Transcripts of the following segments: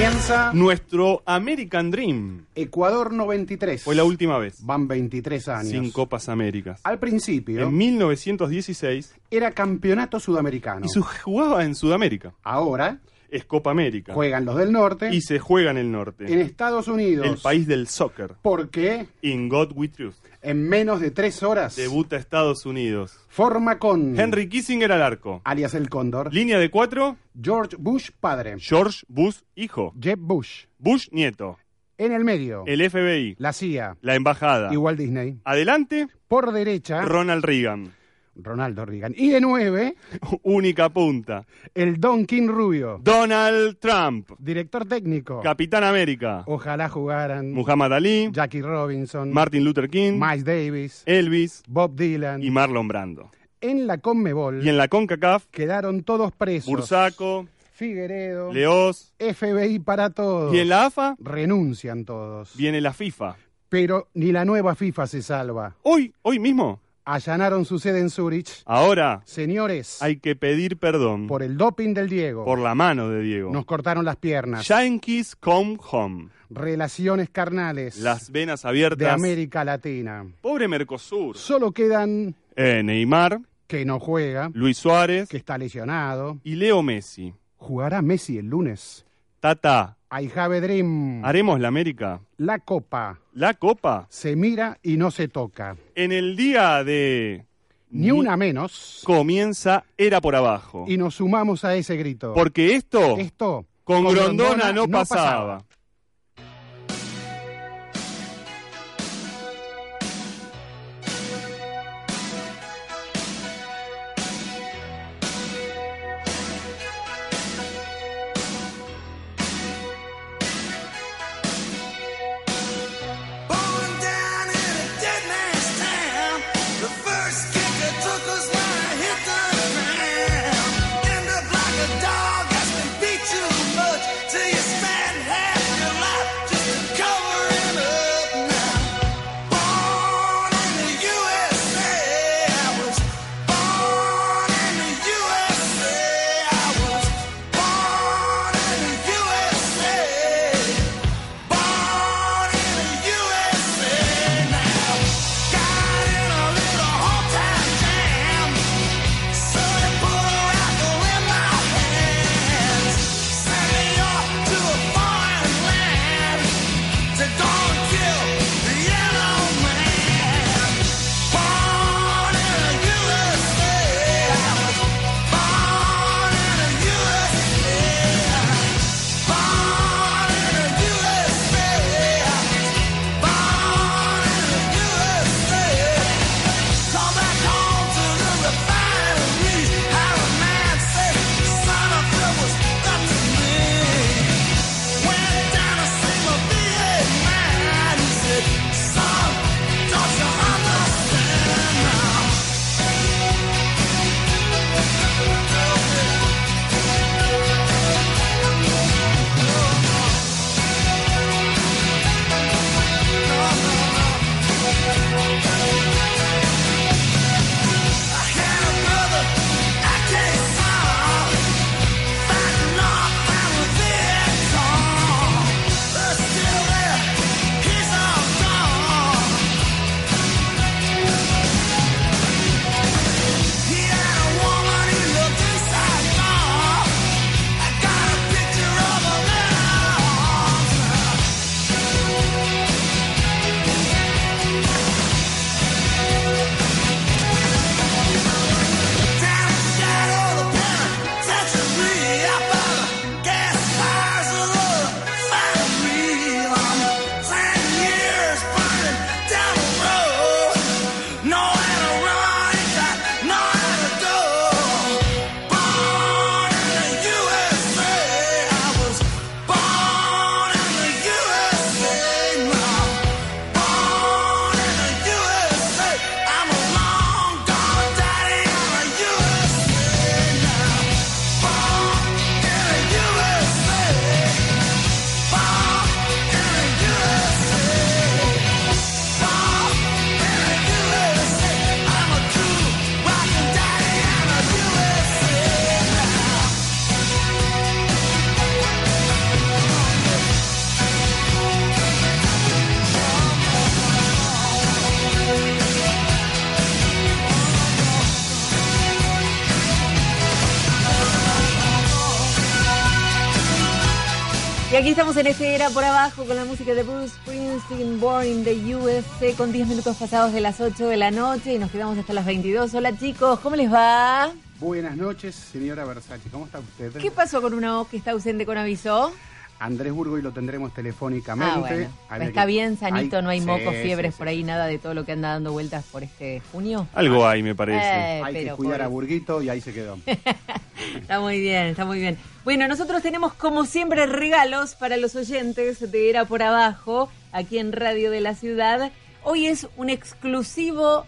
Comienza Nuestro American Dream. Ecuador 93. Fue la última vez. Van 23 años. Sin Copas Américas. Al principio En 1916 era campeonato sudamericano. y se jugaba en Sudamérica. Ahora Es Copa América. juegan los del norte Y se juega en el norte. en Estados Unidos. El país del soccer. Porque In God We Trust. En menos de tres horas Debuta Estados Unidos. forma con Henry Kissinger al arco. alias el Cóndor, Línea de cuatro. George Bush padre, George Bush hijo. Jeb Bush. Bush nieto. En el medio, El FBI. la CIA La embajada. y Walt Disney. Adelante. Por derecha, Ronald Reagan. Ronaldo Reagan. Y de nueve, Única punta. el Don King Rubio, Donald Trump. director técnico. Capitán América. Ojalá jugaran Muhammad Ali. Jackie Robinson, Martin Luther King. Miles Davis, Elvis. Bob Dylan. Y Marlon Brando. En la Conmebol Y en la CONCACAF. quedaron todos presos. Bursaco. Figueredo, Leos. FBI para todos. Y en la AFA. Renuncian todos. Viene la FIFA. Pero ni la nueva FIFA se salva. Hoy, hoy mismo. Allanaron su sede en Zurich. Ahora Señores, hay que pedir perdón por el doping del Diego, por la mano de Diego. nos cortaron las piernas. Yankees come home. Relaciones carnales Las venas abiertas. de América Latina. Pobre Mercosur. Solo quedan Eh, Neymar, que no juega, Luis Suárez que está lesionado. y Leo Messi. ¿Jugará Messi el lunes? Tata, I have a dream. haremos la América. La copa La Copa. se mira y no se toca. En el día de... Ni una menos. Comienza Era por abajo. Y nos sumamos a ese grito. Porque esto Esto con Grondona no pasaba. Estamos en este Era por Abajo con la música de Bruce Springsteen, Born in the USA, con 10 minutos pasados de las 8 de la noche y nos quedamos hasta las 22. Hola chicos, ¿cómo les va? Buenas noches, señora Versace. ¿Cómo está usted? ¿Qué pasó con una voz que está ausente con aviso? Andrés Burgo y lo tendremos telefónicamente. Ah, bueno. Está que- bien, sanito, no hay mocos, sí, fiebres sí, por sí. ahí, nada de todo lo que anda dando vueltas por este junio. Algo hay, me parece. Eh, Hay que cuidar a Burguito y ahí se quedó. Está muy bien, está muy bien. Bueno, nosotros tenemos como siempre regalos para los oyentes de Era por Abajo, aquí en Radio de la Ciudad. Hoy es un exclusivo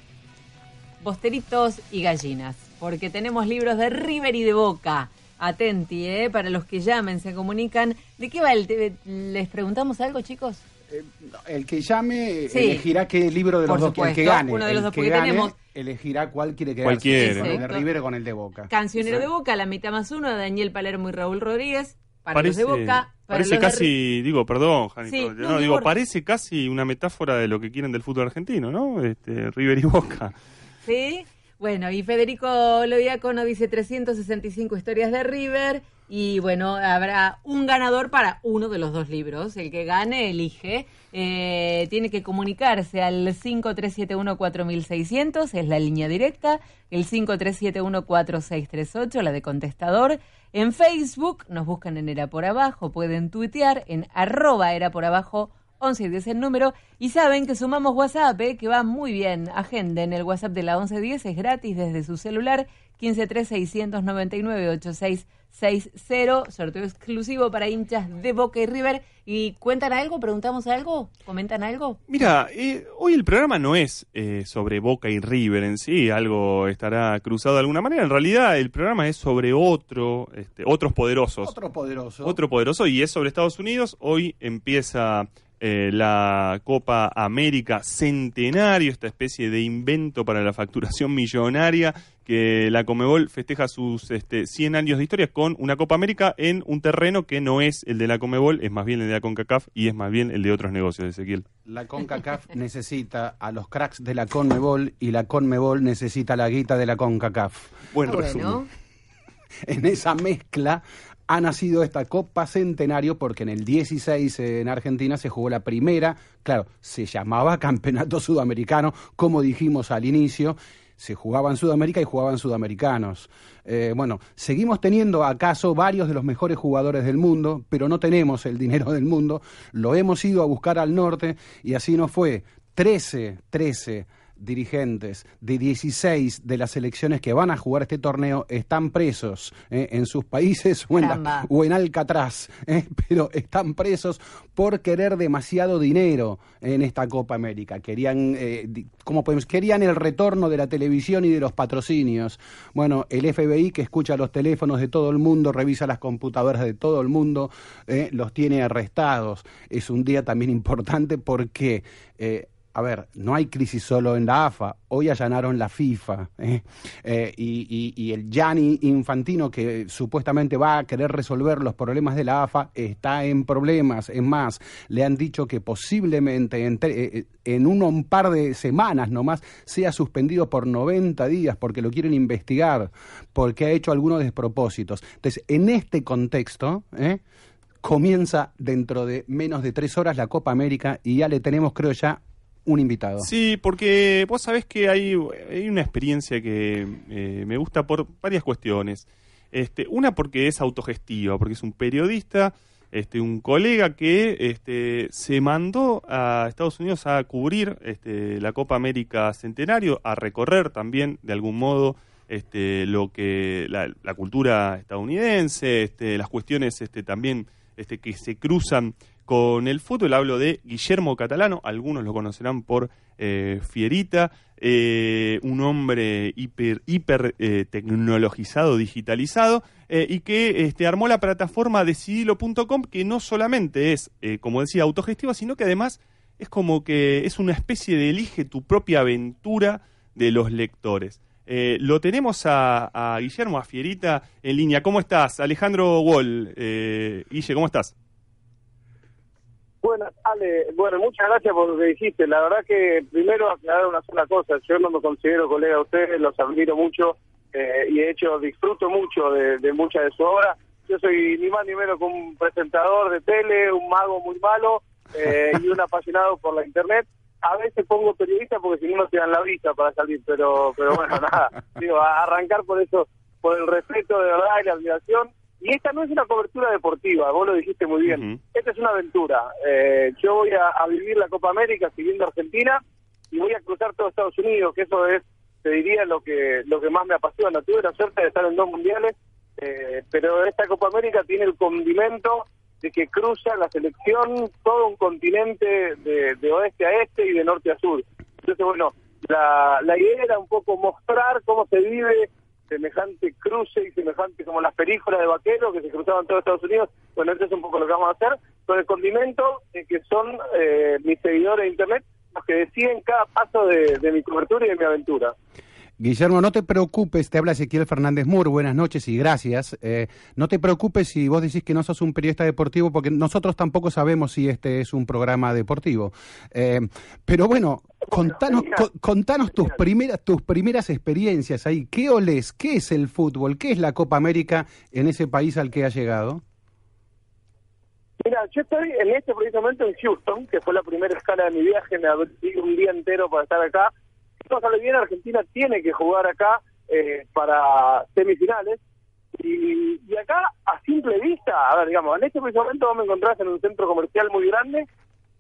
Bosteritos y Gallinas, porque tenemos libros de River y de Boca. Atenti, ¿eh? Para los que llamen, se comunican. ¿De qué va el te- ¿Les preguntamos algo, chicos? Eh, el que llame Sí. elegirá qué libro de los Por dos quiere, el que gane. uno de los el dos, que porque gane tenemos- elegirá cuál quiere quedar. Cualquiera. Con el de. River o con el de Boca. Cancionero de. Boca, la mitad más uno, Daniel Palermo y Raúl Rodríguez. Para Parece, los de Boca. Para parece los de casi, digo, perdón, Janito, Sí, no, no, digo, mejor. parece casi una metáfora de lo que quieren del fútbol argentino, ¿no? Este, River y Boca. Sí, bueno, y Federico Lodiacono dice 365 historias de River. Y bueno, habrá un ganador para uno de los dos libros. El que gane, elige. Eh, tiene que comunicarse al 5371-4600, es la línea directa. El 5371-4638, la de contestador. En Facebook nos buscan en Era por Abajo. Pueden tuitear en arroba Era por Abajo 11 y 10 el número. Y saben que sumamos WhatsApp, eh, que va muy bien. Agenden el WhatsApp de la 1110, es gratis desde su celular. 1536998660. Sorteo exclusivo para hinchas de Boca y River. ¿Y cuentan algo? ¿Preguntamos algo? ¿Comentan algo? Mira, eh, hoy el programa no es eh, sobre Boca y River en sí, algo estará cruzado de alguna manera. En realidad, el programa es sobre otro, este, otros poderosos. Otro poderoso. Otro poderoso y es sobre Estados Unidos. Hoy empieza eh, la Copa América Centenario, esta especie de invento para la facturación millonaria que la Comebol festeja sus este, 100 años de historia con una Copa América en un terreno que no es el de la Comebol, es más bien el de la CONCACAF y es más bien el de otros negocios, Ezequiel. La CONCACAF necesita a los cracks de la CONMEBOL y la CONMEBOL necesita la guita de la CONCACAF. Buen Ah, resumen. bueno. En esa mezcla ha nacido esta Copa Centenario porque en el 16 en Argentina se jugó la primera, claro, se llamaba Campeonato Sudamericano, como dijimos al inicio, se jugaba en Sudamérica y jugaban sudamericanos. Eh, bueno, seguimos teniendo acaso varios de los mejores jugadores del mundo, pero no tenemos el dinero del mundo, lo hemos ido a buscar al norte y así nos fue. 13, 13 dirigentes de 16 de las selecciones que van a jugar este torneo están presos eh, en sus países o en, la- Caramba. o en Alcatraz, eh, pero están presos por querer demasiado dinero en esta Copa América. Querían, eh, di- ¿cómo podemos? Querían el retorno de la televisión y de los patrocinios. Bueno, el FBI que escucha los teléfonos de todo el mundo, revisa las computadoras de todo el mundo, los tiene arrestados. Es un día también importante porque eh, a ver, no hay crisis solo en la AFA. Hoy allanaron la FIFA. ¿eh? Eh, y, y- y el Gianni Infantino, que supuestamente va a querer resolver los problemas de la AFA, está en problemas. Es más, le han dicho que posiblemente eh, eh, en un par de semanas nomás sea suspendido por 90 días porque lo quieren investigar, porque ha hecho algunos despropósitos. Entonces, en este contexto, ¿eh? comienza dentro de menos de tres horas la Copa América y ya le tenemos, creo ya, un invitado. Sí, porque vos sabés que hay, hay una experiencia que eh, me gusta por varias cuestiones. Este, una porque es autogestiva, porque es un periodista, este, un colega que este, se mandó a Estados Unidos a cubrir este, la Copa América Centenario, a recorrer también de algún modo este, lo que la, la cultura estadounidense, este, las cuestiones este, también este, que se cruzan con el fútbol. Hablo de Guillermo Catalano, algunos lo conocerán por eh, Fierita, eh, un hombre hiper, hiper eh, tecnologizado, digitalizado, y que este, armó la plataforma decidilo.com, que no solamente es, como decía, autogestiva, sino que además es como que es una especie de elige tu propia aventura de los lectores. Lo tenemos a, a Guillermo, a Fierita, en línea. ¿Cómo estás? Alejandro Wall. Eh, Guille, ¿cómo estás? Bueno, Ale, bueno, muchas gracias por lo que dijiste. La verdad que primero aclarar una sola cosa. Yo no me considero colega de ustedes, los admiro mucho eh, y de hecho disfruto mucho de, de mucha de su obra. yo soy ni más ni menos que un presentador de tele, un mago muy malo eh, y un apasionado por la internet. A veces pongo periodista porque si no no te dan la vista para salir, pero pero bueno, nada, digo, arrancar por eso, por el respeto de verdad y la admiración. Y esta no es una cobertura deportiva, vos lo dijiste muy bien. Esta es una aventura. Eh, yo voy a, a vivir la Copa América siguiendo Argentina y voy a cruzar todo Estados Unidos, que eso es, te diría, lo que lo que más me apasiona. Tuve la suerte de estar en dos mundiales, eh, pero esta Copa América tiene el condimento de que cruza la selección todo un continente de, de oeste a este y de norte a sur. Entonces, bueno, la, la idea era un poco mostrar cómo se vive semejante cruce y semejante como las películas de vaqueros que se cruzaban todo Estados Unidos. Bueno, eso es un poco lo que vamos a hacer, con el condimento de que son eh, mis seguidores de Internet los que deciden cada paso de mi cobertura y de mi aventura. Guillermo, no te preocupes, te habla Ezequiel Fernández Moore, buenas noches y gracias. Eh, no te preocupes si vos decís que no sos un periodista deportivo, porque nosotros tampoco sabemos si este es un programa deportivo. Eh, pero bueno, contanos, genial. co- contanos tus primeras, tus primeras experiencias ahí. ¿Qué olés? ¿Qué es el fútbol? ¿Qué es la Copa América en ese país al que ha llegado? Mira, yo estoy en este precisamente en Houston, que fue la primera escala de mi viaje, me abrí un día entero para estar acá. Todo sale bien, Argentina tiene que jugar acá eh, para semifinales. Y, y acá, a simple vista, a ver, digamos, en este momento vos me encontrás en un centro comercial muy grande,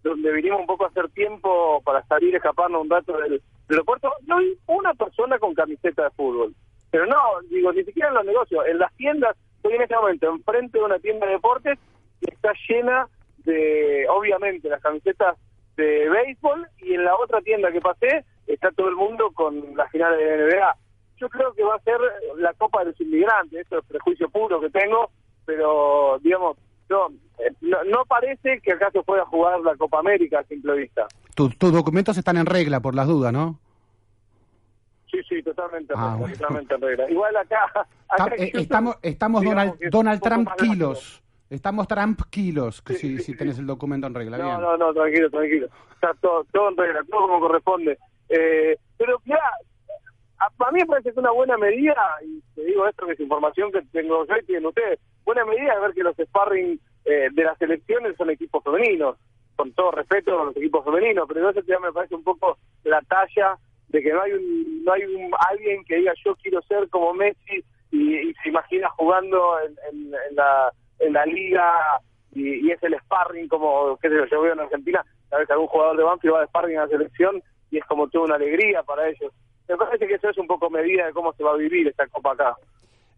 donde vinimos un poco a hacer tiempo para salir, escaparnos un rato del, del aeropuerto. No hay una persona con camiseta de fútbol. Pero no, digo, ni siquiera en los negocios, en las tiendas, estoy en este momento enfrente de una tienda de deportes y está llena de, obviamente, las camisetas de béisbol y en la otra tienda que pasé está todo el mundo con las finales de NBA. Yo creo que va a ser la Copa de los Inmigrantes, esto es prejuicio puro que tengo, pero digamos, no, eh, no, no parece que acá se pueda jugar la Copa América a simple vista. Tu- tus documentos están en regla, por las dudas, ¿no? Sí, sí, totalmente, en Ah, regla, totalmente en regla. Igual acá, acá Está- eh, estamos estamos digamos Donald, Donald Trump kilos. Estamos Trump kilos, Sí, si, sí, si sí. tenés el documento en regla. No, bien. no, no, tranquilo, tranquilo. Está todo, todo en regla, todo como corresponde. Eh, pero mira, a, a mí me parece que una buena medida, y te digo esto que es información que tengo yo y tienen ustedes, buena medida es ver que los sparring eh, de las elecciones son equipos femeninos, con todo respeto a los equipos femeninos, pero eso ya me parece un poco la talla de que no hay un, no hay un, alguien que diga yo quiero ser como Messi y, se imagina jugando en, la, liga y, es el sparring como, qué sé yo, yo veo en Argentina, a veces algún jugador de Banfield va de sparring a la selección y es como toda una alegría para ellos. Me parece que eso es un poco medida de cómo se va a vivir esta Copa acá.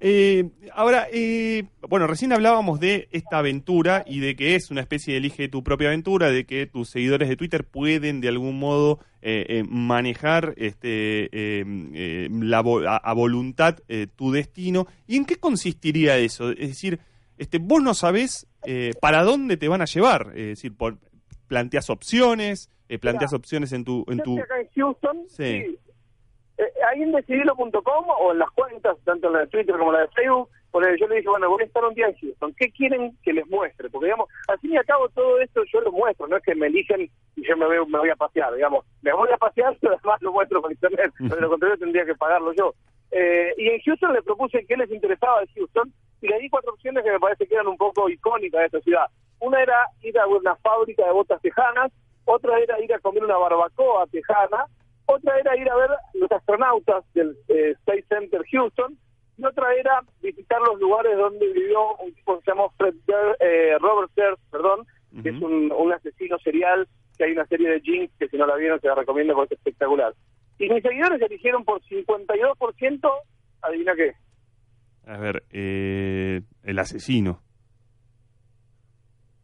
Eh, ahora, eh, bueno, recién hablábamos de esta aventura y de que es una especie de elige tu propia aventura, de que tus seguidores de Twitter pueden de algún modo eh, eh, manejar este, eh, eh, la a, a voluntad tu destino. ¿Y en qué consistiría eso? Es decir, este, vos no sabés para dónde te van a llevar. Es decir, por, planteas opciones, eh, planteas Mira, opciones en tu... En tu acá en Houston, Sí. sí. Eh, ahí en decidilo.com o en las cuentas, tanto en la de Twitter como la de Facebook, ponele, yo le dije, bueno, voy a estar un día en Houston, ¿qué quieren que les muestre? Porque, digamos, al fin y al cabo todo esto yo lo muestro, no es que me eligen y yo me, veo, me voy a pasear, digamos, me voy a pasear, pero además lo muestro por internet, pero lo contrario tendría que pagarlo yo. Eh, y en Houston le propuse qué les interesaba de Houston y le di cuatro opciones que me parece que eran un poco icónicas de esta ciudad. Una era ir a una fábrica de botas tejanas, otra era ir a comer una barbacoa tejana, otra era ir a ver los astronautas del eh, Space Center Houston, y otra era visitar los lugares donde vivió un tipo que se llamó Fred eh, Robert Durst, perdón, que es un, un asesino serial, que hay una serie de Jinx que si no la vieron se la recomiendo porque es espectacular. Y mis seguidores eligieron por 52%, adivina qué, A ver, eh, el asesino.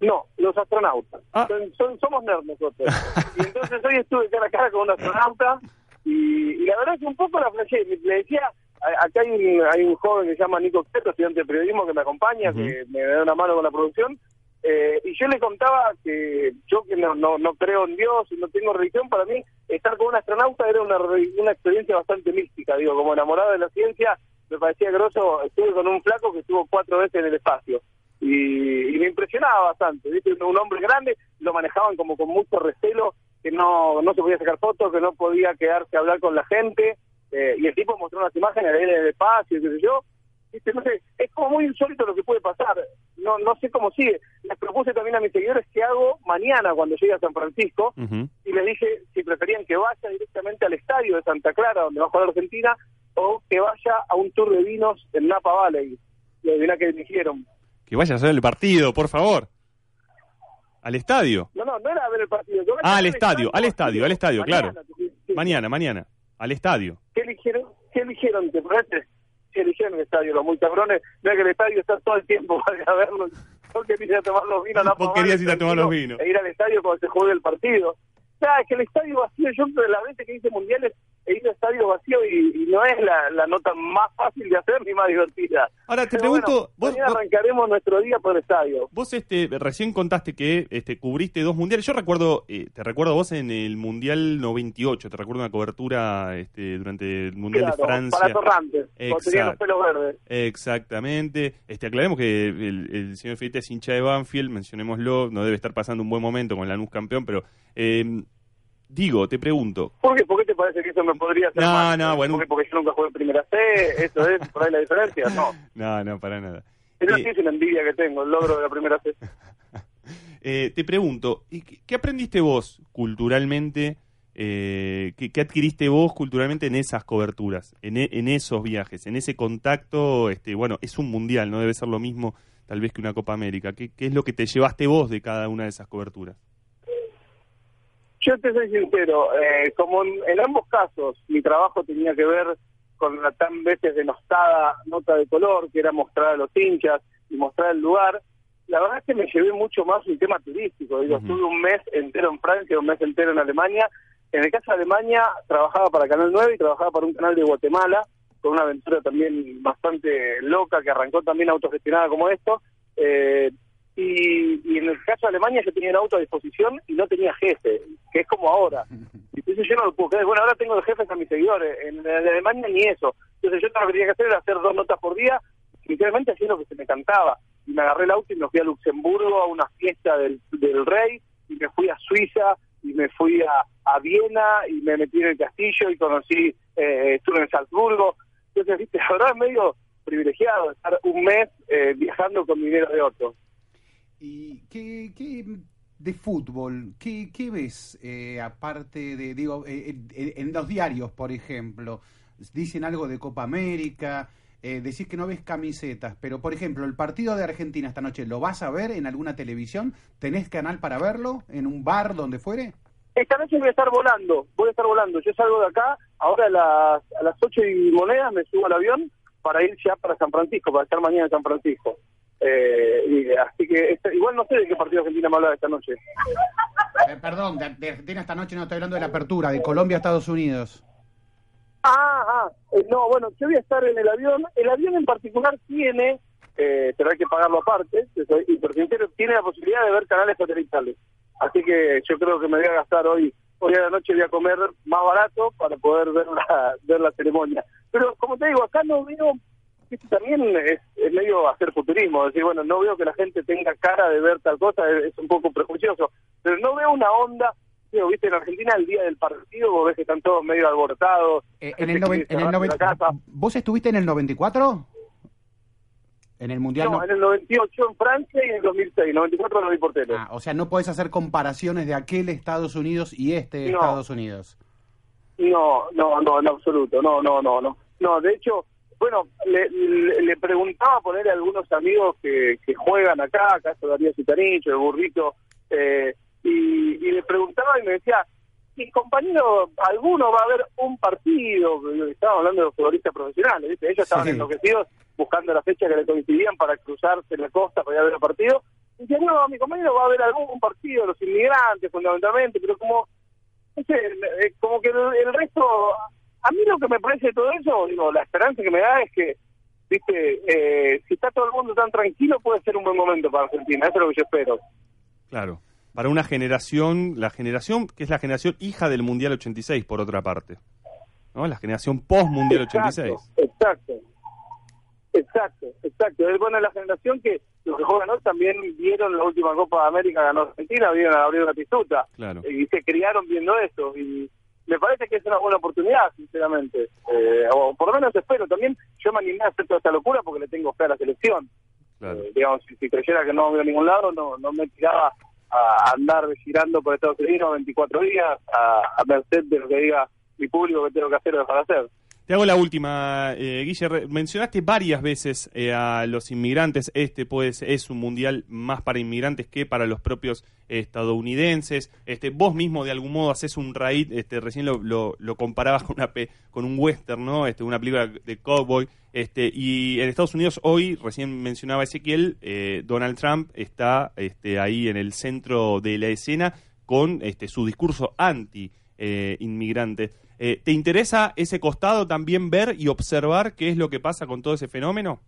No, los astronautas. Ah. Son, son- somos nerds nosotros. y entonces hoy estuve cara a cara con un astronauta y, y la verdad es que un poco la flashé. Le decía, acá hay un, hay un joven que se llama Nico Queto, estudiante de periodismo, que me acompaña, que me da una mano con la producción. eh, y yo le contaba que yo que no, no, no creo en Dios y no tengo religión, para mí estar con un astronauta era una, una experiencia bastante mística. Digo, como enamorado de la ciencia, me parecía grosso. Estuve con un flaco que estuvo cuatro veces en el espacio y, y me impresionaba bastante. ¿viste? Un hombre grande, lo manejaban como con mucho recelo, que no, no se podía sacar fotos, que no podía quedarse a hablar con la gente. eh, y el tipo mostró unas imágenes de él en el espacio, qué sé yo. ¿Viste? No sé, es como muy insólito lo que puede pasar. No no sé cómo sigue. Les propuse también a mis seguidores que hago mañana cuando llegue a San Francisco y les dije si preferían que vaya directamente al estadio de Santa Clara, donde va a jugar Argentina, o que vaya a un tour de vinos en Napa Valley. Y adivina que eligieron. Que vaya a hacer el partido, por favor. Al estadio. No, no, no era a ver el partido. vaya Ah, al ver el estadio, al estadio, al estadio, Mañana, claro. sí, sí. Mañana, mañana. Al estadio. ¿Qué eligieron? ¿Qué eligieron? ¿Te parece? Sí, eligieron el estadio, los muy cabrones. Mira que el estadio está todo el tiempo para verlo. Yo quería ir a tomar los vinos. a Napa Vos querías ir a tomar los vinos. E ir al estadio cuando se juegue el partido. Sea, es que el estadio vacío, yo de las veces que hice mundiales, he ido a estadio vacío y, y no es la, la nota más fácil de hacer ni más divertida. Ahora, te Pero pregunto, bueno, vos- mañana vos- arrancaremos nuestro día por el estadio. Vos este, recién contaste que este, cubriste dos mundiales. Yo recuerdo, eh, te recuerdo vos en el Mundial 98, te recuerdo una cobertura este, durante el Mundial Claro, de Francia. para Torrantes, tenía los pelos verdes. Exactamente. Este, aclaremos que el, el señor Felipe es hincha de Banfield, mencionémoslo, no debe estar pasando un buen momento con Lanús campeón, pero eh, digo, te pregunto, ¿Por qué? ¿Por qué te parece que eso me podría hacer No, mal? no, bueno. ¿Por qué? Porque yo nunca jugué en primera C, eso es, por ahí la diferencia, no. no, no, para nada. Eso Eh, sí es una envidia que tengo, el logro de la primera C. Eh, te pregunto, ¿y ¿qué, qué aprendiste vos culturalmente? eh, ¿qué, qué adquiriste vos culturalmente en esas coberturas, en, e- en esos viajes, en ese contacto? Este, bueno, es un mundial, no debe ser lo mismo tal vez que una Copa América. ¿Qué, qué es lo que te llevaste vos de cada una de esas coberturas? Yo te soy sincero, eh, como en, en ambos casos mi trabajo tenía que ver con la tan veces denostada nota de color, que era mostrar a los hinchas y mostrar el lugar, la verdad es que me llevé mucho más un tema turístico. Digo, estuve un mes entero en Francia, un mes entero en Alemania. En el caso de Alemania, trabajaba para Canal 9 y trabajaba para un canal de Guatemala, con una aventura también bastante loca, que arrancó también autogestionada como esto. Eh, y, y en el caso de Alemania yo tenía el auto a disposición y no tenía jefe, que es como ahora. Entonces yo no lo puedo creer. Bueno, ahora tengo de jefes a mis seguidores. En, en Alemania ni eso. Entonces yo todo lo que tenía que hacer era hacer dos notas por día, literalmente hacía lo que se me cantaba. Y me agarré el auto y me fui a Luxemburgo a una fiesta del, del rey, y me fui a Suiza, y me fui a, a Viena, y me metí en el castillo y conocí, eh, estuve en Salzburgo. Entonces, viste, verdad es medio privilegiado estar un mes eh, viajando con dinero de otro. ¿Y qué, qué de fútbol? ¿Qué, qué ves eh, aparte de, digo, eh, en, los diarios, por ejemplo? Dicen algo de Copa América, eh, decís que no ves camisetas, pero por ejemplo, el partido de Argentina esta noche, ¿lo vas a ver en alguna televisión? ¿Tenés canal para verlo? ¿En un bar, donde fuere? Esta noche voy a estar volando, voy a estar volando. Yo salgo de acá, ahora a las, a las 8 y monedas me subo al avión para ir ya para San Francisco, para estar mañana en San Francisco. Eh, y, así que, este- igual no sé de qué partido Argentina me habla esta noche. Eh, perdón, de, de Argentina esta noche no estoy hablando de la apertura, de Colombia a Estados Unidos. Ah, ah, eh, no, bueno, yo voy a estar en el avión. El avión en particular tiene, eh, pero hay que pagarlo aparte, soy hiper sincero, tiene la posibilidad de ver canales satelitales. Así que yo creo que me voy a gastar hoy, hoy a la noche voy a comer más barato para poder ver la, ver la ceremonia. Pero como te digo, acá no veo, también es, es medio hacer futurismo, decir, bueno, no veo que la gente tenga cara de ver tal cosa, es, es un poco prejuicioso, pero no veo una onda, digo, viste, en Argentina el día del partido vos ves que están todos medio alborotados. Eh, en el, noven- en el va de noven- la casa. ¿Vos estuviste en el 94? En el Mundial No, no- en el 98 en Francia y en el 2006. 94 lo vi por tele. Ah, o sea, no podés hacer comparaciones de aquel Estados Unidos y este No. Estados Unidos. No, no, no, en absoluto. No, no, no, no. No, de hecho, bueno, le, le, le preguntaba a poner a algunos amigos que, que juegan acá, acá está Darío Citanich, el burrito, eh, y, y le preguntaba y me decía, mi compañero, alguno va a ver un partido, estaban hablando de los futbolistas profesionales, ¿viste? ellos estaban Sí. enloquecidos buscando la fecha que le coincidían para cruzarse la costa para ir a ver el partido. Y decía, no, mi compañero va a ver algún partido, los inmigrantes fundamentalmente, pero como, no sé, eh, como que el, el resto, a mí lo que me parece de todo eso, digo, la esperanza que me da es que, viste, eh, si está todo el mundo tan tranquilo, puede ser un buen momento para Argentina, eso es lo que yo espero. Claro. Para una generación, la generación que es la generación hija del Mundial 86, por otra parte. ¿No? La generación post-Mundial 86. Exacto, exacto, exacto. Es buena la generación que los que juegan hoy también vieron la última Copa de América ganó Argentina, vieron a Gabriel Batistuta Claro. y se criaron viendo eso y, me parece que es una buena oportunidad, sinceramente. Eh, o por lo menos espero también. Yo me animé a hacer toda esta locura porque le tengo fe a la selección. Claro. Eh, digamos, si, si creyera que no voy a ningún lado, no, no me tiraba a andar girando por Estados Unidos 24 días a, a merced de lo que diga mi público que tengo que hacer o dejar de hacer. Te hago la última, eh, Guille. Re- Mencionaste varias veces eh, a los inmigrantes. Este pues, es un mundial más para inmigrantes que para los propios estadounidenses. Este, vos mismo de algún modo haces un raid. Este, recién lo, lo, comparabas con una con un western, ¿no? Este, una película de cowboy. Este, y en Estados Unidos hoy, recién mencionaba Ezequiel, eh, Donald Trump está este, ahí en el centro de la escena con este, su discurso anti eh, inmigrante. Eh, ¿Te interesa ese costado también ver y observar qué es lo que pasa con todo ese fenómeno?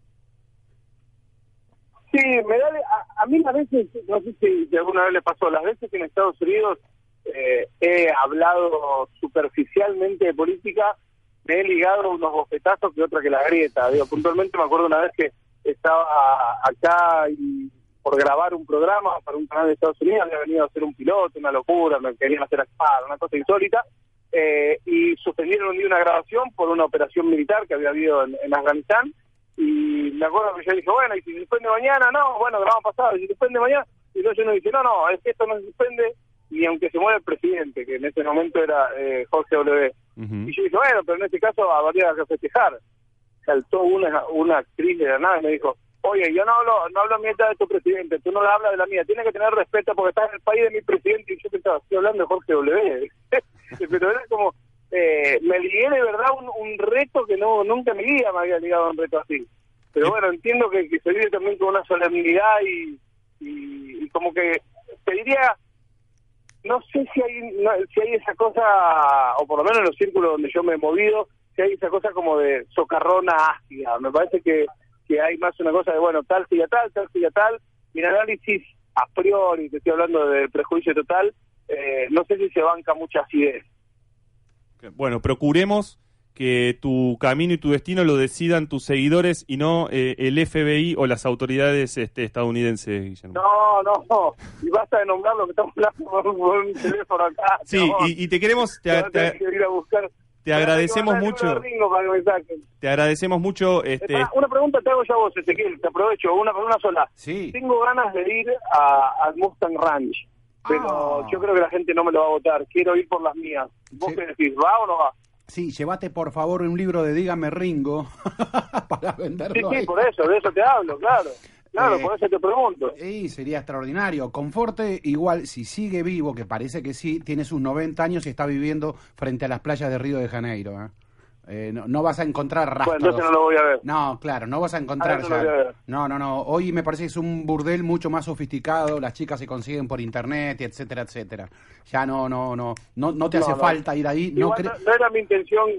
Sí, me da, a, a mí a veces, no sé si de alguna vez le pasó, las veces que en Estados Unidos eh, he hablado superficialmente de política, me he ligado unos bofetazos que otra que la grieta. Digo, puntualmente me acuerdo una vez que estaba acá y por grabar un programa para un canal de Estados Unidos, había venido a hacer un piloto, una locura, me querían hacer actuar, una cosa insólita, eh, y suspendieron un día una grabación por una operación militar que había habido en, en Afganistán, y me acuerdo que yo dije, bueno, y si se suspende mañana, no, bueno, grabamos pasado, y si se suspende mañana, y entonces uno dice, no, no, es que esto no se suspende ni aunque se muera el presidente, que en ese momento era eh, Jorge W. Y yo dije, bueno, pero en este caso habría que festejar. Saltó una, una actriz de la nada y me dijo, oye, yo no hablo no hablo mientras de tu presidente, tú no le hablas de la mía, tienes que tener respeto porque estás en el país de mi presidente y yo pensaba, estoy hablando de Jorge W. pero era como, eh, me ligué de verdad un, un reto que no nunca en mi vida me había ligado a un reto así. Pero bueno, entiendo que, que se vive también con una solemnidad y, y, y como que te diría no sé si hay no, si hay esa cosa o por lo menos en los círculos donde yo me he movido si hay esa cosa como de socarrona ácida me parece que, que hay más una cosa de bueno tal sigue tal tal sigue tal. Y el análisis a priori te estoy hablando del prejuicio total eh, no sé si se banca mucha acidez. Bueno, procuremos que tu camino y tu destino lo decidan tus seguidores y no eh, el FBI o las autoridades este, estadounidenses, Guillermo. no no no y basta de nombrar lo que estamos hablando por, un teléfono acá Sí, y, y te queremos, te, te- que ir a buscar te agradecemos mucho, te agradecemos mucho, este, Espera, una pregunta te hago yo a vos, Ezequiel, te aprovecho, una, una sola. Sí. Tengo ganas de ir a, al Mustang Ranch, pero Ah. yo creo que la gente no me lo va a votar. Quiero ir por las mías. ¿Vos Sí. qué decís, va o no va? Sí, llévate por favor un libro de Dígame Ringo para Sí, venderlo. sí, ahí. por eso, de eso te hablo, claro. Claro, Eh, por eso te pregunto. Y sería extraordinario. Conforte, igual, si sigue vivo, que parece que sí, tiene sus 90 años y está viviendo frente a las playas de Río de Janeiro. ¿eh? Eh, no, no vas a encontrar Bueno, rastros. entonces no lo voy a ver. No, claro, no vas a encontrar Ah, no lo ya. voy a ver. No, no, no. Hoy me parece que es un burdel mucho más sofisticado. Las chicas se consiguen por internet, etcétera, etcétera. Ya no, no, no. No, no te No, hace no. falta ir ahí. No Igual no, no era mi intención...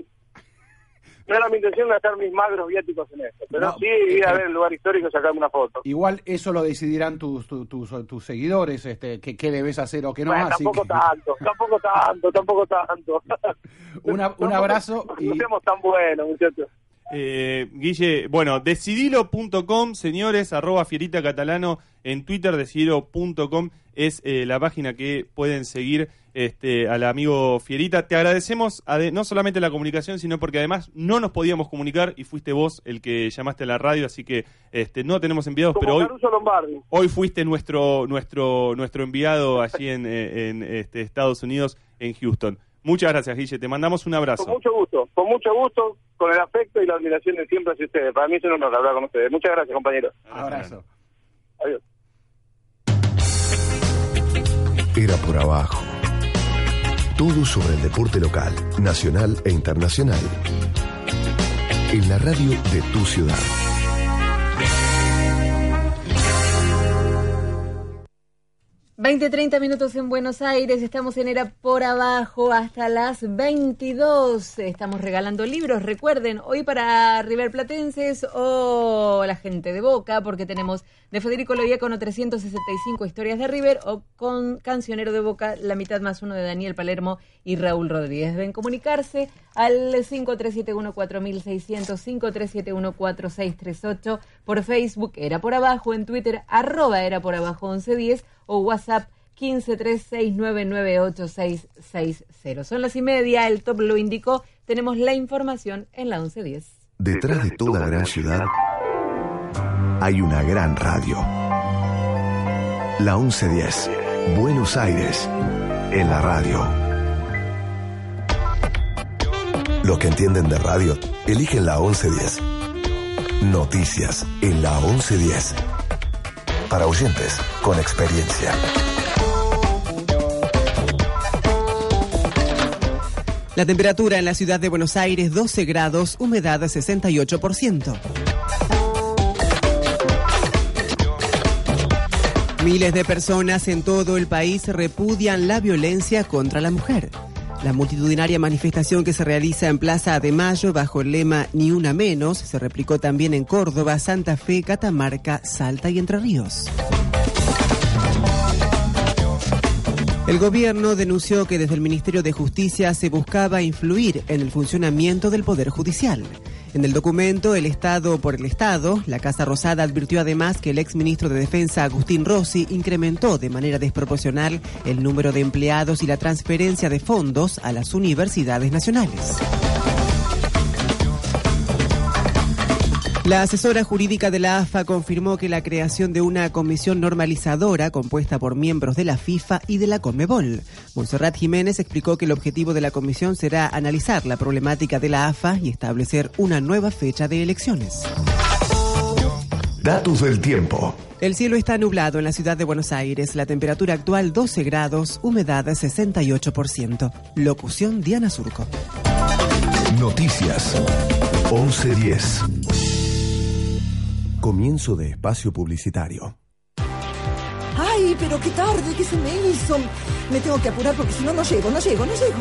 No era mi intención gastar mis magros viáticos en esto, pero No, sí ir a ver el lugar histórico y sacarme una foto. Igual eso lo decidirán tus, tus, tus, tus seguidores, este, que, qué debes hacer o qué no. Bueno, así tampoco que- tanto, tampoco tanto, tampoco tanto. Una- un Tampoco- abrazo y- No seamos tan buenos, muchachos. Eh, Guille, bueno, decidilo.com, señores, arroba fierita catalano en Twitter, decidilo.com es eh, la página que pueden seguir este, al amigo Fierita. Te agradecemos ade- no solamente la comunicación, sino porque además no nos podíamos comunicar y fuiste vos el que llamaste a la radio, así que este, no tenemos enviados, Como pero hoy, Lombardi. hoy fuiste nuestro, nuestro, nuestro enviado allí en, eh, en, este, Estados Unidos, en Houston. Muchas gracias, Guille. Te mandamos un abrazo. Con mucho gusto, con mucho gusto, con el afecto y la admiración de siempre hacia ustedes. Para mí es un honor hablar con ustedes. Muchas gracias, compañeros. Abrazo. Adiós. Era por abajo. Todo sobre el deporte local, nacional e internacional. En la radio de tu ciudad. Veinte, treinta minutos en Buenos Aires, estamos en Era por Abajo hasta las 22. Estamos regalando libros, recuerden, hoy para River Platenses o la gente de Boca, porque tenemos de Federico Loiacono 365 historias de River o con Cancionero de Boca, la mitad más uno de Daniel Palermo y Raúl Rodríguez. Deben comunicarse al 5371-4600, 5371-4638, por Facebook Era por Abajo, en Twitter arroba Era por Abajo 1110 o WhatsApp 1536998660. Son las y media, el top lo indicó. Tenemos la información en la 1110. Detrás de toda gran ciudad hay una gran radio. La 1110, Buenos Aires, en la radio. Los que entienden de radio, eligen la 1110. Noticias en la 1110. Para oyentes con experiencia. La temperatura en la ciudad de Buenos Aires 12 grados, humedad 68%. Miles de personas en todo el país repudian la violencia contra la mujer. La multitudinaria manifestación que se realiza en Plaza de Mayo bajo el lema Ni una menos se replicó también en Córdoba, Santa Fe, Catamarca, Salta y Entre Ríos. El gobierno denunció que desde el Ministerio de Justicia se buscaba influir en el funcionamiento del Poder Judicial. En el documento El Estado por el Estado, la Casa Rosada advirtió además que el exministro de Defensa Agustín Rossi incrementó de manera desproporcional el número de empleados y la transferencia de fondos a las universidades nacionales. La asesora jurídica de la AFA confirmó que la creación de una comisión normalizadora compuesta por miembros de la FIFA y de la CONMEBOL. Monserrat Jiménez explicó que el objetivo de la comisión será analizar la problemática de la AFA y establecer una nueva fecha de elecciones. Datos del tiempo. El cielo está nublado en la ciudad de Buenos Aires. La temperatura actual 12 grados, humedad 68%. Locución Diana Surco. Noticias 1110. Comienzo de espacio publicitario. Ay, pero qué tarde, ¿qué se me hizo? Me tengo que apurar porque si no, no llego, no llego, no llego.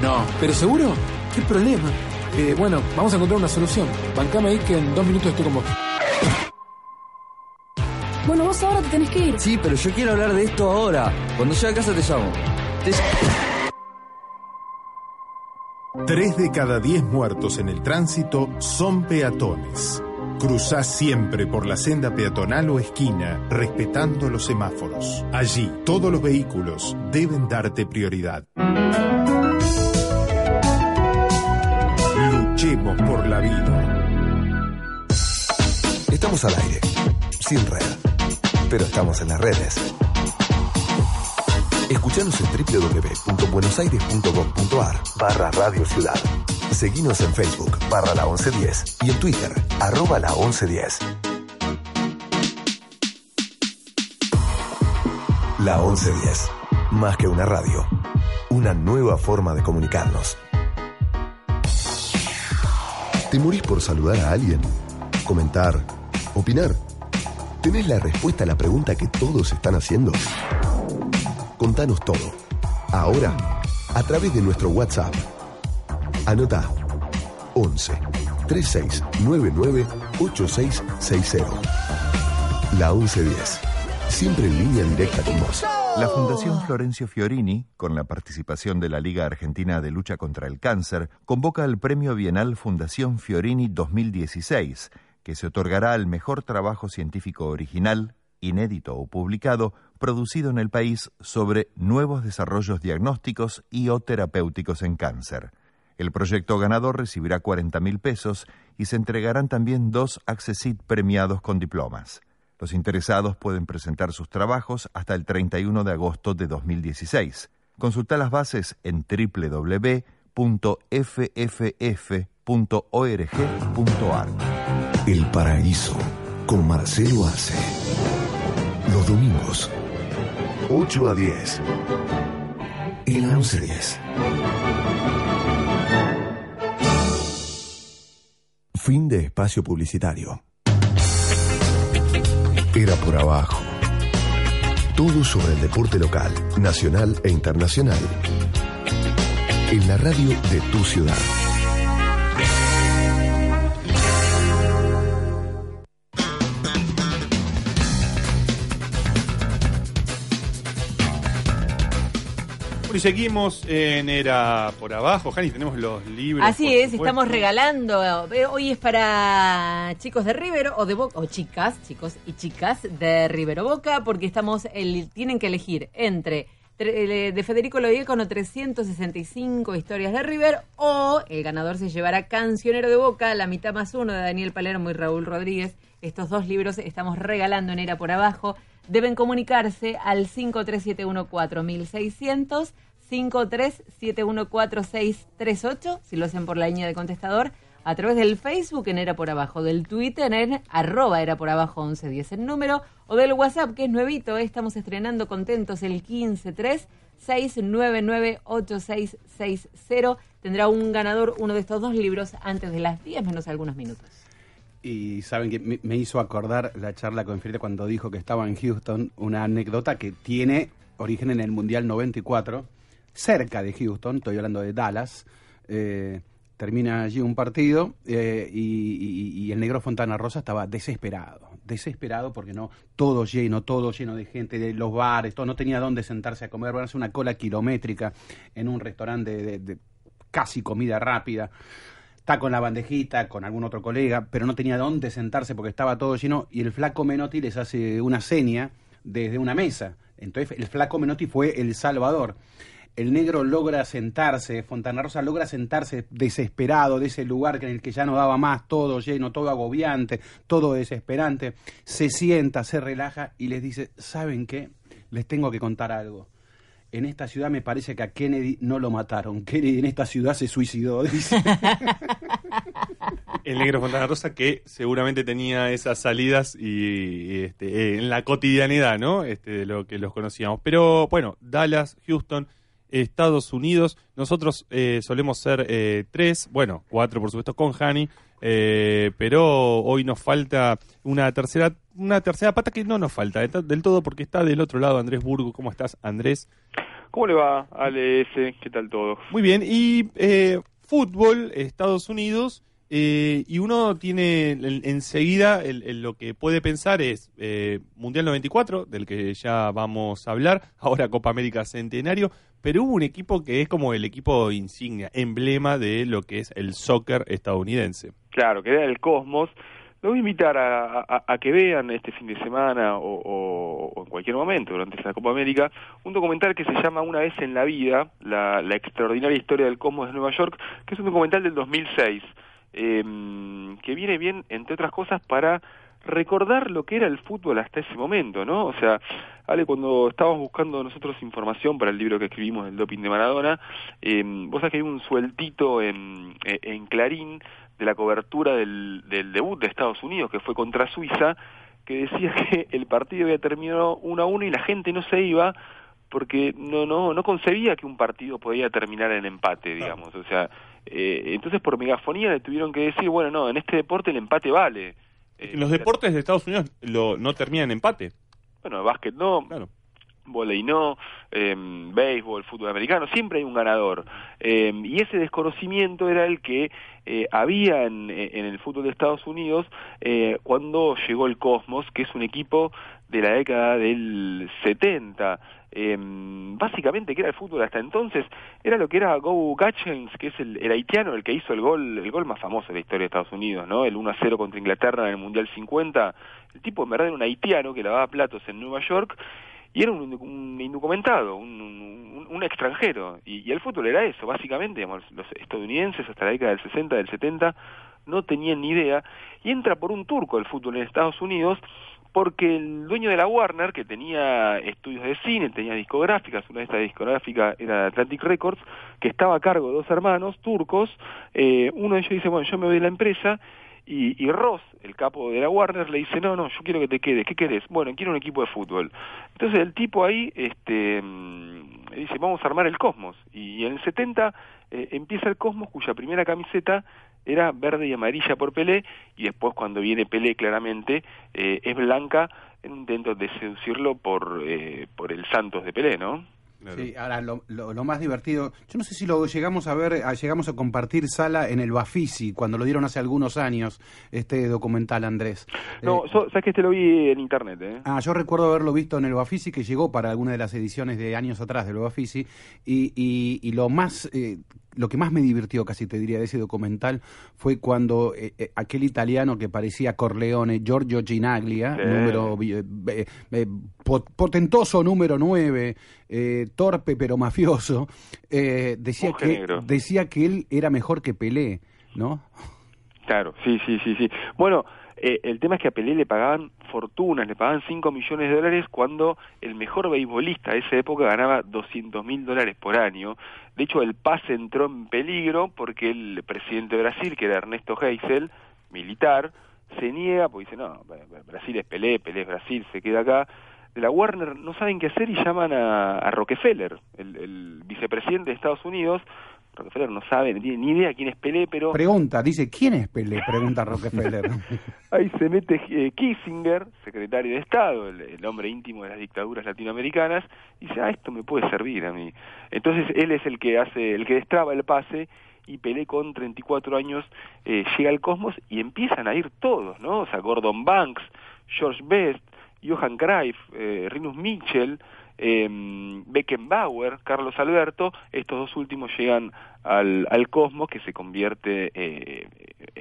No, pero seguro, ¿qué problema? Eh, bueno, vamos a encontrar una solución. Bancame ahí que en dos minutos estoy con vos. Bueno, vos ahora te tenés que ir. Sí, pero yo quiero hablar de esto ahora. Cuando llegue a casa te llamo. Te- Tres de cada diez muertos en el tránsito son peatones. Cruzá siempre por la senda peatonal o esquina, respetando los semáforos. Allí, todos los vehículos deben darte prioridad. Luchemos por la vida. Estamos al aire, sin red, pero estamos en las redes. Escuchanos en www.buenosaires.gov.ar barra Radio Ciudad. Seguinos en Facebook barra la 1110 y en Twitter arroba la 1110. La 1110. Más que una radio. Una nueva forma de comunicarnos. ¿Te morís por saludar a alguien? ¿Comentar? ¿Opinar? ¿Tenés la respuesta a la pregunta que todos están haciendo? Contanos todo. Ahora, a través de nuestro WhatsApp. Anota 11 3699 8660. La 1110. Siempre en línea directa con vos. La Fundación Florencio Fiorini, con la participación de la Liga Argentina de Lucha contra el Cáncer, convoca el Premio Bienal Fundación Fiorini 2016, que se otorgará al mejor trabajo científico original, inédito o publicado, producido en el país sobre nuevos desarrollos diagnósticos y o terapéuticos en cáncer. El proyecto ganador recibirá 40 mil pesos y se entregarán también dos Accessit premiados con diplomas. Los interesados pueden presentar sus trabajos hasta el 31 de agosto de 2016. Consulta las bases en www.fff.org.ar. El Paraíso con Marcelo Arce. Los domingos, 8 a 10. En la 1110. Fin de espacio publicitario. Era por abajo. Todo sobre el deporte local, nacional e internacional. En la radio de tu ciudad. Y seguimos en Era por Abajo. Jani, tenemos los libros. Así es, supuesto. estamos regalando. eh, Hoy es para chicos de River o de Boca, o chicas, chicos y chicas de River o Boca, porque estamos el, tienen que elegir entre tre- de Federico Loiecono 365 historias de River o el ganador se llevará Cancionero de Boca, la mitad más uno de Daniel Palermo y Raúl Rodríguez. Estos dos libros estamos regalando en Era por Abajo. Deben comunicarse al 53714600 53714638, si lo hacen por la línea de contestador, a través del Facebook en Era por Abajo, del Twitter en arroba Era por Abajo 1110 el número, o del WhatsApp, que es nuevito, eh, estamos estrenando contentos el 153 699 8660. Tendrá un ganador uno de estos dos libros antes de las 10 menos algunos minutos. Y saben que me, hizo acordar la charla con Frida cuando dijo que estaba en Houston, una anécdota que tiene origen en el Mundial 94, cerca de Houston, estoy hablando de Dallas. eh, termina allí un partido eh, y, el negro Fontana Rosa estaba desesperado, desesperado porque no, todo lleno, todo lleno de gente, de los bares, todo, no tenía dónde sentarse a comer, van a hacer una cola kilométrica en un restaurante de- de- de casi comida rápida está con la bandejita, con algún otro colega, pero no tenía dónde sentarse porque estaba todo lleno y el flaco Menotti les hace una seña desde una mesa. Entonces el flaco Menotti fue el salvador. El negro logra sentarse, Fontana Rosa logra sentarse desesperado de ese lugar en el que ya no daba más, todo lleno, todo agobiante, todo desesperante. Se sienta, se relaja y les dice, ¿saben qué? Les tengo que contar algo. En esta ciudad me parece que a Kennedy no lo mataron. Kennedy en esta ciudad se suicidó, dice. El negro Fontana Rosa que seguramente tenía esas salidas y, este, en la cotidianidad, ¿no? Este, de lo que los conocíamos. Pero bueno, Dallas, Houston, Estados Unidos, nosotros eh, solemos ser eh, tres, bueno, cuatro por supuesto con Hani, eh, pero hoy nos falta una tercera, una tercera pata que no nos falta de- del todo porque está del otro lado Andrés Burgo. ¿Cómo estás, Andrés? ¿Cómo le va, Ale S? ¿Qué tal todo? Muy bien, y eh, fútbol, Estados Unidos, eh, y uno tiene en- enseguida el- lo que puede pensar es eh, Mundial 94, del que ya vamos a hablar, ahora Copa América Centenario, pero hubo un equipo que es como el equipo insignia, emblema de lo que es el soccer estadounidense. Claro, que era el Cosmos. Lo voy a invitar a, que vean este fin de semana o, en cualquier momento durante esta Copa América un documental que se llama Una vez en la vida, la, la extraordinaria historia del Cosmos de Nueva York, que es un documental del 2006, eh, que viene bien, entre otras cosas, para recordar lo que era el fútbol hasta ese momento, ¿no? O sea, Ale, cuando estábamos buscando nosotros información para el libro que escribimos, El doping de Maradona, eh, vos sabés que hay un sueltito en, en Clarín de la cobertura del, del debut de Estados Unidos, que fue contra Suiza, que decía que el partido había terminado 1 a 1 y la gente no se iba porque no no no concebía que un partido podía terminar en empate, digamos. O sea, eh, entonces por megafonía le tuvieron que decir, bueno, no, en este deporte el empate vale. Eh, Los deportes de Estados Unidos lo, no terminan en empate. bueno, básquet no, volei no, eh, béisbol, fútbol americano, siempre hay un ganador. Eh, y ese desconocimiento era el que eh, había en, en el fútbol de Estados Unidos eh, cuando llegó el Cosmos, que es un equipo de la década del 70. Eh, básicamente, que era el fútbol hasta entonces, era lo que era Go Gatchens, que es el, haitiano, el que hizo el gol, el gol más famoso de la historia de Estados Unidos, ¿no? El 1 a 0 contra Inglaterra en el Mundial 50. El tipo en verdad era un haitiano que lavaba platos en Nueva York y era un, indocumentado, un, extranjero. Y, el fútbol era eso, básicamente, los estadounidenses hasta la década del 60, del 70, no tenían ni idea. Y entra por un turco el fútbol en Estados Unidos, porque el dueño de la Warner, que tenía estudios de cine, tenía discográficas, una de estas discográficas era Atlantic Records, que estaba a cargo de dos hermanos turcos, eh, uno de ellos dice, bueno, yo me voy de la empresa, y, y Ross, el capo de la Warner, le dice, no, no, yo quiero que te quedes, ¿qué querés? Bueno, quiero un equipo de fútbol. Entonces el tipo ahí este, mm, dice, vamos a armar el Cosmos. Y, en el 70 eh, empieza el Cosmos, cuya primera camiseta era verde y amarilla por Pelé, y después cuando viene Pelé claramente eh, es blanca intento de seducirlo por, eh, por el Santos de Pelé, ¿no? Sí, ahora lo, lo- lo más divertido, yo no sé si lo llegamos a ver, a- llegamos a compartir sala en el Bafisi, cuando lo dieron hace algunos años, este documental, Andrés. No, Eh, so- sabes que este lo vi en internet, ¿eh? Ah, yo recuerdo haberlo visto en el Bafisi, que llegó para alguna de las ediciones de años atrás del Bafisi, y, y, y lo más, eh, lo que más me divirtió, casi te diría, de ese documental, fue cuando eh, eh, aquel italiano que parecía Corleone, Giorgio Ginaglia, Sí. número eh, pot- potentoso número 9, eh, torpe pero mafioso, eh, decía que negro. decía que él era mejor que Pelé, ¿no? Claro, sí, sí, sí, sí. Bueno, eh, el tema es que a Pelé le pagaban fortunas, le pagaban 5 millones de dólares cuando el mejor beisbolista de esa época ganaba 200 mil dólares por año. De hecho, el pase entró en peligro porque el presidente de Brasil, que era Ernesto Geisel, militar, se niega porque dice, no, Brasil es Pelé, Pelé es Brasil, se queda acá. De la Warner no saben qué hacer y llaman a, a Rockefeller, el, el vicepresidente de Estados Unidos. Rockefeller no sabe, no tiene ni idea quién es Pelé, pero... Pregunta, dice, ¿quién es Pelé? Pregunta Rockefeller. Ahí se mete eh, Kissinger, secretario de Estado, el, el hombre íntimo de las dictaduras latinoamericanas, y dice, ah, esto me puede servir a mí. Entonces él es el que hace, el que destraba el pase, y Pelé con 34 años eh, llega al Cosmos y empiezan a ir todos, ¿no? O sea, Gordon Banks, George Best, Johan Cruyff, eh, Rinus Mitchell, eh, Beckenbauer, Carlos Alberto, estos dos últimos llegan al, al Cosmos que se convierte eh,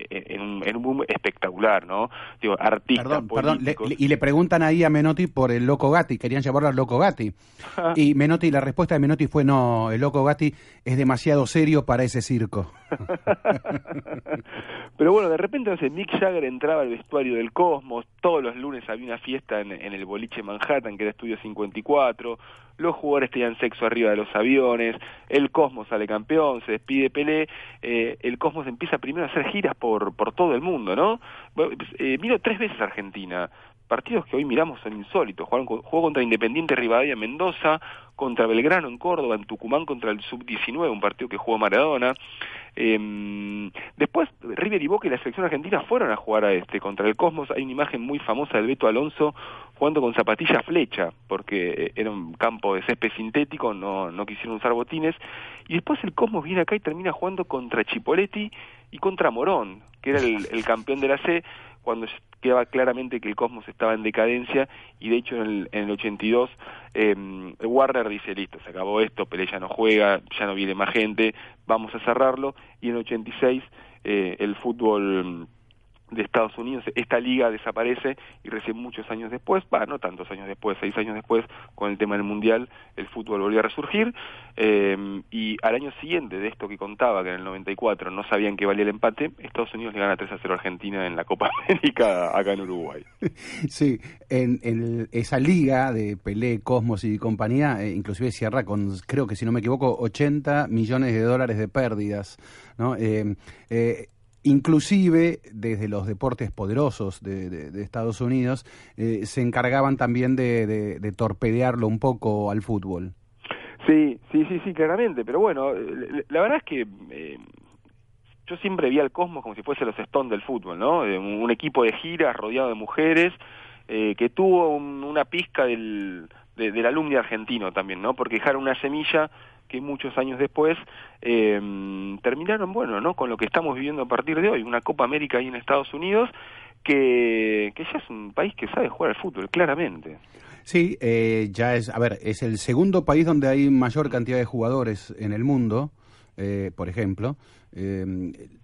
en, un, en un boom espectacular, ¿no? Digo, artistas, Perdón, perdón, le- políticos. le- y le preguntan ahí a Menotti por el Loco Gatti, querían llamarlo al Loco Gatti. Y Menotti, la respuesta de Menotti fue no, el Loco Gatti es demasiado serio para ese circo. Pero bueno, de repente, sé, Mick Jagger entraba al vestuario del Cosmos, todos los lunes había una fiesta en, en el boliche Manhattan, que era Estudio 54, los jugadores tenían sexo arriba de los aviones, el Cosmos sale campeón, se despide Pelé, eh, el Cosmos empieza primero a hacer giras por, por todo el mundo, ¿no? Pues, eh, vino tres veces a Argentina, partidos que hoy miramos son insólitos, Jugaron jugó contra Independiente Rivadavia en Mendoza, contra Belgrano en Córdoba, en Tucumán contra el Sub-19, un partido que jugó Maradona, eh, después River y Boca y la selección argentina fueron a jugar a este contra el Cosmos. Hay una imagen muy famosa del Beto Alonso jugando con zapatilla flecha, porque eh, era un campo de césped sintético, no, no quisieron usar botines. Y después el Cosmos viene acá y termina jugando contra Chipoletti y contra Morón, que era el campeón de la C, cuando quedaba claramente que el Cosmos estaba en decadencia y de hecho en el, en el 82 eh, Warner dice listo, se acabó esto, Pelé ya no juega, ya no viene más gente, vamos a cerrarlo y en el 86 eh, el fútbol de Estados Unidos, esta liga desaparece y recién muchos años después, va, no tantos años después, seis años después, con el tema del Mundial, el fútbol volvió a resurgir eh, y al año siguiente de esto que contaba, que en el 94 no sabían que valía el empate, Estados Unidos le gana 3 a 0 a Argentina en la Copa América acá en Uruguay. Sí, en, esa liga de Pelé, Cosmos y compañía, eh, inclusive cierra con, creo que si no me equivoco, 80 millones de dólares de pérdidas, ¿no? Eh, eh, inclusive desde los deportes poderosos de, Estados Unidos eh, se encargaban también de, de- de torpedearlo un poco al fútbol. Sí, sí, sí, sí, claramente, pero bueno, eh, la verdad es que eh, yo siempre vi al Cosmos como si fuese los Stones del fútbol, ¿no? Un, un equipo de giras rodeado de mujeres eh, que tuvo un- una pizca del, de- del alumni argentino también, ¿no? Porque dejaron una semilla que muchos años después eh, terminaron, bueno, ¿no? Con lo que estamos viviendo a partir de hoy, una Copa América ahí en Estados Unidos que, que ya es un país que sabe jugar al fútbol, claramente. Sí, eh, ya es, a ver, es el segundo país donde hay mayor cantidad de jugadores en el mundo, eh, por ejemplo. Eh,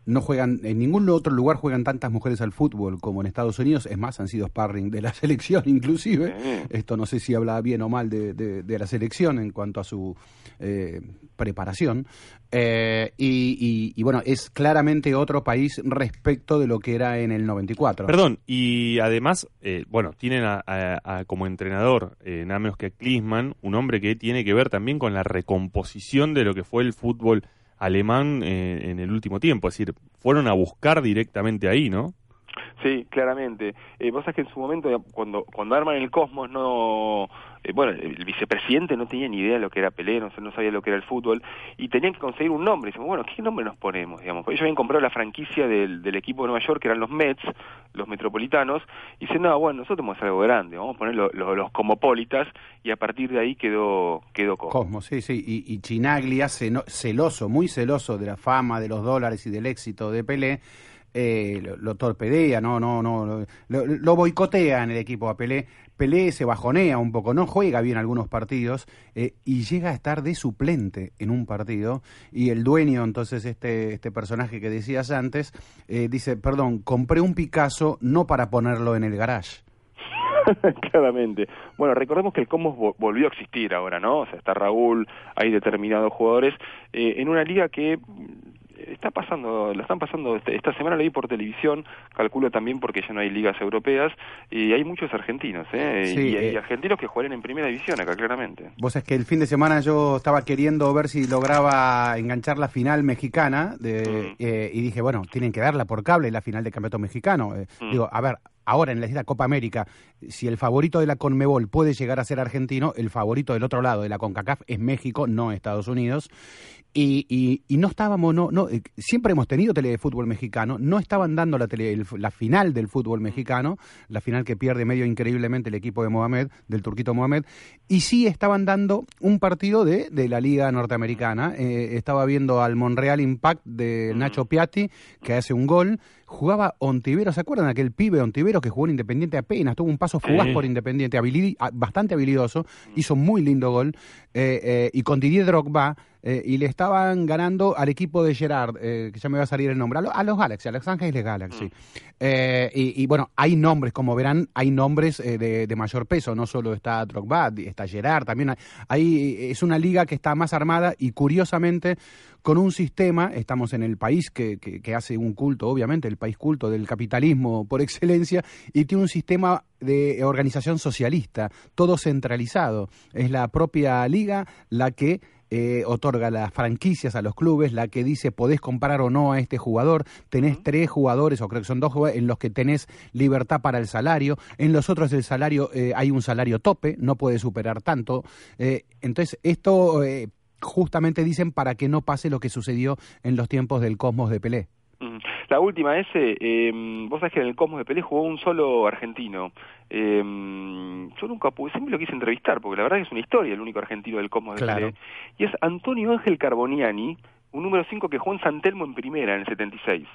no juegan, en ningún otro lugar juegan tantas mujeres al fútbol como en Estados Unidos. Es más, han sido sparring de la selección inclusive. Esto no sé si habla bien o mal de, de- de la selección en cuanto a su eh, preparación. Eh, y, y- y bueno, es claramente otro país respecto de lo que era en el 94. Perdón, y además, eh, bueno, tienen a, a- a como entrenador eh, nada menos que a Klinsmann, un hombre que tiene que ver también con la recomposición de lo que fue el fútbol alemán eh, en el último tiempo. Es decir, fueron a buscar directamente ahí, ¿no? Sí, claramente. Eh, sabés que en su momento, cuando, cuando arman el Cosmos, no... eh, bueno, el vicepresidente no tenía ni idea de lo que era Pelé, no, no sabía lo que era el fútbol, y tenían que conseguir un nombre. Y decimos, bueno, ¿qué nombre nos ponemos? Digamos, porque ellos habían comprado la franquicia del, equipo de Nueva York, que eran los Mets, los metropolitanos, y dicen, no, bueno, nosotros hacer algo grande, vamos a poner lo- lo- los Cosmopolitas, y a partir de ahí quedó, quedó Cosmos. Cosmos, sí, sí. Y, y Chinaglia, celoso, muy celoso de la fama, de los dólares y del éxito de Pelé, eh, lo, torpedea, no, no, no, lo, boicotea en el equipo a Pelé. Pelé se bajonea un poco, no juega bien algunos partidos eh, y llega a estar de suplente en un partido. Y el dueño, entonces, este, este personaje que decías antes, eh, dice, perdón, compré un Picasso no para ponerlo en el garage. Claramente. Bueno, recordemos que el Cosmos vo- volvió a existir ahora, ¿no? O sea, está Raúl, hay determinados jugadores, eh, en una liga que está pasando, la están pasando, este- esta semana lo vi por televisión, calculo también porque ya no hay ligas europeas, y hay muchos argentinos, ¿eh? Sí, y, y eh. argentinos que juegan en primera división acá, claramente. Vos es que el fin de semana yo estaba queriendo ver si lograba enganchar la final mexicana de, eh, y dije, bueno, tienen que darla por cable la final de campeonato mexicano. Eh, Mm. Digo, a ver, ahora en la Copa América, si el favorito de la Conmebol puede llegar a ser argentino, el favorito del otro lado de la CONCACAF es México, no Estados Unidos. Y, y, y no estábamos, no, no, eh, siempre hemos tenido telefútbol mexicano, no estaban dando la, tele, el- la final del fútbol mexicano, la final que pierde medio increíblemente el equipo de Mohamed, del turquito Mohamed, y sí estaban dando un partido de, de la liga norteamericana. Eh, estaba viendo al Monreal Impact de Nacho Piatti, que hace un gol, jugaba Ontivero, ¿se acuerdan aquel pibe Ontivero que jugó en Independiente apenas, tuvo un paso fugaz Sí. por Independiente, habili- bastante habilidoso, hizo muy lindo gol, eh, eh, y con Didier Drogba, eh, y le estaban ganando al equipo de Gerard, eh, que ya me va a salir el nombre, a, lo- a los Galaxy, a Los Ángeles Galaxy. Eh, y, y, bueno, hay nombres, como verán, hay nombres de, de mayor peso, no solo está Drogba, está Gerard, también hay, hay- es una liga que está más armada y curiosamente con un sistema, estamos en el país que, que- que hace un culto, obviamente, el país culto del capitalismo por excelencia, y tiene un sistema de organización socialista, todo centralizado. Es la propia liga la que eh, otorga las franquicias a los clubes, la que dice podés comprar o no a este jugador, tenés tres jugadores, o creo que son dos jugadores, en los que tenés libertad para el salario, en los otros el salario, eh, hay un salario tope, no puede superar tanto. Eh, entonces, esto eh, justamente dicen para que no pase lo que sucedió en los tiempos del Cosmos de Pelé. Mm. La última, ese, eh, vos sabés que en el Cosmos de Pelé jugó un solo argentino. Eh, yo nunca pude, siempre lo quise entrevistar, porque la verdad que es una historia el único argentino del Cosmos de Claro. Pelé. Y es Antonio Ángel Carboniani, un número 5 que jugó en San Telmo en primera en el 76.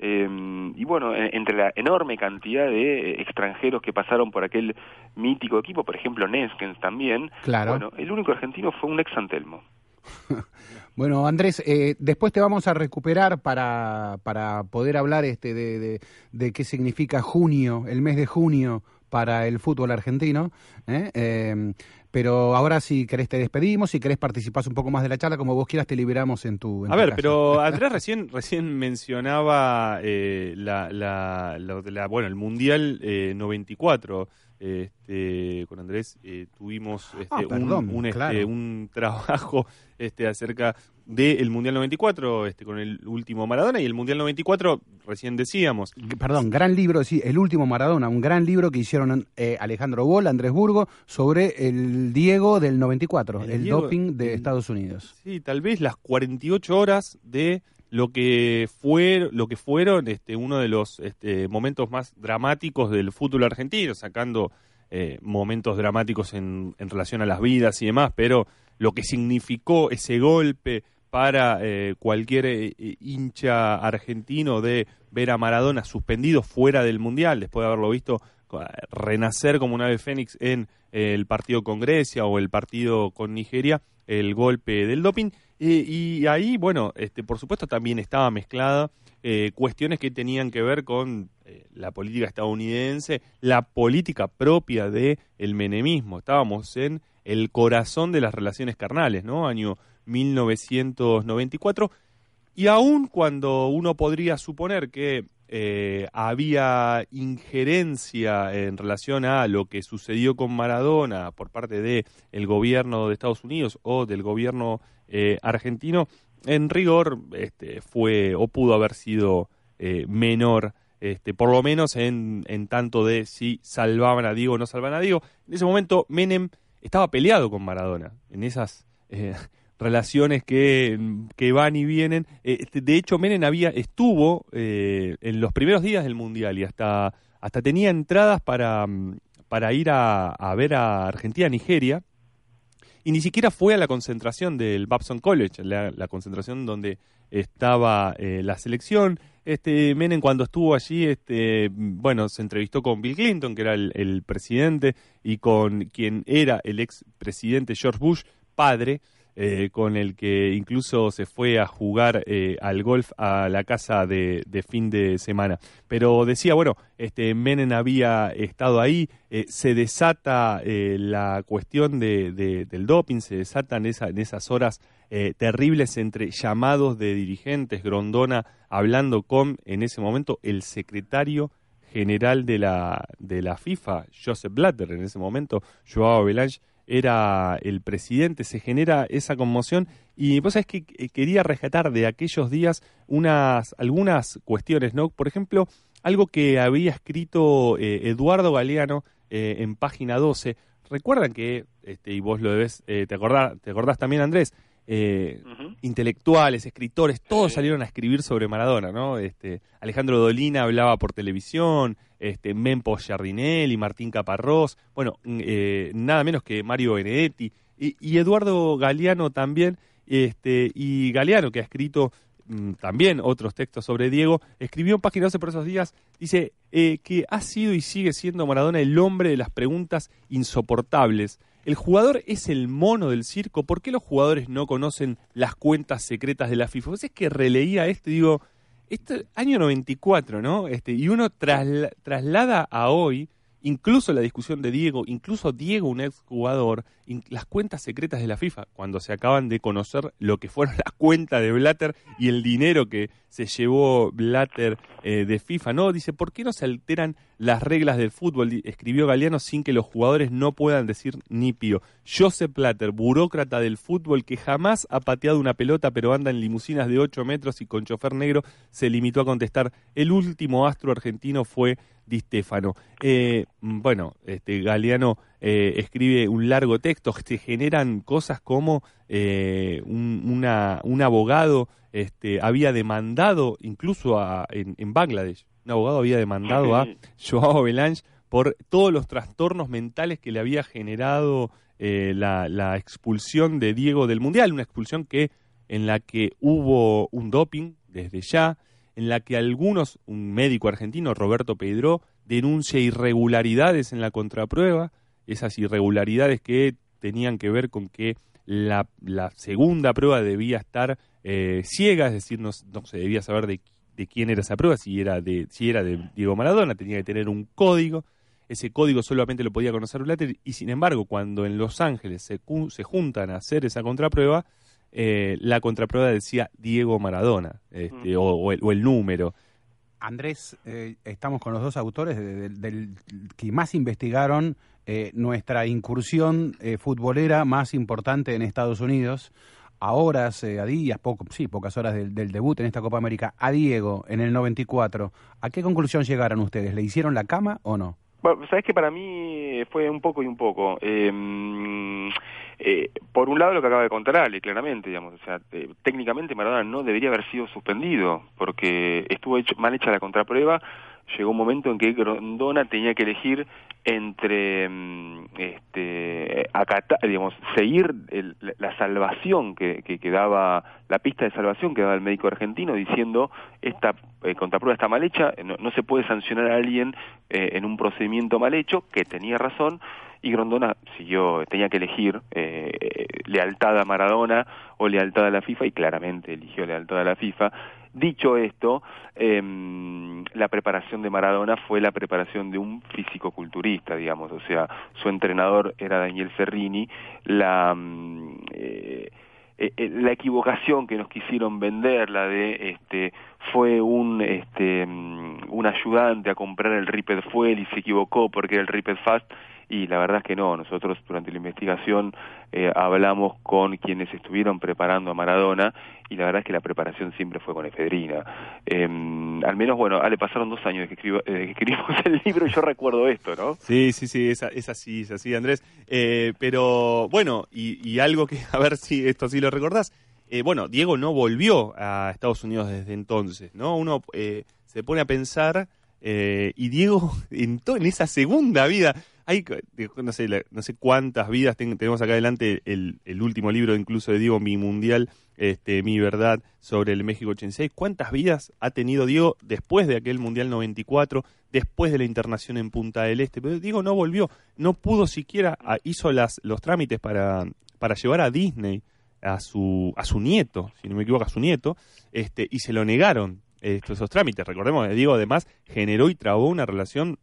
Eh, y bueno, en- entre la enorme cantidad de eh, extranjeros que pasaron por aquel mítico equipo, por ejemplo Neskens también, Claro. bueno, el único argentino fue un ex San Telmo. Bueno, Andrés, eh, después te vamos a recuperar para, para poder hablar este de, de- de qué significa junio, el mes de junio para el fútbol argentino. ¿eh? Eh, pero ahora si querés te despedimos, si querés participar un poco más de la charla, como vos quieras, te liberamos en tu... en A tu ver, casa. pero Andrés recién recién mencionaba eh, la, la, de la- bueno el mundial eh, 94. Este, con Andrés eh, tuvimos este, Ah, un- perdón, un, este, claro. un trabajo este, acerca del mundial 94 este, con el último Maradona y el mundial 94 recién decíamos. Perdón, gran libro, sí, El último Maradona, un gran libro que hicieron eh, Alejandro Boll, Andrés Burgo, sobre el Diego del 94, el, El Diego- doping de Estados Unidos. Sí, tal vez las 48 horas de lo que fue lo que fueron este uno de los este, momentos más dramáticos del fútbol argentino, sacando eh, momentos dramáticos en, en relación a las vidas y demás, pero lo que significó ese golpe para eh, cualquier eh, eh, hincha argentino de ver a Maradona suspendido fuera del mundial después de haberlo visto co- renacer como un ave fénix en eh, el partido con Grecia o el partido con Nigeria, el golpe del doping. Eh, y ahí, bueno, este, por supuesto también estaba mezclada eh, cuestiones que tenían que ver con eh, la política estadounidense, la política propia de el menemismo. Estábamos en el corazón de las relaciones carnales, ¿no? Año 1994. Y aun cuando uno podría suponer que eh, había injerencia en relación a lo que sucedió con Maradona por parte de el gobierno de Estados Unidos o del gobierno eh, argentino, en rigor este, fue o pudo haber sido eh, menor este, por lo menos en, en tanto de si salvaban a Diego o no salvaban a Diego. En ese momento Menem estaba peleado con Maradona, en esas eh, relaciones que, que, van y vienen. Eh, este, de hecho, Menem había, estuvo eh, en los primeros días del Mundial y hasta, hasta tenía entradas para, para ir a, ver a Argentina-Nigeria y ni siquiera fue a la concentración del Babson College, la, la concentración donde estaba eh, la selección. Este Menem cuando estuvo allí, este, bueno, se entrevistó con Bill Clinton, que era el, el presidente, y con quien era el ex presidente George Bush, padre, eh, con el que incluso se fue a jugar eh, al golf a la casa de, de, fin de semana. Pero decía, bueno, este Menem había estado ahí, eh, se desata eh, la cuestión de, de, del doping, se desatan esa, en esas horas eh, terribles entre llamados de dirigentes, Grondona hablando con, en ese momento, el secretario general de la, de la FIFA, Joseph Blatter, en ese momento, Joao Belange, era el presidente, se genera esa conmoción y vos sabés que quería rescatar de aquellos días unas algunas cuestiones, ¿no? Por ejemplo, algo que había escrito eh, Eduardo Galeano eh, en página 12. Recuerdan que, este, y vos lo debes, eh, te, acordás, te acordás también, Andrés, eh, uh -huh. intelectuales, escritores, todos sí. salieron a escribir sobre Maradona, ¿no? Este, Alejandro Dolina hablaba por televisión, este, Mempo Giardinelli, Martín Caparrós, bueno, eh, nada menos que Mario Benedetti, y, y, Eduardo Galeano también, este, y Galeano, que ha escrito mm, también otros textos sobre Diego, escribió en Página 12 por esos días, dice eh, que ha sido y sigue siendo Maradona el hombre de las preguntas insoportables, ¿El jugador es el mono del circo? ¿Por qué los jugadores no conocen las cuentas secretas de la FIFA? Pues es que releía esto y digo, este año 94, ¿no? Este, y uno trasla traslada a hoy, incluso la discusión de Diego, incluso Diego, un ex jugador, las cuentas secretas de la FIFA, cuando se acaban de conocer lo que fueron las cuentas de Blatter y el dinero que se llevó Blatter eh, de FIFA, ¿no? Dice, ¿por qué no se alteran las reglas del fútbol? Escribió Galeano sin que los jugadores no puedan decir ni pío. Joseph Blatter, burócrata del fútbol que jamás ha pateado una pelota pero anda en limusinas de 8 metros y con chofer negro, se limitó a contestar, el último astro argentino fue Di Stefano. Eh, bueno, este Galeano eh, escribe un largo texto, se generan cosas como eh, un, una, un, abogado este, había demandado, incluso a, en, en, Bangladesh, un abogado había demandado a Joao Belange por todos los trastornos mentales que le había generado eh, la, la, expulsión de Diego del Mundial, una expulsión que en la que hubo un doping desde ya, en la que algunos, un médico argentino, Roberto Pedro, denuncia irregularidades en la contraprueba, esas irregularidades que tenían que ver con que la, la segunda prueba debía estar eh, ciega, es decir, no, no, se debía saber de, de, quién era esa prueba, si era, de, si era de Diego Maradona, tenía que tener un código, ese código solamente lo podía conocer Blatter, y sin embargo, cuando en Los Ángeles se, se juntan a hacer esa contraprueba, eh, la contraprueba decía Diego Maradona, este, mm. o, o, el, o, el, número. Andrés, eh, estamos con los dos autores del que más investigaron eh, nuestra incursión eh, futbolera más importante en Estados Unidos. A horas, a días, poco, sí, pocas horas del, del, debut en esta Copa América, a Diego en el 94, ¿a qué conclusión llegaron ustedes? ¿Le hicieron la cama o no? Bueno, sabes que para mí fue un poco y un poco. Eh, eh, por un lado lo que acaba de contar Ale, claramente, digamos, o sea, técnicamente Maradona no debería haber sido suspendido porque estuvo hecho, mal hecha la contraprueba. Llegó un momento en que Grondona tenía que elegir entre este, acatar, digamos, seguir el, la salvación que, que, que, daba, la pista de salvación que daba el médico argentino diciendo esta eh, contraprueba está mal hecha, no, no, se puede sancionar a alguien eh, en un procedimiento mal hecho, que tenía razón, y Grondona siguió, tenía que elegir eh, lealtad a Maradona o lealtad a la FIFA, y claramente eligió lealtad a la FIFA. Dicho esto, eh, la preparación de Maradona fue la preparación de un físico-culturista, digamos, o sea, su entrenador era Daniel Ferrini, la... Eh, la equivocación que nos quisieron vender, la de este fue un este un ayudante a comprar el Riped Fuel y se equivocó porque era el Riped Fast y la verdad es que no, nosotros durante la investigación eh, hablamos con quienes estuvieron preparando a Maradona y la verdad es que la preparación siempre fue con efedrina. Eh, al menos, bueno, ah, le pasaron dos años que, desde que escribimos el libro y yo recuerdo esto, ¿no? Sí, sí, sí, es, es así, es así, Andrés. Eh, pero bueno, y, y algo que, a ver si esto sí lo recordás. Eh, bueno, Diego no volvió a Estados Unidos desde entonces, ¿no? Uno eh, se pone a pensar eh, y Diego en, en esa segunda vida, hay no sé, no sé cuántas vidas ten- tenemos acá adelante el, el último libro incluso de Diego, Mi Mundial, este, Mi Verdad sobre el México 86. ¿Cuántas vidas ha tenido Diego después de aquel Mundial 94, después de la internación en Punta del Este? Pero Diego no volvió, no pudo siquiera, a- hizo las, los trámites para, para llevar a Disney a su, a su nieto, si no me equivoco, a su nieto, este, y se lo negaron esos trámites. Recordemos que Diego además generó y trabó una relación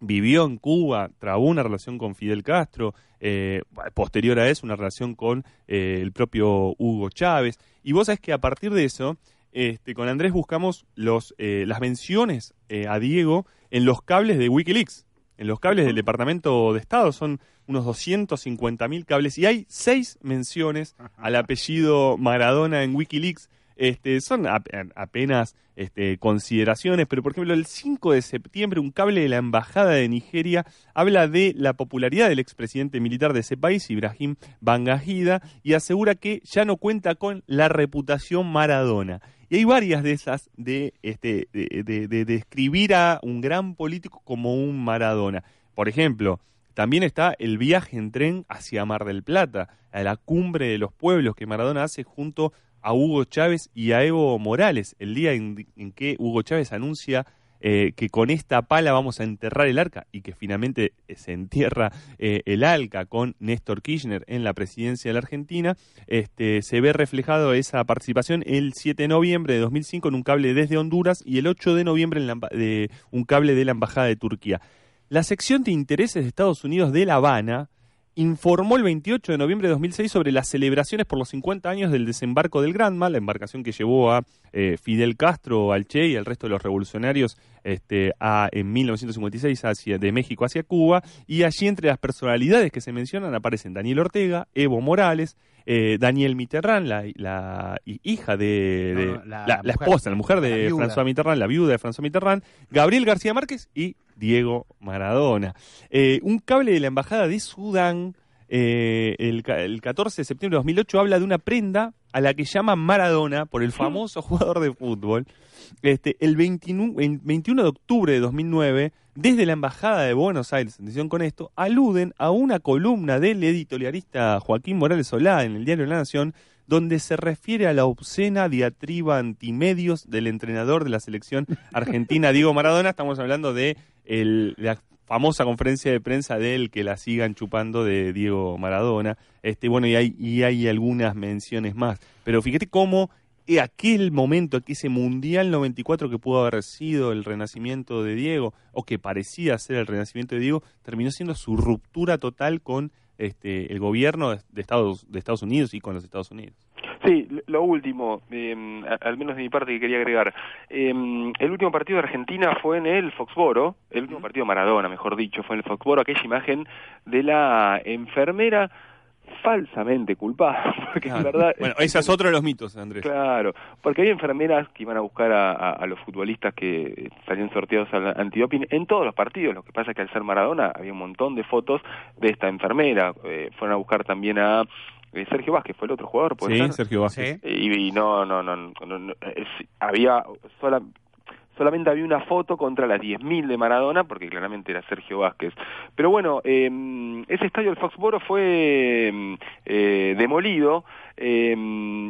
vivió en Cuba, trabó una relación con Fidel Castro, eh, posterior a eso una relación con eh, el propio Hugo Chávez. Y vos sabés que a partir de eso, este, con Andrés buscamos los, eh, las menciones eh, a Diego en los cables de Wikileaks, en los cables del Departamento de Estado. Son unos 250 mil cables y hay seis menciones al apellido Maradona en Wikileaks. Este, son ap- apenas este, consideraciones, pero por ejemplo el 5 de septiembre un cable de la Embajada de Nigeria habla de la popularidad del expresidente militar de ese país, Ibrahim Bangahida, y asegura que ya no cuenta con la reputación Maradona. Y hay varias de esas de, este, de- de describir a un gran político como un Maradona. Por ejemplo, también está el viaje en tren hacia Mar del Plata, a la cumbre de los pueblos que Maradona hace junto a Hugo Chávez y a Evo Morales, el día en, que Hugo Chávez anuncia eh, que con esta pala vamos a enterrar el arca y que finalmente eh, se entierra eh, el arca con Néstor Kirchner en la presidencia de la Argentina, este, se ve reflejado esa participación el 7 de noviembre de 2005 en un cable desde Honduras y el 8 de noviembre en la de un cable de la Embajada de Turquía. La sección de intereses de Estados Unidos de La Habana informó el 28 de noviembre de 2006 sobre las celebraciones por los 50 años del desembarco del Granma, la embarcación que llevó a eh, Fidel Castro, al Che y al resto de los revolucionarios este, a, en 1956 hacia, de México hacia Cuba. Y allí entre las personalidades que se mencionan aparecen Daniel Ortega, Evo Morales, eh, Daniel Mitterrand, la, la hi- hija de, de- No, no, la- la, la la mujer, esposa, la mujer de. François Mitterrand, la viuda de François Mitterrand, Gabriel García Márquez y Diego Maradona. Eh, un cable de la Embajada de Sudán, eh, el, el 14 de septiembre de 2008, habla de una prenda a la que llaman Maradona por el famoso jugador de fútbol. Este, el 21, en- 21 de octubre de 2009, desde la Embajada de Buenos Aires, en atención con esto, aluden a una columna del editorialista Joaquín Morales Solá en el diario La Nación, donde se refiere a la obscena diatriba antimedios del entrenador de la selección argentina, Diego Maradona. Estamos hablando de la famosa conferencia de prensa del que la sigan chupando de Diego Maradona. Este, bueno, y hay, y hay algunas menciones más. Pero fíjate cómo aquel momento, ese Mundial 94 que pudo haber sido el renacimiento de Diego, o que parecía ser el renacimiento de Diego, terminó siendo su ruptura total con este, el gobierno de Estados, de Estados Unidos y con los Estados Unidos. Sí, lo- último, eh, al menos de mi parte que quería agregar. Eh, el último partido de Argentina fue en el Foxboro, el último partido de Maradona, mejor dicho, fue en el Foxboro, aquella imagen de la enfermera falsamente culpada, porque en verdad... Bueno, ese es otro de los mitos, Andrés. Claro, porque hay enfermeras que iban a buscar a, a- a los futbolistas que salían sorteados al antidoping en todos los partidos. Lo que pasa es que al ser Maradona había un montón de fotos de esta enfermera. Eh, fueron a buscar también a eh, Sergio Vázquez, fue el otro jugador, ¿puede Sí, ser? Sergio Vázquez. Y, y no, no, no, no, no, es- había sola, solamente había una foto contra las 10.000 de Maradona, porque claramente era Sergio Vázquez. Pero bueno, eh, ese estadio del Foxboro fue eh, demolido eh,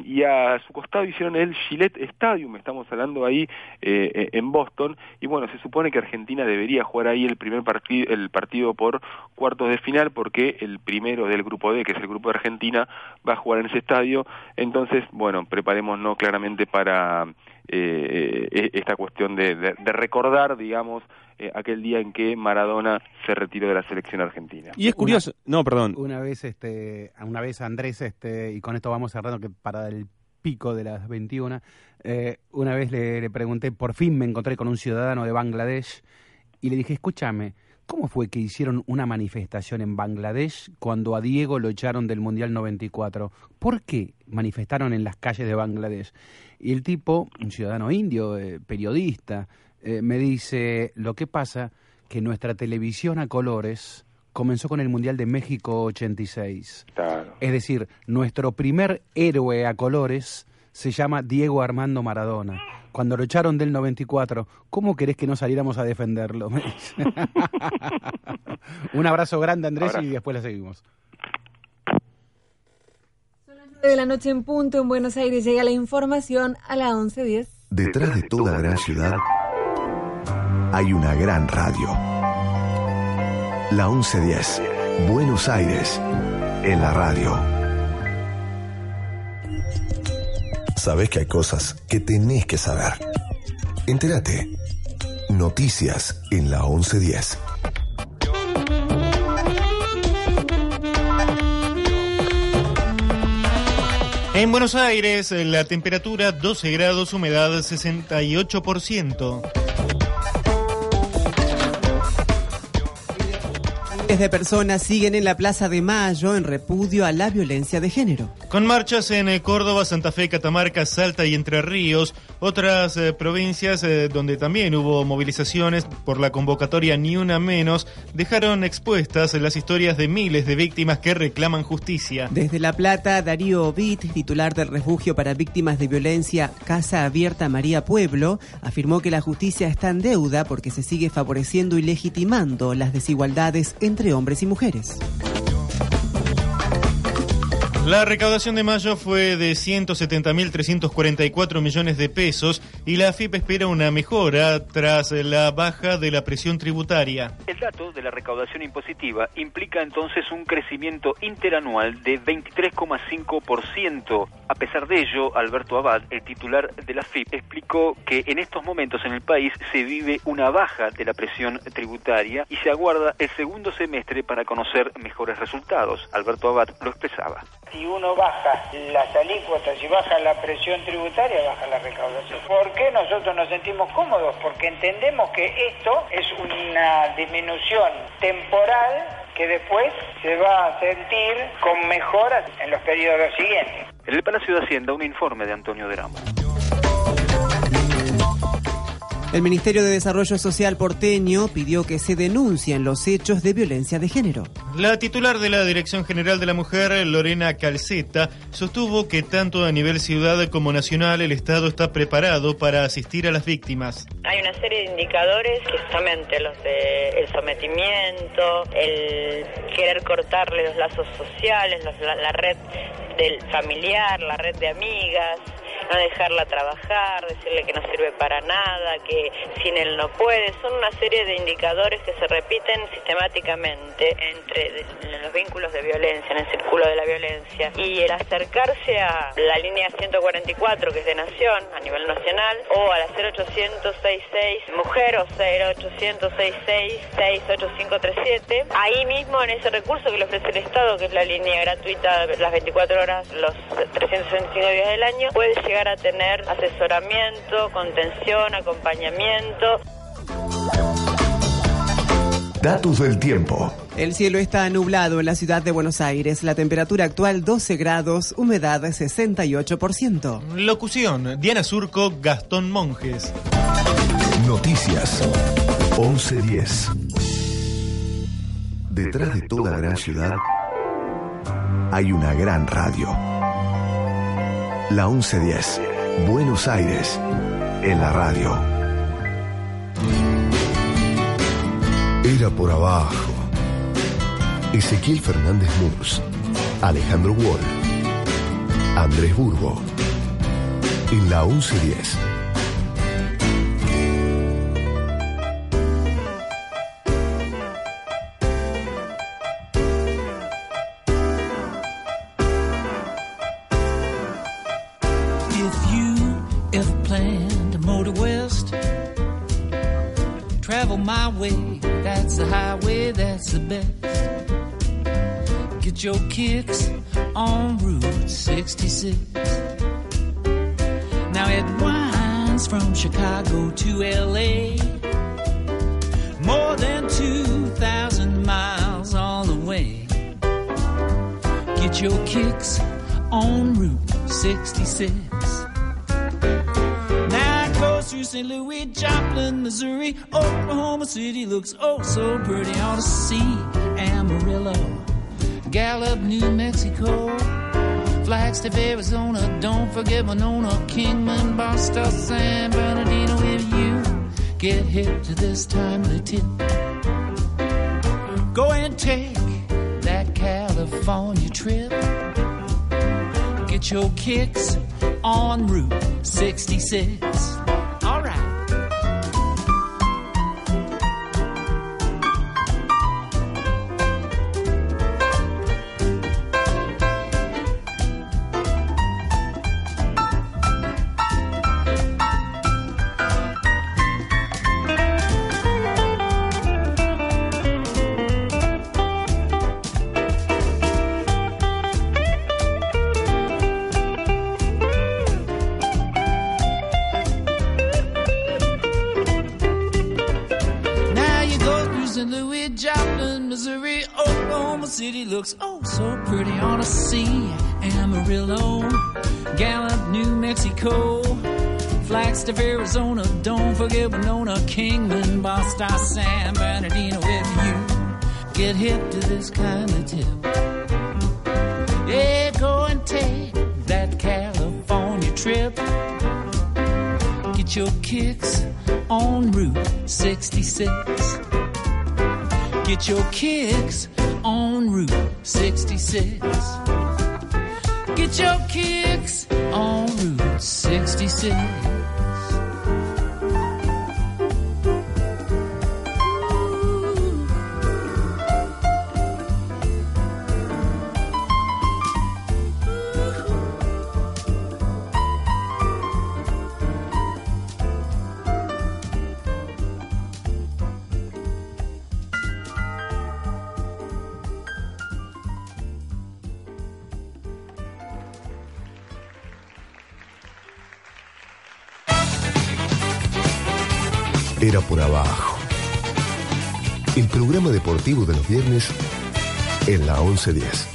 y a su costado hicieron el Gillette Stadium, estamos hablando ahí eh, eh, en Boston, y bueno, se supone que Argentina debería jugar ahí el primer partido, el partido por cuartos de final, porque el primero del grupo D, que es el grupo de Argentina, va a jugar en ese estadio, entonces, bueno, preparémonos claramente para eh, eh, esta cuestión de, de- de recordar, digamos, eh, aquel día en que Maradona se retiró de la selección argentina. Y es curioso, no, perdón. Una vez, este, una vez Andrés, este, y con esto vamos cerrando que para el pico de las 21, eh, una vez le, le pregunté, por fin me encontré con un ciudadano de Bangladesh y le dije, escúchame, ¿Cómo fue que hicieron una manifestación en Bangladesh cuando a Diego lo echaron del Mundial 94? ¿Por qué manifestaron en las calles de Bangladesh? Y el tipo, un ciudadano indio, eh, periodista, eh, me dice, lo que pasa que nuestra televisión a colores comenzó con el Mundial de México 86. Es decir, nuestro primer héroe a colores se llama Diego Armando Maradona. Cuando lo echaron del 94, ¿cómo querés que no saliéramos a defenderlo? Un abrazo grande, Andrés, y después la seguimos. de la noche en punto en Buenos Aires llega la información a las 11.10. Detrás de toda gran ciudad hay una gran radio. La 1110, Buenos Aires, en la radio. Sabes que hay cosas que tenés que saber. Entérate. Noticias en la 1110. En Buenos Aires, la temperatura 12 grados, humedad 68%. Miles de personas siguen en la Plaza de Mayo en repudio a la violencia de género. Con marchas en eh, Córdoba, Santa Fe, Catamarca, Salta y Entre Ríos, otras eh, provincias eh, donde también hubo movilizaciones por la convocatoria Ni Una Menos, dejaron expuestas las historias de miles de víctimas que reclaman justicia. Desde La Plata, Darío Bit, titular del refugio para víctimas de violencia Casa Abierta María Pueblo, afirmó que la justicia está en deuda porque se sigue favoreciendo y legitimando las desigualdades entre hombres y mujeres. La recaudación de mayo fue de 170.344 millones de pesos y la AFIP espera una mejora tras la baja de la presión tributaria. El dato de la recaudación impositiva implica entonces un crecimiento interanual de 23,5%. A pesar de ello, Alberto Abad, el titular de la AFIP, explicó que en estos momentos en el país se vive una baja de la presión tributaria y se aguarda el segundo semestre para conocer mejores resultados. Alberto Abad lo expresaba. Si uno baja las alícuotas y baja la presión tributaria, baja la recaudación. ¿Por qué nosotros nos sentimos cómodos? Porque entendemos que esto es una disminución temporal que después se va a sentir con mejoras en los periodos siguientes. En el Palacio de Hacienda, un informe de Antonio Deramo. El Ministerio de Desarrollo Social porteño pidió que se denuncien los hechos de violencia de género. La titular de la Dirección General de la Mujer, Lorena Calceta, sostuvo que tanto a nivel ciudad como nacional el Estado está preparado para asistir a las víctimas. Hay una serie de indicadores justamente los de el sometimiento, el querer cortarle los lazos sociales, los- la, la red del familiar, la red de amigas, no dejarla trabajar, decirle que no sirve para nada, que sin él no puede. Son una serie de indicadores que se repiten sistemáticamente entre los vínculos de violencia, en el círculo de la violencia. Y el acercarse a la línea 144, que es de Nación, a nivel nacional, o a la 0800-66 Mujer o 0800-66-68537, ahí mismo en ese recurso que le ofrece el Estado, que es la línea gratuita las 24 horas, los 365 días del año, puede llegar a tener asesoramiento, contención, acompañamiento. Datos del tiempo. El cielo está nublado en la ciudad de Buenos Aires. La temperatura actual 12 grados, humedad 68%. Locución, Diana Surco, Gastón Monjes. Noticias 1110. Detrás de toda gran ciudad hay una gran radio. La 1110. Buenos Aires. En la radio. Era por abajo. Ezequiel Fernández Murs. Alejandro Wall. Andrés Burgo. En la 1110. That's the highway, that's the best. Get your kicks on Route 66. Now it winds from Chicago to LA. More than 2,000 miles all the way. Get your kicks on Route 66. Through St. Louis, Joplin, Missouri, Oklahoma City looks oh so pretty. On to see Amarillo, Gallup, New Mexico, Flagstaff, Arizona. Don't forget Winona, Kingman, Boston, San Bernardino. If you get hip to this timely tip, go and take that California trip. Get your kicks on Route 66. All right. Joplin, Missouri, Oklahoma City looks oh so pretty on a sea. Amarillo, Gallup, New Mexico, Flagstaff, Arizona. Don't forget Winona, Kingman, Boston, San Bernardino. If you get hip to this kind of tip, yeah, go and take that California trip. Get your kicks on Route 66. Get your kicks on Route 66. Get your kicks on Route 66. De los viernes en la 1110.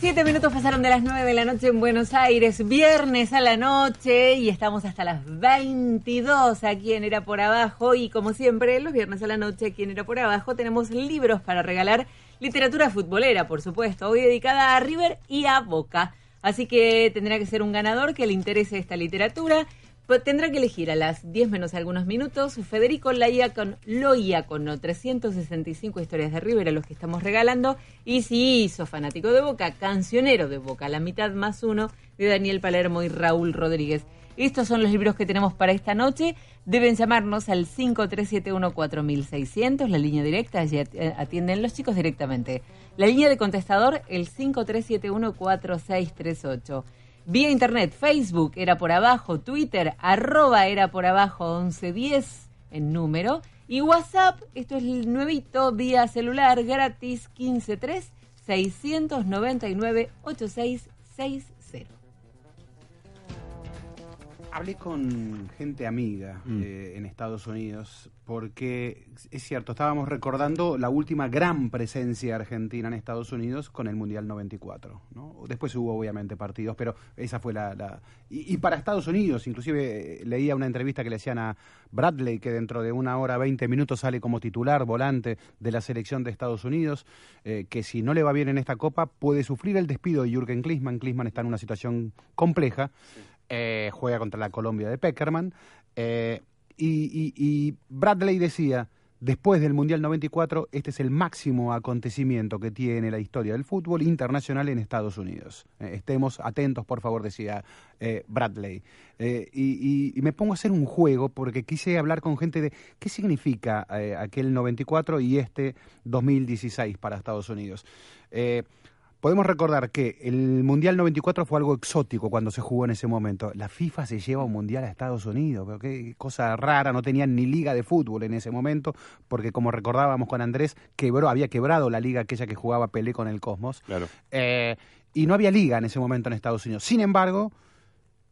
Siete minutos pasaron de las nueve de la noche en Buenos Aires, viernes a la noche, y estamos hasta las 22 aquí en Era por Abajo. Y como siempre, los viernes a la noche aquí en Era por Abajo tenemos libros para regalar, literatura futbolera, por supuesto, hoy dedicada a River y a Boca. Así que tendrá que ser un ganador que le interese esta literatura. Pues tendrá que elegir a las 10 menos algunos minutos Federico Loiacono, Loiacono 365 historias de River a los que estamos regalando. Y si hizo fanático de Boca, cancionero de Boca, la mitad más uno de Daniel Palermo y Raúl Rodríguez. Estos son los libros que tenemos para esta noche. Deben llamarnos al 5371-4600, la línea directa, allí at- atienden los chicos directamente. La línea de contestador, el 5371-4638. Vía internet, Facebook, era por abajo, Twitter, arroba era por abajo 1110 en número. Y WhatsApp, esto es el nuevito, vía celular, gratis 153 699 8660. Hablé con gente amiga Mm. eh, en Estados Unidos porque es cierto, estábamos recordando la última gran presencia argentina en Estados Unidos con el Mundial 94. ¿no? Después hubo obviamente partidos, pero esa fue la... la- Y, y para Estados Unidos, inclusive eh, leía una entrevista que le hacían a Bradley, que dentro de una hora 20 minutos sale como titular, volante de la selección de Estados Unidos, eh, que si no le va bien en esta copa puede sufrir el despido de Jürgen Klinsmann. Klinsmann está en una situación compleja eh, juega contra la Colombia de Peckerman. eh, y, y- y Bradley decía, después del Mundial 94, este es el máximo acontecimiento que tiene la historia del fútbol internacional en Estados Unidos. Eh, estemos atentos, por favor, decía eh, Bradley. Y, y- me pongo a hacer un juego porque quise hablar con gente de qué significa aquel 94 y este 2016 para Estados Unidos. Podemos recordar que el Mundial 94 fue algo exótico cuando se jugó en ese momento. La FIFA se lleva un Mundial a Estados Unidos, pero qué cosa rara, no tenían ni liga de fútbol en ese momento, porque como recordábamos con Andrés, quebró, había quebrado la liga aquella que jugaba Pelé con el Cosmos. Claro. Eh, y no había liga en ese momento en Estados Unidos. Sin embargo,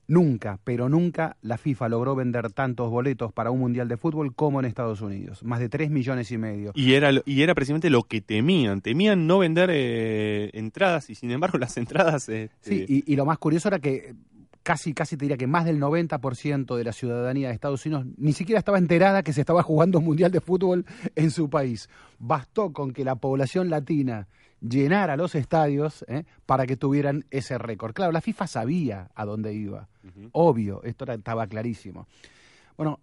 Nunca, pero nunca la FIFA logró vender tantos boletos para un mundial de fútbol como en Estados Unidos. Más de 3 millones y medio. Y era, y era precisamente lo que temían. Temían no vender eh, entradas y sin embargo las entradas... eh, Sí, eh, y, y lo más curioso era que casi, casi te diría que más del 90% de la ciudadanía de Estados Unidos ni siquiera estaba enterada que se estaba jugando un mundial de fútbol en su país. Bastó con que la población latina llenara los estadios ¿eh? para que tuvieran ese récord. Claro, la FIFA sabía a dónde iba. Obvio, esto era- estaba clarísimo. Bueno,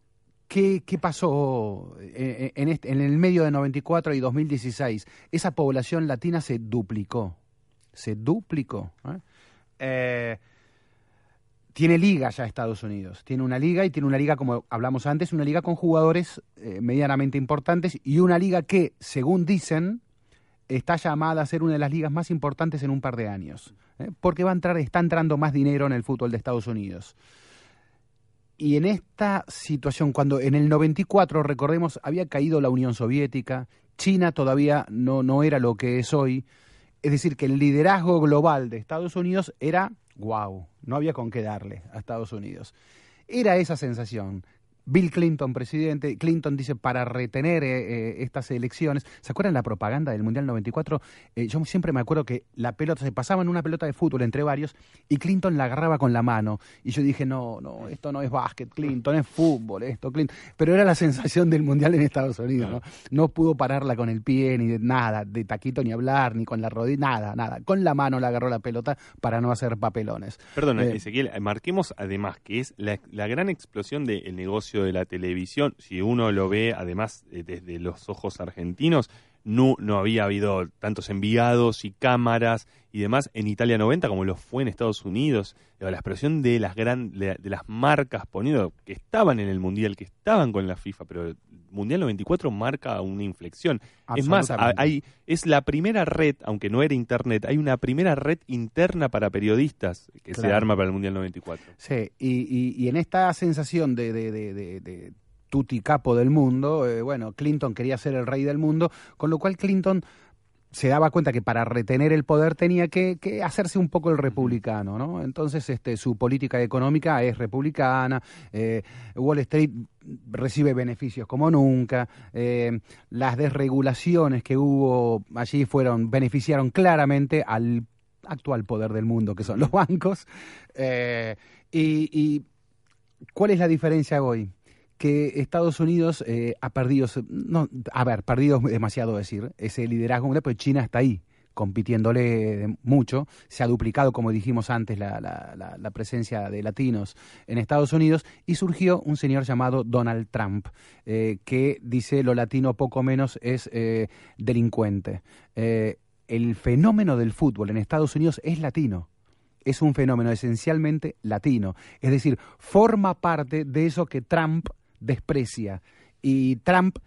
¿qué, qué pasó eh, en, este- en el medio de 94 y 2016? Esa población latina se duplicó. Se duplicó. ¿eh? Eh, tiene liga ya Estados Unidos. Tiene una liga y tiene una liga, como hablamos antes, una liga con jugadores eh, medianamente importantes y una liga que, según dicen, está llamada a ser una de las ligas más importantes en un par de años. ¿eh? Porque va a entrar, está entrando más dinero en el fútbol de Estados Unidos. Y en esta situación, cuando en el 94, recordemos, había caído la Unión Soviética, China todavía no, no era lo que es hoy, es decir, que el liderazgo global de Estados Unidos era, wow, no había con qué darle a Estados Unidos. Era esa sensación. Bill Clinton, presidente, Clinton dice para retener eh, eh, estas elecciones. ¿Se acuerdan la propaganda del Mundial 94? Eh, yo siempre me acuerdo que la pelota, se pasaba en una pelota de fútbol entre varios y Clinton la agarraba con la mano. Y yo dije, no, no, esto no es básquet, Clinton, es fútbol, esto, Clinton. Pero era la sensación del Mundial en Estados Unidos, ¿no? No pudo pararla con el pie, ni de nada, de taquito ni hablar, ni con la rodilla, nada, nada. Con la mano la agarró la pelota para no hacer papelones. Perdona, Eh, Ezequiel, marquemos además que es la, la gran explosión del negocio de la televisión. Si uno lo ve además eh, desde los ojos argentinos, no, no había habido tantos enviados y cámaras y demás en Italia 90 como lo fue en Estados Unidos. La explosión de las, gran, de, las marcas poniendo que estaban en el Mundial, que estaban con la FIFA, pero Mundial 94 marca una inflexión. Es más, hay, es la primera red, aunque no era Internet, hay una primera red interna para periodistas que se arma para el Mundial 94. Sí, y, y- y en esta sensación de, de, de, de- de tutti capo del mundo, eh, bueno, Clinton quería ser el rey del mundo, con lo cual Clinton se daba cuenta que para retener el poder tenía que, que hacerse un poco el republicano, ¿no? Entonces, este, su política económica es republicana, eh, Wall Street recibe beneficios como nunca, eh, las desregulaciones que hubo allí fueron beneficiaron claramente al actual poder del mundo, que son los bancos. Eh, y, y cuál es la diferencia hoy? Que Estados Unidos eh, ha perdido, no, a ver, perdido demasiado decir, ese liderazgo mundial, pero China está ahí compitiéndole mucho, se ha duplicado, como dijimos antes, la, la- la- presencia de latinos en Estados Unidos y surgió un señor llamado Donald Trump, eh, que dice lo latino poco menos es eh, delincuente. El fenómeno del fútbol en Estados Unidos es latino. Es un fenómeno esencialmente latino. Es decir, forma parte de eso que Trump desprecia. Y Trump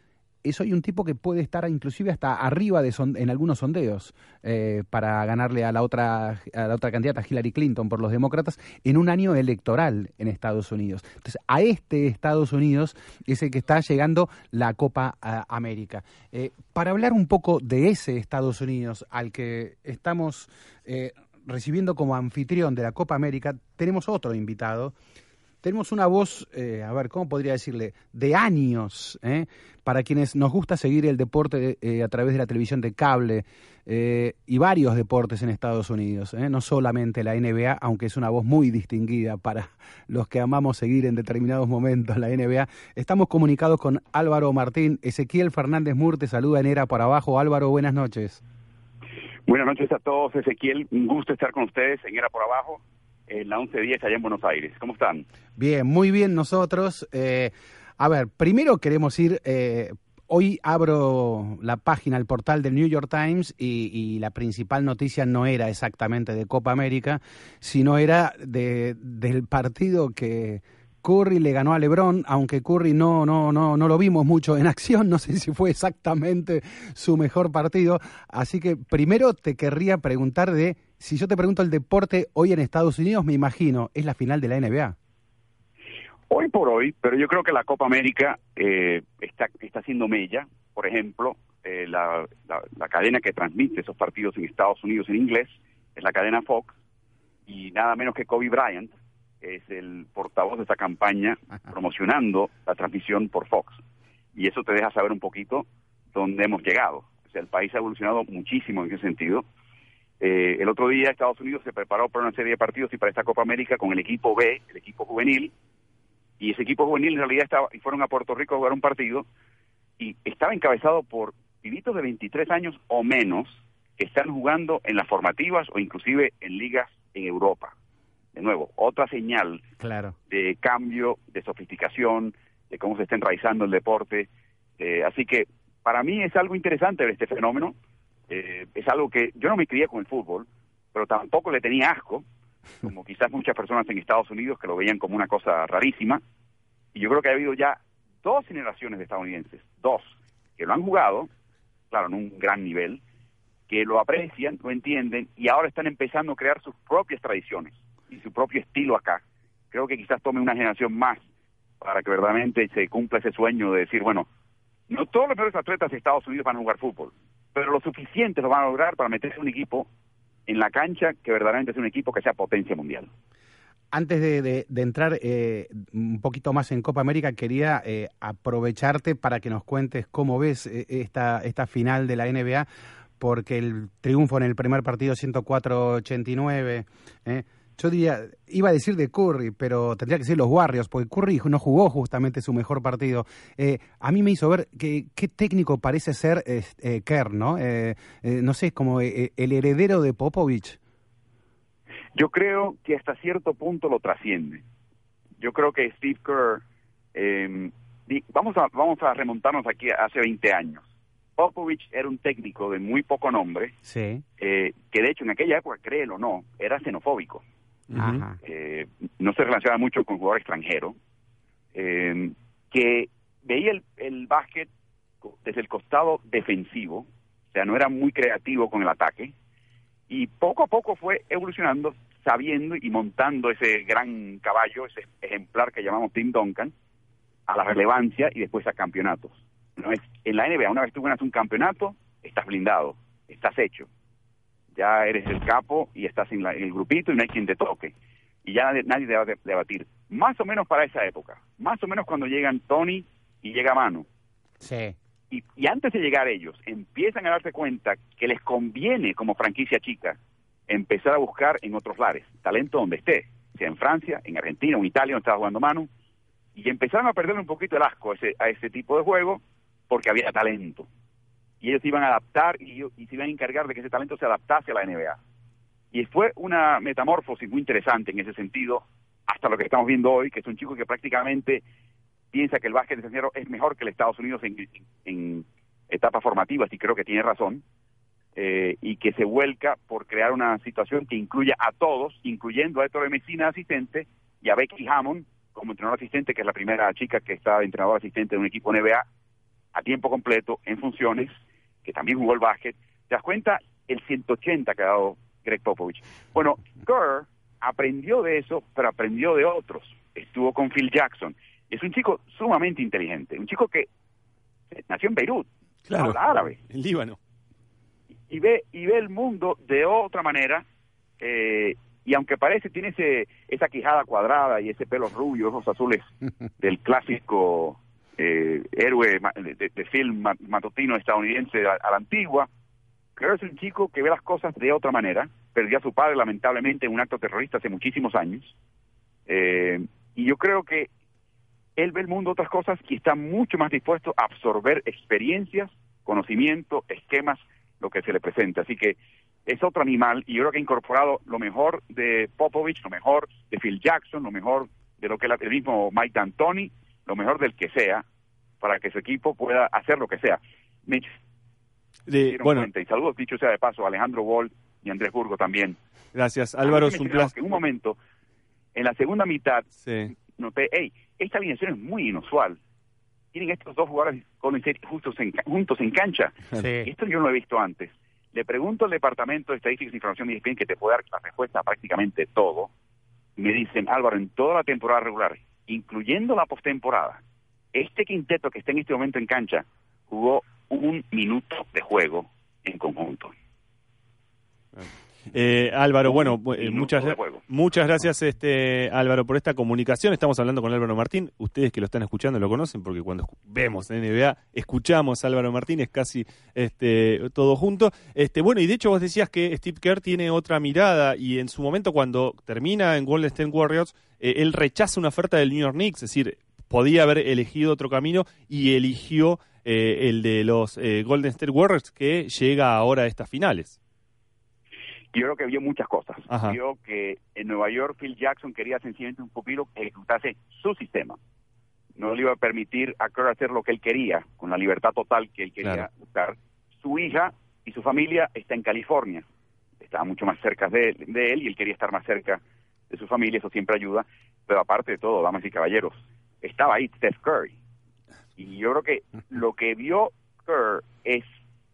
es hoy un tipo que puede estar inclusive hasta arriba de son- en algunos sondeos eh, para ganarle a la otra a la otra candidata Hillary Clinton por los demócratas en un año electoral en Estados Unidos. Entonces, a este Estados Unidos es el que está llegando la Copa ah, América. Eh, para hablar un poco de ese Estados Unidos al que estamos eh, recibiendo como anfitrión de la Copa América, tenemos otro invitado tenemos una voz, eh, a ver, ¿cómo podría decirle? De años, ¿eh? para quienes nos gusta seguir el deporte eh, a través de la televisión de cable eh, y varios deportes en Estados Unidos, ¿eh? no solamente la NBA, aunque es una voz muy distinguida para los que amamos seguir en determinados momentos la NBA. Estamos comunicados con Álvaro Martín. Ezequiel Fernández Mur te saluda en Era por Abajo. Álvaro, buenas noches. Buenas noches a todos, Ezequiel. Un gusto estar con ustedes en Era por Abajo, en la 1110 allá en Buenos Aires. ¿Cómo están? Bien, muy bien nosotros. Eh, a ver, primero queremos ir, eh, hoy abro la página, el portal del New York Times y, y la principal noticia no era exactamente de Copa América, sino era de, del partido que Curry le ganó a LeBron, aunque Curry no, no, no, no lo vimos mucho en acción, no sé si fue exactamente su mejor partido. Así que primero te querría preguntar de, si yo te pregunto el deporte hoy en Estados Unidos, me imagino, es la final de la NBA. Hoy por hoy, pero yo creo que la Copa América eh, está, está haciendo mella. Por ejemplo, eh, la, la- la cadena que transmite esos partidos en Estados Unidos en inglés es la cadena Fox y nada menos que Kobe Bryant es el portavoz de esta campaña promocionando la transmisión por Fox. Y eso te deja saber un poquito dónde hemos llegado. O sea, el país ha evolucionado muchísimo en ese sentido. Eh, el otro día Estados Unidos se preparó para una serie de partidos y para esta Copa América con el equipo B, el equipo juvenil, y ese equipo juvenil en realidad estaba, y fueron a Puerto Rico a jugar un partido, y estaba encabezado por pibitos de 23 años o menos que están jugando en las formativas o inclusive en ligas en Europa. De nuevo, otra señal Claro. de cambio, de sofisticación, de cómo se está enraizando el deporte. Eh, así que para mí es algo interesante ver este fenómeno. Eh, es algo que yo no me crié con el fútbol, pero tampoco le tenía asco, como quizás muchas personas en Estados Unidos que lo veían como una cosa rarísima. Y yo creo que ha habido ya dos generaciones de estadounidenses, dos, que lo han jugado, claro, en un gran nivel, que lo aprecian, lo entienden y ahora están empezando a crear sus propias tradiciones y su propio estilo acá. Creo que quizás tome una generación más para que verdaderamente se cumpla ese sueño de decir, bueno, no todos los mejores atletas de Estados Unidos van a jugar fútbol, pero lo suficiente lo van a lograr para meterse un equipo en la cancha que verdaderamente es un equipo que sea potencia mundial. Antes de, entrar eh, un poquito más en Copa América, quería eh, aprovecharte para que nos cuentes cómo ves eh, esta, esta final de la NBA, porque el triunfo en el primer partido 104-89, eh, yo diría, iba a decir de Curry, pero tendría que ser los Warriors, porque Curry no jugó justamente su mejor partido. Eh, a mí me hizo ver que, qué técnico parece ser eh, eh, Kerr, ¿no? Eh, eh, no sé, como eh, el heredero de Popovich. Yo creo que hasta cierto punto lo trasciende. Yo creo que Steve Kerr, eh, di- vamos, a, vamos a remontarnos aquí a hace 20 años. Popovich era un técnico de muy poco nombre, Sí. que de hecho en aquella época, créelo o no, era xenofóbico. Eh, no se relacionaba mucho con jugador extranjero, eh, que veía el, el básquet desde el costado defensivo, o sea, no era muy creativo con el ataque, y poco a poco fue evolucionando, sabiendo y montando ese gran caballo, ese ejemplar que llamamos Tim Duncan, a la relevancia y después a campeonatos. No es, en la NBA, una vez tú ganas un campeonato, estás blindado, estás hecho. Ya eres el capo y estás en, la- en el grupito y no hay quien te toque. Y ya nadie, nadie te va a de- debatir. Más o menos para esa época, más o menos cuando llegan Tony y llega Manu. Sí. Y, y antes de llegar ellos, empiezan a darse cuenta que les conviene como franquicia chica empezar a buscar en otros lares, talento donde esté, sea en Francia, en Argentina o en Italia donde estaba jugando Manu, y empezaron a perder un poquito el asco a ese, a ese tipo de juego porque había talento. Y ellos iban a adaptar y, se iban a encargar de que ese talento se adaptase a la NBA. Y fue una metamorfosis muy interesante en ese sentido, hasta lo que estamos viendo hoy, que es un chico que prácticamente piensa que el básquet extranjero es mejor que el Estados Unidos en, en- etapas formativas, y creo que tiene razón, eh, y que se vuelca por crear una situación que incluya a todos, incluyendo a Héctor Messina, asistente, y a Becky Hammond como entrenador asistente, que es la primera chica que está de entrenador asistente de un equipo NBA a tiempo completo, en funciones, que también jugó el básquet. ¿Te das cuenta? El 180 que ha dado Greg Popovich. Bueno, Kerr aprendió de eso, pero aprendió de otros. Estuvo con Phil Jackson. Es un chico sumamente inteligente, un chico que nació en Beirut, Claro. habla árabe En Líbano. y ve y ve el mundo de otra manera eh, y aunque parece tiene ese esa quijada cuadrada y ese pelo rubio ojos azules del clásico eh, héroe de, de film ma- matutino estadounidense a, a la antigua creo que es un chico que ve las cosas de otra manera perdió a su padre lamentablemente en un acto terrorista hace muchísimos años eh, y yo creo que él ve el mundo otras cosas y está mucho más dispuesto a absorber experiencias, conocimiento, esquemas, lo que se le presenta. Así que es otro animal y yo creo que ha incorporado lo mejor de Popovich, lo mejor de Phil Jackson, lo mejor de lo que el mismo Mike D'Antoni, lo mejor del que sea, para que su equipo pueda hacer lo que sea. Me De- bueno, cuenta, y saludos dicho sea de paso a Alejandro Wall y Andrés Burgo también. gracias Álvaro, es un placer. En un momento, en la segunda mitad, Sí. noté, hey, esta alineación es muy inusual. Tienen estos dos jugadores State juntos en, ca- juntos en cancha. Sí. Esto yo no lo he visto antes. Le pregunto al Departamento de Estadísticas e Información de ESPN, que te puede dar la respuesta a prácticamente todo. Me dicen, Álvaro, en toda la temporada regular, incluyendo la postemporada, este quinteto que está en este momento en cancha jugó un minuto de juego en conjunto. Eh, Álvaro, bueno, eh, muchas, muchas gracias este Álvaro por esta comunicación. Estamos hablando con Álvaro Martín. Ustedes que lo están escuchando lo conocen porque cuando vemos NBA escuchamos a Álvaro Martín, es casi este todo junto. Este, bueno, y de hecho vos decías que Steve Kerr tiene otra mirada y en su momento cuando termina en Golden State Warriors, eh, él rechaza una oferta del New York Knicks, es decir, podía haber elegido otro camino y eligió eh, el de los Golden State Warriors que llega ahora a estas finales. Yo creo que vio muchas cosas. Ajá. Vio que en Nueva York Phil Jackson quería sencillamente un pupilo que ejecutase su sistema. No le iba a permitir a Kerr hacer lo que él quería, con la libertad total que él quería Claro. buscar. Su hija y su familia está en California. Estaba mucho más cerca de, de él y él quería estar más cerca de su familia, eso siempre ayuda. Pero aparte de todo, damas y caballeros, estaba ahí Steph Curry. Y yo creo que lo que vio Kerr es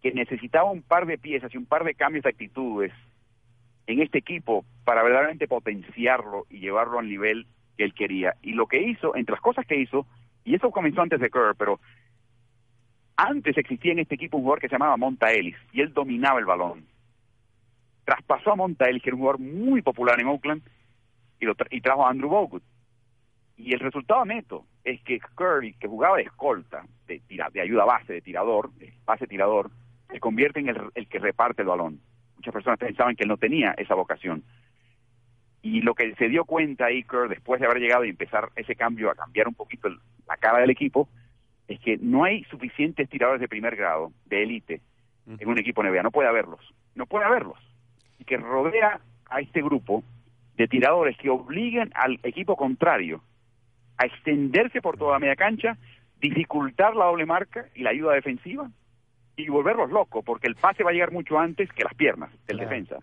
que necesitaba un par de piezas y un par de cambios de actitudes en este equipo para verdaderamente potenciarlo y llevarlo al nivel que él quería. Y lo que hizo, entre las cosas que hizo, y eso comenzó antes de Kerr, pero antes existía en este equipo un jugador que se llamaba Monta Ellis y él dominaba el balón. Traspasó a Monta Ellis, que era un jugador muy popular en Oakland, y, lo tra- y trajo a Andrew Bogut. Y el resultado neto es que Curry, que jugaba de escolta, de, tira- de ayuda base, de tirador, de base tirador, se convierte en el, el que reparte el balón. Muchas personas pensaban que él no tenía esa vocación. Y lo que se dio cuenta Kerr, después de haber llegado y empezar ese cambio a cambiar un poquito el- la cara del equipo, es que no hay suficientes tiradores de primer grado, de élite, en un equipo NBA. No puede haberlos. No puede haberlos. Y que rodea a este grupo de tiradores que obliguen al equipo contrario a extenderse por toda la media cancha, dificultar la doble marca y la ayuda defensiva y volverlos locos, porque el pase va a llegar mucho antes que las piernas del defensa.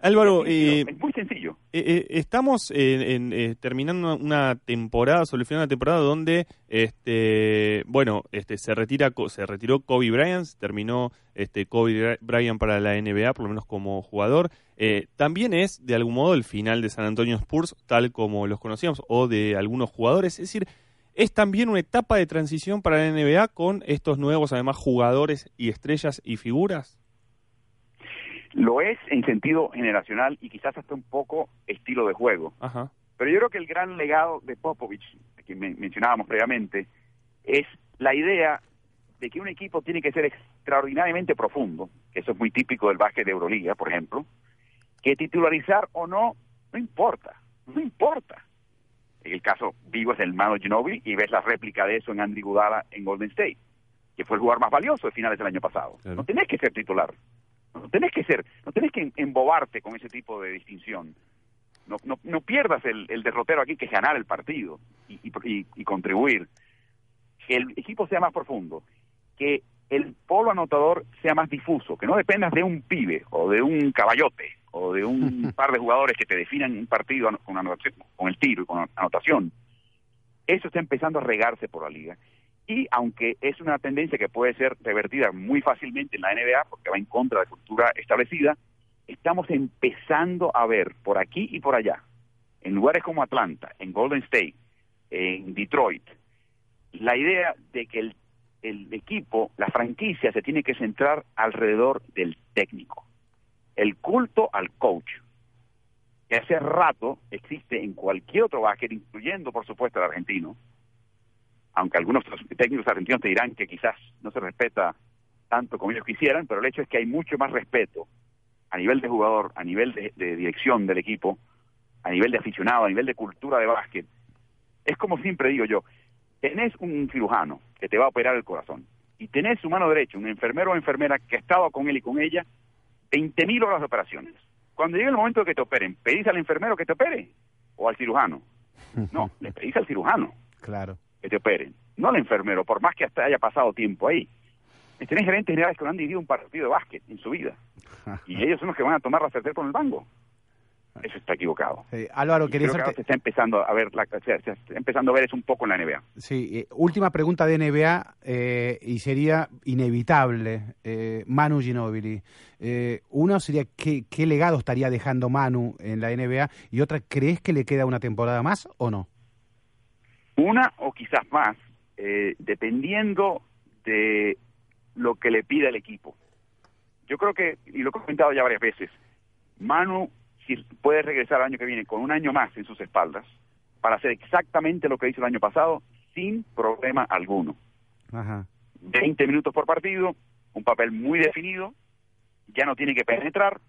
Álvaro, eh, Es muy sencillo. eh, eh, estamos en, en, eh, terminando una temporada, sobre el final de una temporada donde, este, bueno, este, se retira, se retiró Kobe Bryant, terminó este Kobe Bryant para la NBA, por lo menos como jugador. Eh, también es, de algún modo, el final de San Antonio Spurs, tal como los conocíamos, o de algunos jugadores. Es decir, es también una etapa de transición para la NBA con estos nuevos, además, jugadores y estrellas y figuras. Lo es en sentido generacional y quizás hasta un poco estilo de juego. Ajá. Pero yo creo que el gran legado de Popovich, que men- mencionábamos previamente, es la idea de que un equipo tiene que ser extraordinariamente profundo, que eso es muy típico del básquet de Euroliga, por ejemplo, que titularizar o no, no importa, no importa. El caso vivo es el Mano Ginobili y ves la réplica de eso en Andy Gudala en Golden State, que fue el jugador más valioso de finales del año pasado. No tenés que ser titular, no tenés que ser, no tenés que embobarte con ese tipo de distinción. No, no, no pierdas el, el derrotero aquí que es ganar el partido y, y- y- y contribuir. Que el equipo sea más profundo, que el polo anotador sea más difuso, que no dependas de un pibe o de un caballote o de un par de jugadores que te definan un partido con, anotación- con el tiro y con anotación. Eso está empezando a regarse por la liga. Y aunque es una tendencia que puede ser revertida muy fácilmente en la NBA, porque va en contra de la cultura establecida, estamos empezando a ver por aquí y por allá, en lugares como Atlanta, en Golden State, en Detroit, la idea de que el, el equipo, la franquicia, se tiene que centrar alrededor del técnico, el culto al coach, que hace rato existe en cualquier otro básquet, incluyendo por supuesto el argentino, aunque algunos técnicos argentinos te dirán que quizás no se respeta tanto como ellos quisieran, pero el hecho es que hay mucho más respeto a nivel de jugador, a nivel de, de dirección del equipo, a nivel de aficionado, a nivel de cultura de básquet. Es como siempre digo yo, tenés un cirujano que te va a operar el corazón y tenés su mano derecha, un enfermero o enfermera que ha estado con él y con ella 20.000 horas de operaciones. Cuando llegue el momento de que te operen, ¿pedís al enfermero que te opere o al cirujano? No, le pedís al cirujano Claro. que te operen, no al enfermero, por más que hasta haya pasado tiempo ahí. Tenés gerentes generales que no han dirigido un partido de básquet en su vida y ellos son los que van a tomar la certeza con el banco. Eso está equivocado. Álvaro, quería creo que ahora se está empezando a ver, la, se, se está empezando a ver eso un poco en la NBA. Sí, eh, última pregunta de NBA eh, y sería inevitable. Eh, Manu Ginobili. Eh, uno sería ¿qué, qué legado estaría dejando Manu en la NBA y otra, ¿crees que le queda una temporada más o no? Una o quizás más, eh, dependiendo de lo que le pida el equipo. Yo creo que, y lo he comentado ya varias veces, Manu si puede regresar el año que viene con un año más en sus espaldas para hacer exactamente lo que hizo el año pasado sin problema alguno. Ajá. 20 minutos por partido, un papel muy definido, ya no tiene que penetrar.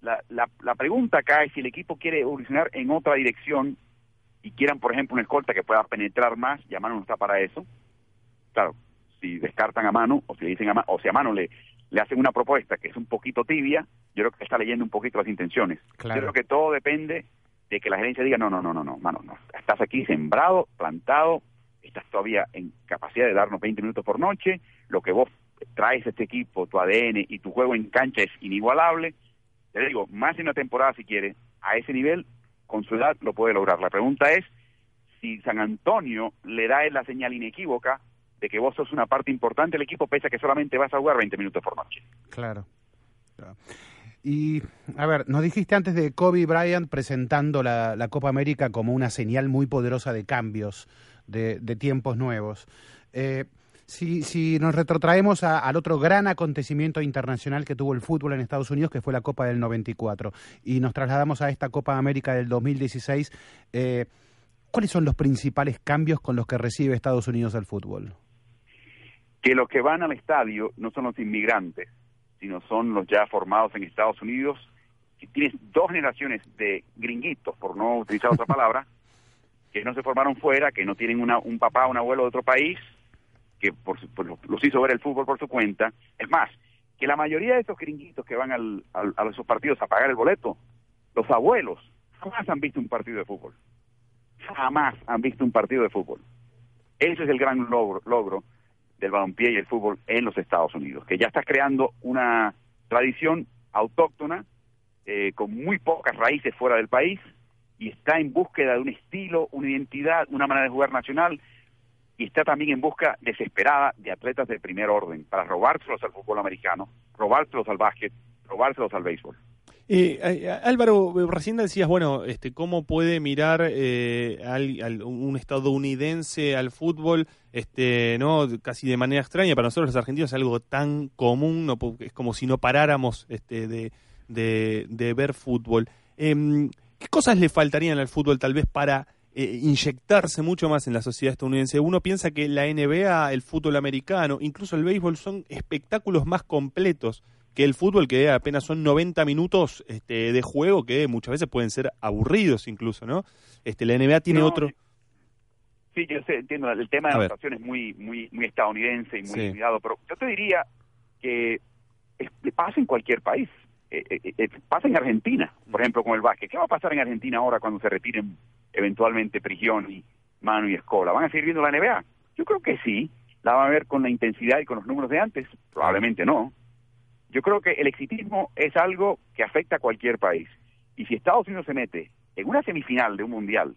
La, la, la pregunta acá es si el equipo quiere evolucionar en otra dirección y quieran, por ejemplo, una escolta que pueda penetrar más, y a Manu no está para eso. Claro, si descartan a Manu, o si le dicen a Manu, o si a Manu le, le hacen una propuesta que es un poquito tibia, yo creo que está leyendo un poquito las intenciones. Claro. Yo creo que todo depende de que la gerencia diga, no, no, no, no, no, Manu, no, estás aquí sembrado, plantado, estás todavía en capacidad de darnos 20 minutos por noche, lo que vos traes a este equipo, tu ADN y tu juego en cancha es inigualable. Te digo, más en una temporada si quiere, a ese nivel, con su edad lo puede lograr. La pregunta es si San Antonio le da la señal inequívoca de que vos sos una parte importante del equipo, pese a que solamente vas a jugar 20 minutos por noche. Claro. Y, a ver, nos dijiste antes de Kobe Bryant presentando la, Copa América como una señal muy poderosa de cambios, de, tiempos nuevos. Eh, si, nos retrotraemos al otro gran acontecimiento internacional que tuvo el fútbol en Estados Unidos, que fue la Copa del 94, y nos trasladamos a esta Copa América del 2016, eh, ¿cuáles son los principales cambios con los que recibe Estados Unidos el fútbol? Que los que van al estadio no son los inmigrantes, sino son los ya formados en Estados Unidos. Y tienes dos generaciones de gringuitos, por no utilizar otra palabra, que no se formaron fuera, que no tienen una, un papá o un abuelo de otro país, que por, por- los hizo ver el fútbol por su cuenta. Es más, que la mayoría de esos gringuitos que van al, al- a esos partidos a pagar el boleto, los abuelos jamás han visto un partido de fútbol. Jamás han visto un partido de fútbol. Ese es el gran logro del balompié y el fútbol en los Estados Unidos, que ya está creando una tradición autóctona eh, con muy pocas raíces fuera del país y está en búsqueda de un estilo, una identidad, una manera de jugar nacional y está también en busca desesperada de atletas de primer orden para robárselos al fútbol americano, robárselos al básquet, robárselos al béisbol. Eh, eh, Álvaro, eh, recién decías, bueno, este, ¿cómo puede mirar eh, al- al- un estadounidense al fútbol, este, no, casi de manera extraña? Para nosotros los argentinos es algo tan común, no, es como si no paráramos este, de ver fútbol. Em, ¿Qué cosas le faltarían al fútbol tal vez para eh, inyectarse mucho más en la sociedad estadounidense? Uno piensa que la NBA, el fútbol americano, incluso el béisbol son espectáculos más completos que el fútbol que apenas son 90 minutos este, de juego que muchas veces pueden ser aburridos incluso, ¿no? Este, la NBA tiene No, otro... Sí, yo sé, entiendo, el tema de adaptación es muy, muy, muy estadounidense y muy Sí. cuidado, pero yo te diría que es- pasa en cualquier país. Eh, eh, eh, pasa en Argentina, por ejemplo, con el básquet. ¿Qué va a pasar en Argentina ahora cuando se retiren eventualmente Prigioni, Manu y Escola? ¿Van a seguir viendo la NBA? Yo creo que sí. ¿La van a ver con la intensidad y con los números de antes? Probablemente no. Yo creo que el exitismo es algo que afecta a cualquier país. Y si Estados Unidos se mete en una semifinal de un mundial,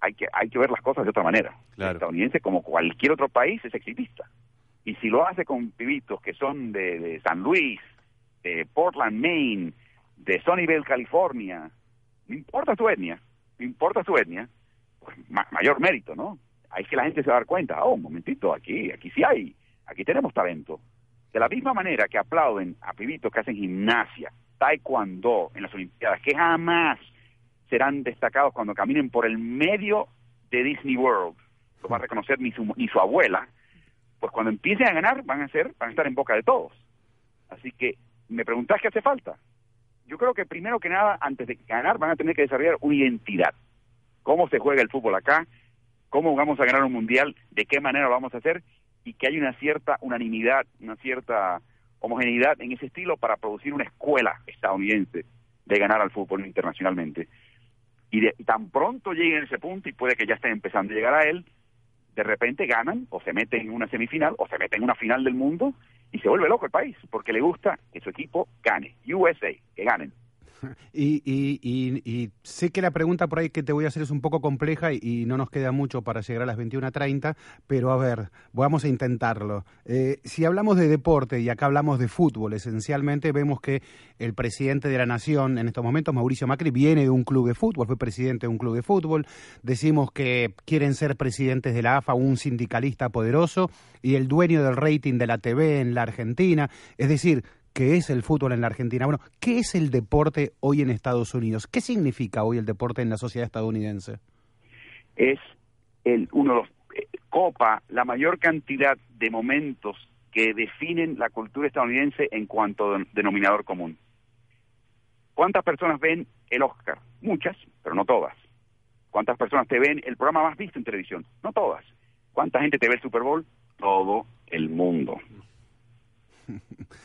hay que, hay que ver las cosas de otra manera. El estadounidense, como cualquier otro país, es exitista. Y si lo hace con pibitos que son de, de San Luis, de Portland, Maine, de Sunnyvale, California, no importa su etnia, no importa su etnia, pues ma- mayor mérito, ¿no? Ahí es que la gente se va a dar cuenta, oh, un momentito, aquí, aquí sí hay, aquí tenemos talento. De la misma manera que aplauden a pibitos que hacen gimnasia, taekwondo en las Olimpiadas, que jamás serán destacados cuando caminen por el medio de Disney World. Lo va a reconocer ni su, ni su abuela. Pues cuando empiecen a ganar, van a ser, van a estar en boca de todos. Así que, me preguntás qué hace falta. Yo creo que primero que nada, antes de ganar, van a tener que desarrollar una identidad. ¿Cómo se juega el fútbol acá? ¿Cómo vamos a ganar un mundial? ¿De qué manera lo vamos a hacer? Y que haya una cierta unanimidad, una cierta homogeneidad en ese estilo para producir una escuela estadounidense de ganar al fútbol internacionalmente. Y, de- y tan pronto lleguen a ese punto, y puede que ya estén empezando a llegar a él, de repente ganan o se meten en una semifinal o se meten en una final del mundo y se vuelve loco el país porque le gusta que su equipo gane. USA, que ganen. Y, y, y, y sé que la pregunta por ahí que te voy a hacer es un poco compleja y, no nos queda mucho para llegar a las 21.30, pero a ver, vamos a intentarlo. Eh, si hablamos de deporte y acá hablamos de fútbol, esencialmente vemos que el presidente de la nación en estos momentos, Mauricio Macri, viene de un club de fútbol, fue presidente de un club de fútbol. Decimos que quieren ser presidentes de la AFA un sindicalista poderoso y el dueño del rating de la TV en la Argentina. Es decir, que es el fútbol en la Argentina. Bueno, ¿qué es el deporte hoy en Estados Unidos? ¿Qué significa hoy el deporte en la sociedad estadounidense? Es el, uno de los, eh, copa la mayor cantidad de momentos que definen la cultura estadounidense en cuanto a denominador común. ¿Cuántas personas ven el Oscar? Muchas, pero no todas. ¿Cuántas personas te ven el programa más visto en televisión? No todas. ¿Cuánta gente te ve el Super Bowl? Todo el mundo.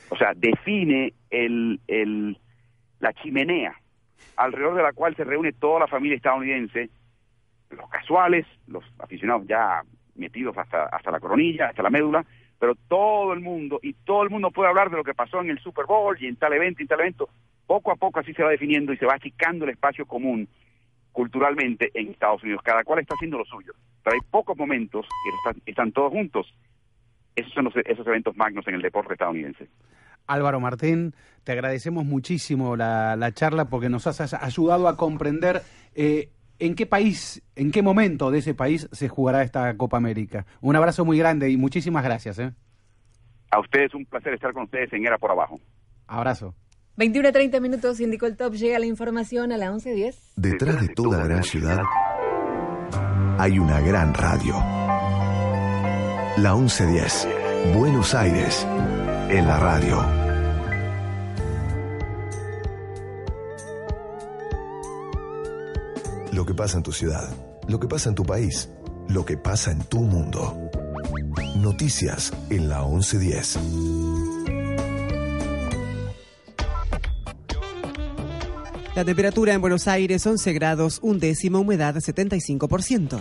O sea, define el, el, la chimenea alrededor de la cual se reúne toda la familia estadounidense, los casuales, los aficionados ya metidos hasta, hasta la coronilla, hasta la médula, pero todo el mundo, y todo el mundo puede hablar de lo que pasó en el Super Bowl y en tal evento y tal evento. Poco a poco así se va definiendo y se va achicando el espacio común culturalmente en Estados Unidos. Cada cual está haciendo lo suyo, pero hay pocos momentos que están, están todos juntos. Esos son los- esos eventos magnos en el deporte estadounidense. Álvaro Martín, te agradecemos muchísimo la, la charla porque nos has ayudado a comprender eh, en qué país, en qué momento de ese país se jugará esta Copa América. Un abrazo muy grande y muchísimas gracias. ¿eh? A ustedes un placer estar con ustedes en Era por Abajo. Abrazo. 21 a 30 minutos, indicó el top, llega la información a la 11.10. Detrás de toda gran ciudad hay una gran radio. La 1110, Buenos Aires, en la radio. Lo que pasa en tu ciudad, lo que pasa en tu país, lo que pasa en tu mundo. Noticias en la 1110. La temperatura en Buenos Aires 11 grados, un décimo, humedad 75%.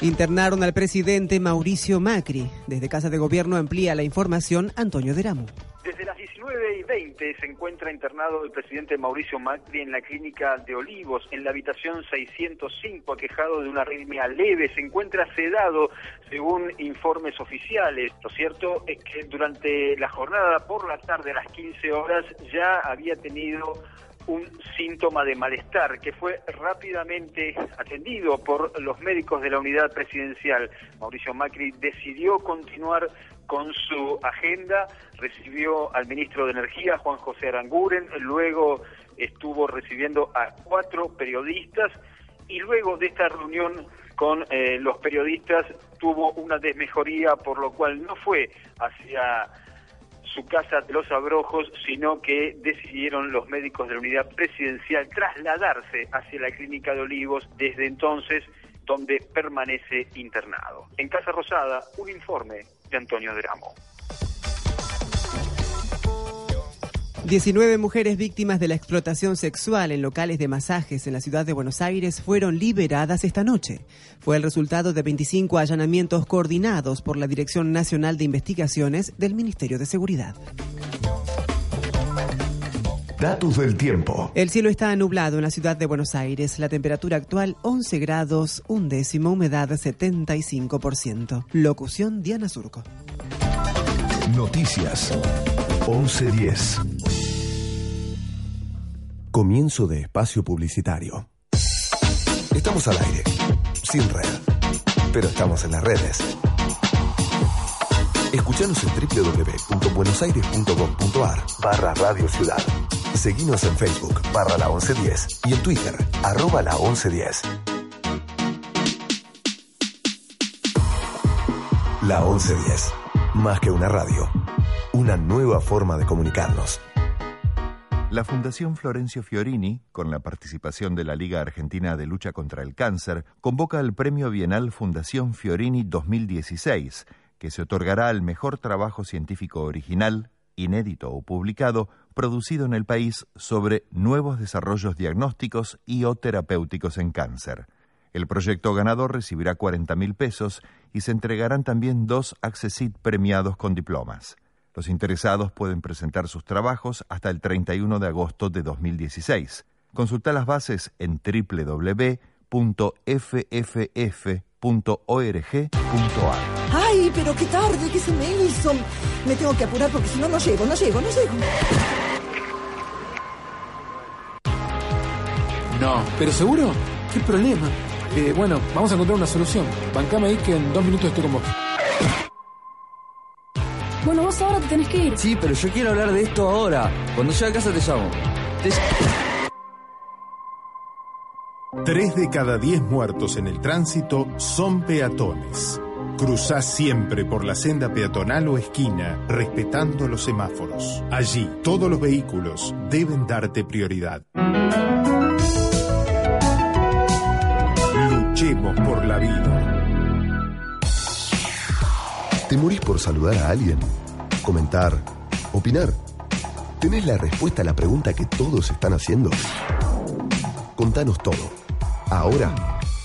Internaron al presidente Mauricio Macri. Desde Casa de Gobierno amplía la información Antonio Deramo. Desde las 19 y 20 se encuentra internado el presidente Mauricio Macri en la clínica de Olivos, en la habitación 605, aquejado de una arritmia leve. Se encuentra sedado, según informes oficiales. Lo cierto es que durante la jornada por la tarde, a las 15 horas, ya había tenido un síntoma de malestar que fue rápidamente atendido por los médicos de la unidad presidencial. Mauricio Macri decidió continuar con su agenda, recibió al ministro de Energía, Juan José Aranguren, luego estuvo recibiendo a cuatro periodistas y luego de esta reunión con eh, los periodistas tuvo una desmejoría, por lo cual no fue hacia su casa los abrojos, sino que decidieron los médicos de la unidad presidencial trasladarse hacia la clínica de Olivos desde entonces, donde permanece internado. En Casa Rosada, un informe de Antonio Dramo. 19 mujeres víctimas de la explotación sexual en locales de masajes en la ciudad de Buenos Aires fueron liberadas esta noche. Fue el resultado de 25 allanamientos coordinados por la Dirección Nacional de Investigaciones del Ministerio de Seguridad. Datos del tiempo. El cielo está nublado en la ciudad de Buenos Aires. La temperatura actual 11 grados, un décimo, humedad 75%. Locución Diana Surco. Noticias 1110. Comienzo de espacio publicitario. Estamos al aire, sin red, pero estamos en las redes. Escuchanos en www.buenosaires.gov.ar barra Radio Ciudad. Seguinos en Facebook barra la 1110 y en Twitter arroba la 1110. La 1110. Más que una radio. Una nueva forma de comunicarnos. La Fundación Florencio Fiorini, con la participación de la Liga Argentina de Lucha contra el Cáncer, convoca el Premio Bienal Fundación Fiorini 2016, que se otorgará al mejor trabajo científico original, inédito o publicado, producido en el país sobre nuevos desarrollos diagnósticos y o terapéuticos en cáncer. El proyecto ganador recibirá 40 mil pesos y se entregarán también dos Accessit premiados con diplomas. Los interesados pueden presentar sus trabajos hasta el 31 de agosto de 2016. Consulta las bases en www.fff.org.ar. Ay, pero qué tarde que se me hizo. Me tengo que apurar porque si no, no llego, no llego, no llego. No, pero seguro, ¿qué problema? Eh, bueno, vamos a encontrar una solución. Bancame ahí que en dos minutos estoy con vos. Bueno, vos ahora te tenés que ir. Sí, pero yo quiero hablar de esto ahora. Cuando llegue a casa te llamo. Te- Tres de cada diez muertos en el tránsito son peatones. Cruzá siempre por la senda peatonal o esquina, respetando los semáforos. Allí, todos los vehículos deben darte prioridad. Luchemos por la vida. ¿Te morís por saludar a alguien? ¿Comentar? ¿Opinar? ¿Tenés la respuesta a la pregunta que todos están haciendo? Contanos todo. Ahora,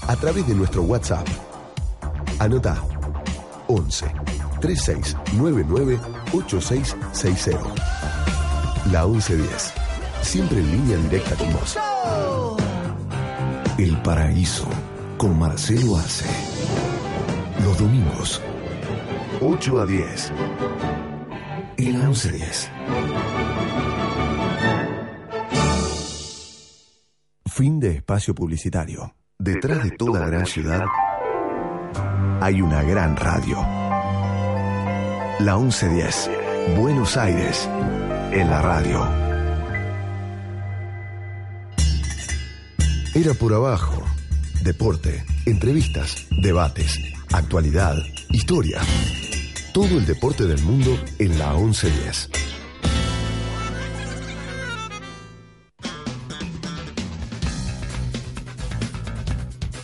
a través de nuestro WhatsApp. Anota 11 3699 8660. La 1110. Siempre en línea directa con vos. El paraíso con Marcelo Arce. Los domingos, 8 a 10. En la 1110. Fin de espacio publicitario. Detrás de toda gran ciudad hay una gran radio. La 1110. Buenos Aires. En la radio. Era por abajo. Deporte, entrevistas, debates, actualidad, historia. Todo el deporte del mundo en la 1110.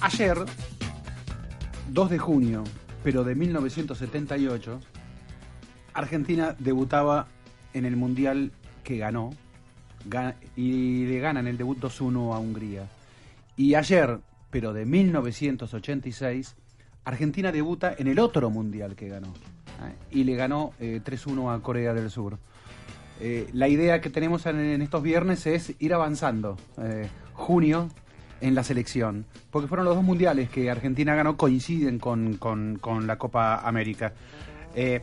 Ayer, 2 de junio, pero de 1978, Argentina debutaba en el Mundial que ganó ga- y le ganan el debut 2-1 a Hungría. Y ayer, pero de 1986, Argentina debuta en el otro Mundial que ganó. Y le ganó eh, 3-1 a Corea del Sur. Eh, la idea que tenemos en, estos viernes es ir avanzando. Eh, junio en la selección, porque fueron los dos mundiales que Argentina ganó coinciden con, con- con la Copa América. Eh,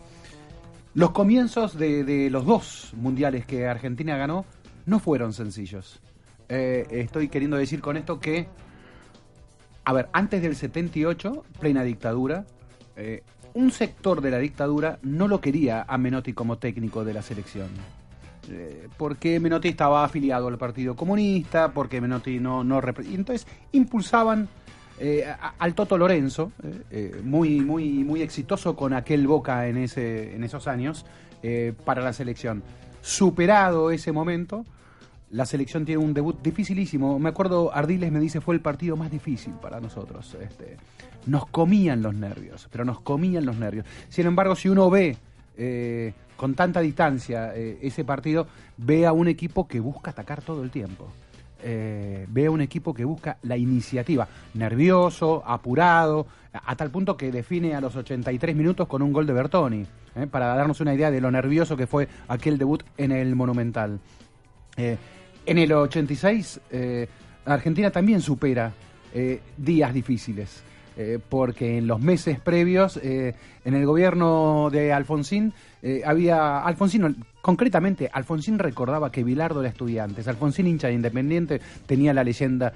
los comienzos de, de los dos mundiales que Argentina ganó no fueron sencillos. Eh, estoy queriendo decir con esto que, a ver, antes del 78, plena dictadura, eh, un sector de la dictadura no lo quería a Menotti como técnico de la selección. Eh, porque Menotti estaba afiliado al Partido Comunista, porque Menotti no... no entonces impulsaban eh, al Toto Lorenzo, eh, muy, muy, muy exitoso con aquel Boca en, ese, en esos años, para la selección. Superado ese momento, la selección tiene un debut dificilísimo. Me acuerdo, Ardiles me dice, fue el partido más difícil para nosotros. Este, nos comían los nervios, pero nos comían los nervios. Sin embargo, si uno ve eh, con tanta distancia eh, ese partido, ve a un equipo que busca atacar todo el tiempo. Eh, ve a un equipo que busca la iniciativa, nervioso, apurado, a, tal punto que define a los 83 minutos con un gol de Bertoni, para darnos una idea de lo nervioso que fue aquel debut en el Monumental. En el 86, eh, Argentina también supera eh, días difíciles, eh, porque en los meses previos, eh, en el gobierno de Alfonsín, eh, había. Alfonsín, concretamente, Alfonsín recordaba que Bilardo era estudiante. Alfonsín, hincha de Independiente, tenía la leyenda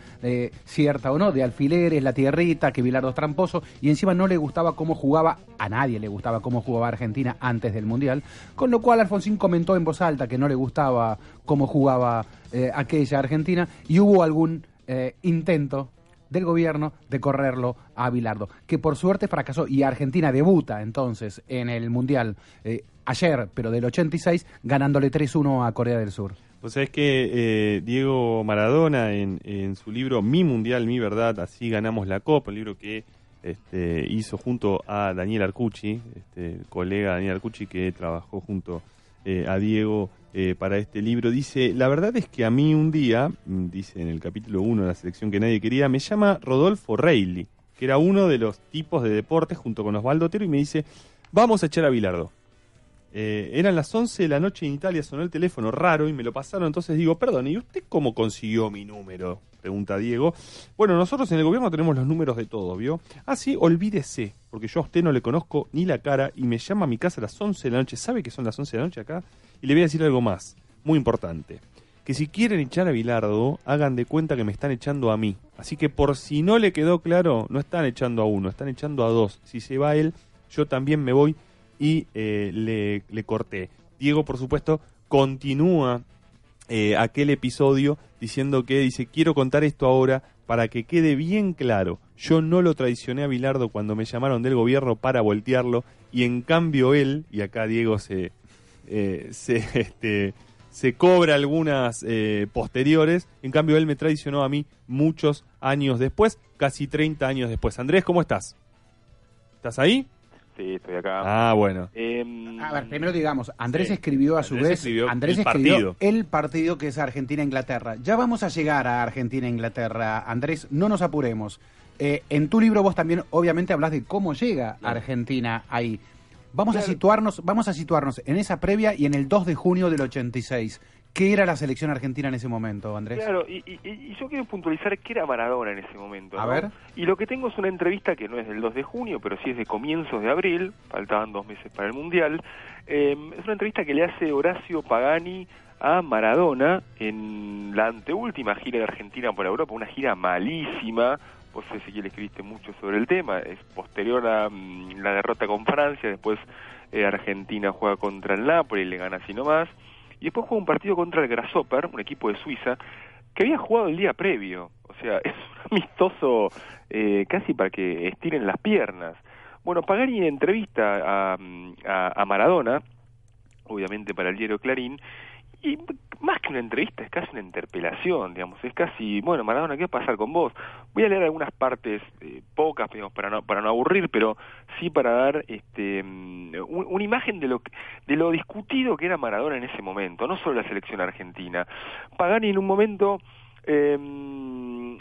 cierta o no, de alfileres, la tierrita, que Bilardo es tramposo, y encima no le gustaba cómo jugaba, a nadie le gustaba cómo jugaba Argentina antes del Mundial, con lo cual Alfonsín comentó en voz alta que no le gustaba cómo jugaba aquella Argentina, y hubo algún intento del gobierno de correrlo a Bilardo, que por suerte fracasó y Argentina debuta entonces en el Mundial eh, ayer, pero del 86, ganándole 3-1 a Corea del Sur. Pues sabés que eh, Diego Maradona en, en su libro Mi Mundial, Mi Verdad, así ganamos la Copa, un libro que este, hizo junto a Daniel Arcucci, este, el colega Daniel Arcucci que trabajó junto eh, a Diego eh, para este libro, dice, la verdad es que a mí un día, mm, dice en el capítulo 1 de la selección que nadie quería, me llama Rodolfo Reilly, que era uno de los tipos de deportes junto con Osvaldo Otero y me dice, vamos a echar a Bilardo. Eh, eran las 11 de la noche en Italia, sonó el teléfono raro y me lo pasaron. Entonces digo, perdón, ¿y usted cómo consiguió mi número? Pregunta Diego. Bueno, nosotros en el gobierno tenemos los números de todo, ¿vio? Ah, sí, olvídese, porque yo a usted no le conozco ni la cara y me llama a mi casa a las 11 de la noche. ¿Sabe que son las 11 de la noche acá? Y le voy a decir algo más, muy importante. Que si quieren echar a Bilardo, hagan de cuenta que me están echando a mí. Así que por si no le quedó claro, no están echando a uno, están echando a dos. Si se va él, yo también me voy y eh, le, corté. Diego, por supuesto, continúa eh, aquel episodio diciendo que dice, quiero contar esto ahora para que quede bien claro. Yo no lo traicioné a Bilardo cuando me llamaron del gobierno para voltearlo y en cambio él, y acá Diego se, eh, se, este, se cobra algunas posteriores, en cambio él me traicionó a mí muchos años después, casi 30 años después. Andrés, ¿cómo estás? ¿Estás ahí? Sí, estoy acá. Ah, bueno. Em, A ver, primero digamos, Andrés Sí. escribió a su Andrés vez, escribió Andrés el escribió partido. el partido que es Argentina-Inglaterra. Ya vamos a llegar a Argentina-Inglaterra, Andrés, no nos apuremos. Eh, en tu libro vos también obviamente hablas de cómo llega Argentina ahí. Vamos a situarnos, vamos a situarnos en esa previa y en el 2 de junio del 86. ¿Qué era la selección argentina en ese momento, Andrés? Claro, y, y- y yo quiero puntualizar qué era Maradona en ese momento. A ver. Y lo que tengo es una entrevista que no es del 2 de junio, pero sí es de comienzos de abril, faltaban dos meses para el Mundial. Eh, es una entrevista que le hace Horacio Pagani a Maradona en la anteúltima gira de Argentina por Europa, una gira malísima. Vos, Ezequiel, escribiste mucho sobre el tema. Es posterior a mm, la derrota con Francia, después eh, Argentina juega contra el Napoli y le gana así nomás. Y después juega un partido contra el Grasshopper, un equipo de Suiza, que había jugado el día previo. O sea, es un amistoso eh, casi para que estiren las piernas. Bueno, Pagani entrevista a, a, a Maradona, obviamente para el diario Clarín, y más que una entrevista, es casi una interpelación, digamos, es casi, bueno, Maradona, ¿qué va a pasar con vos? Voy a leer algunas partes, eh, pocas, digamos, para no, para no aburrir, pero sí para dar este, mm, un- una imagen de lo, de lo discutido que era Maradona en ese momento, no solo la selección argentina. Pagani en un momento eh,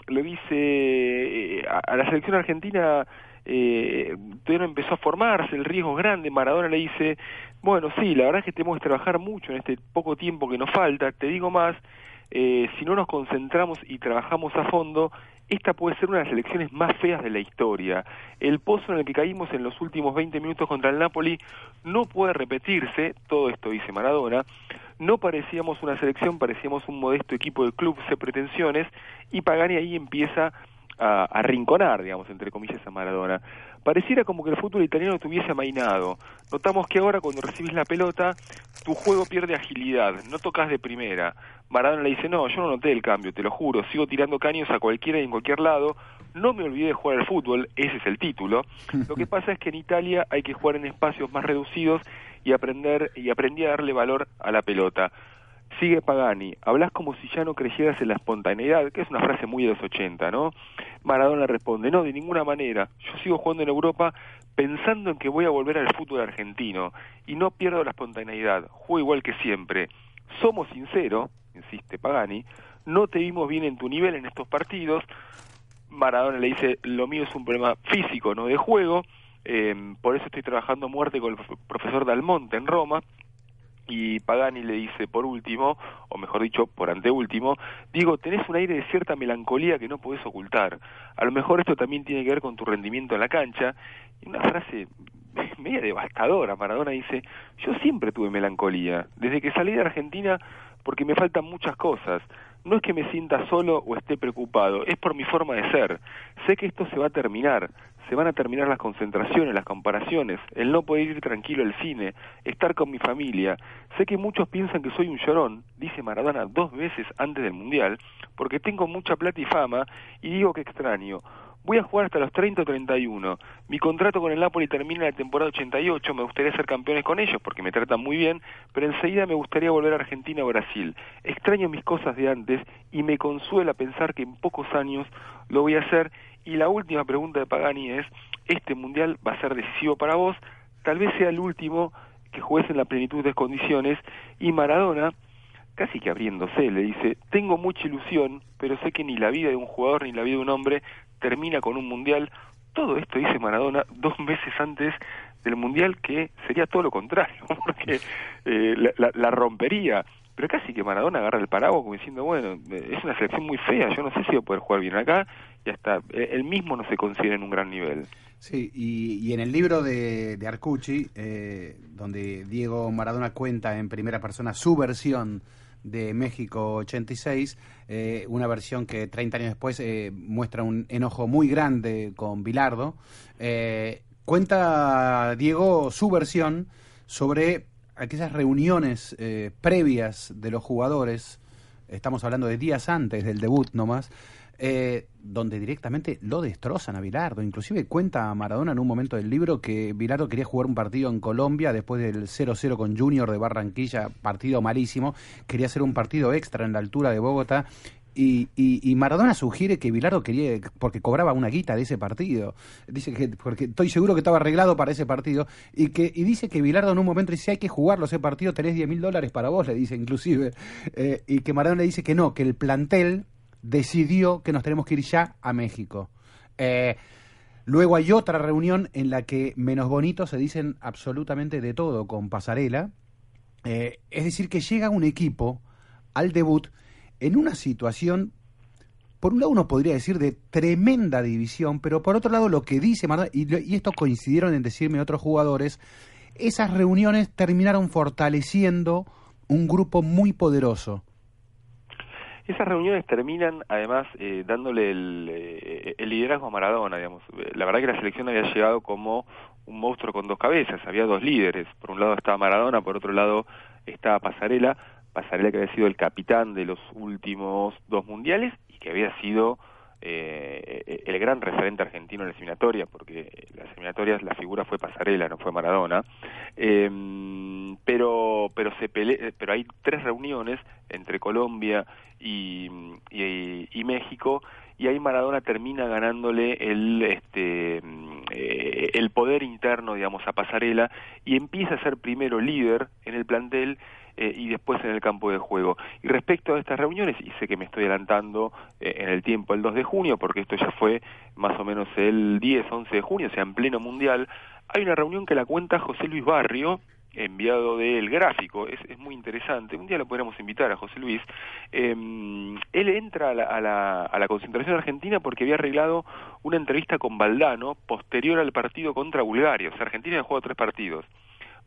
le dice eh, a, a la selección argentina eh, todavía no empezó a formarse, el riesgo es grande, Maradona le dice, bueno, sí, la verdad es que tenemos que trabajar mucho en este poco tiempo que nos falta, te digo más, eh, si no nos concentramos y trabajamos a fondo, esta puede ser una de las elecciones más feas de la historia. El pozo en el que caímos en los últimos 20 minutos contra el Napoli no puede repetirse, todo esto dice Maradona, no parecíamos una selección, parecíamos un modesto equipo de club sin pretensiones, y Pagani ahí empieza a, a rinconar, digamos, entre comillas, a Maradona. Pareciera como que el fútbol italiano estuviese amainado. Notamos que ahora cuando recibís la pelota, tu juego pierde agilidad, no tocas de primera. Maradona le dice, no, yo no noté el cambio, te lo juro, sigo tirando caños a cualquiera y en cualquier lado, no me olvidé de jugar al fútbol, ese es el título. Lo que pasa es que en Italia hay que jugar en espacios más reducidos y aprender y aprendí a darle valor a la pelota. Sigue Pagani, hablas como si ya no creyeras en la espontaneidad, que es una frase muy de los 80, ¿no? Maradona responde, no, de ninguna manera, yo sigo jugando en Europa pensando en que voy a volver al fútbol argentino y no pierdo la espontaneidad, juego igual que siempre. Somos sinceros, insiste Pagani, no te vimos bien en tu nivel en estos partidos, Maradona le dice, lo mío es un problema físico, no de juego, eh, por eso estoy trabajando muerte con el prof- profesor Dalmonte en Roma, y Pagani le dice por último, o mejor dicho, por anteúltimo, digo, tenés un aire de cierta melancolía que no podés ocultar. A lo mejor esto también tiene que ver con tu rendimiento en la cancha. Y una frase media devastadora, Maradona dice, yo siempre tuve melancolía, desde que salí de Argentina porque me faltan muchas cosas. No es que me sienta solo o esté preocupado, es por mi forma de ser. Sé que esto se va a terminar, se van a terminar las concentraciones, las comparaciones, el no poder ir tranquilo al cine, estar con mi familia. Sé que muchos piensan que soy un llorón, dice Maradona dos veces antes del Mundial, porque tengo mucha plata y fama, y digo que extraño. Voy a jugar hasta los 30 o 31. Mi contrato con el Napoli termina la temporada 88. Me gustaría ser campeones con ellos porque me tratan muy bien, pero enseguida me gustaría volver a Argentina o Brasil. Extraño mis cosas de antes y me consuela pensar que en pocos años lo voy a hacer. Y la última pregunta de Pagani es, ¿este mundial va a ser decisivo para vos? Tal vez sea el último que juegues en la plenitud de condiciones. Y Maradona, casi que abriéndose, le dice, tengo mucha ilusión, pero sé que ni la vida de un jugador ni la vida de un hombre termina con un mundial. Todo esto dice Maradona dos meses antes del mundial, que sería todo lo contrario, porque eh, la rompería. Pero casi que Maradona agarra el paraguas como diciendo, bueno, es una selección muy fea, yo no sé si voy a poder jugar bien acá, y hasta eh, él mismo no se considera en un gran nivel. Sí, y, y en el libro de, de Arcucci, eh, donde Diego Maradona cuenta en primera persona su versión de México 86, eh, una versión que 30 años después eh, muestra un enojo muy grande con Bilardo, Cuenta Diego su versión sobre aquellas reuniones eh, previas de los jugadores, estamos hablando de días antes del debut nomás, eh, donde directamente lo destrozan a Bilardo. Inclusive cuenta Maradona en un momento del libro que Bilardo quería jugar un partido en Colombia después del 0-0 con Junior de Barranquilla, partido malísimo, quería hacer un partido extra en la altura de Bogotá y, y, y Maradona sugiere que Bilardo quería, porque cobraba una guita de ese partido, dice que, porque estoy seguro que estaba arreglado para ese partido, y que y dice que Bilardo en un momento dice, hay que jugarlo ese partido, tenés 10 mil dólares para vos, le dice inclusive, eh, y que Maradona le dice que no, que el plantel decidió que nos tenemos que ir ya a México. Eh, luego hay otra reunión en la que menos bonitos se dicen absolutamente de todo con Pasarela, eh, es decir, que llega un equipo al debut en una situación, por un lado uno podría decir de tremenda división, pero por otro lado lo que dice Maradona, y, y esto coincidieron en decirme otros jugadores, esas reuniones terminaron fortaleciendo un grupo muy poderoso. Esas reuniones terminan, además, eh, dándole el, eh, el, liderazgo a Maradona, digamos. La verdad que la selección había llegado como un monstruo con dos cabezas, había dos líderes. Por un lado estaba Maradona, por otro lado estaba Pasarela. Pasarela que había sido el capitán de los últimos dos mundiales y que había sido eh, el gran referente argentino en la eliminatoria, porque las eliminatorias la figura fue Pasarela, no fue Maradona. Eh, pero pero se pele pero hay tres reuniones entre Colombia y, México y ahí Maradona termina ganándole el este eh, el poder interno digamos a Pasarela y empieza a ser primero líder en el plantel eh, y después en el campo de juego. Y respecto a estas reuniones, y sé que me estoy adelantando eh, en el tiempo, el 2 de junio, porque esto ya fue más o menos el 10, 11 de junio, o sea, en pleno mundial, hay una reunión que la cuenta José Luis Barrio, enviado del gráfico, es, es, muy interesante, un día lo podríamos invitar a José Luis, eh, él entra a la, a, la, a la, concentración argentina porque había arreglado una entrevista con Valdano posterior al partido contra Bulgaria, o sea, Argentina había tres partidos.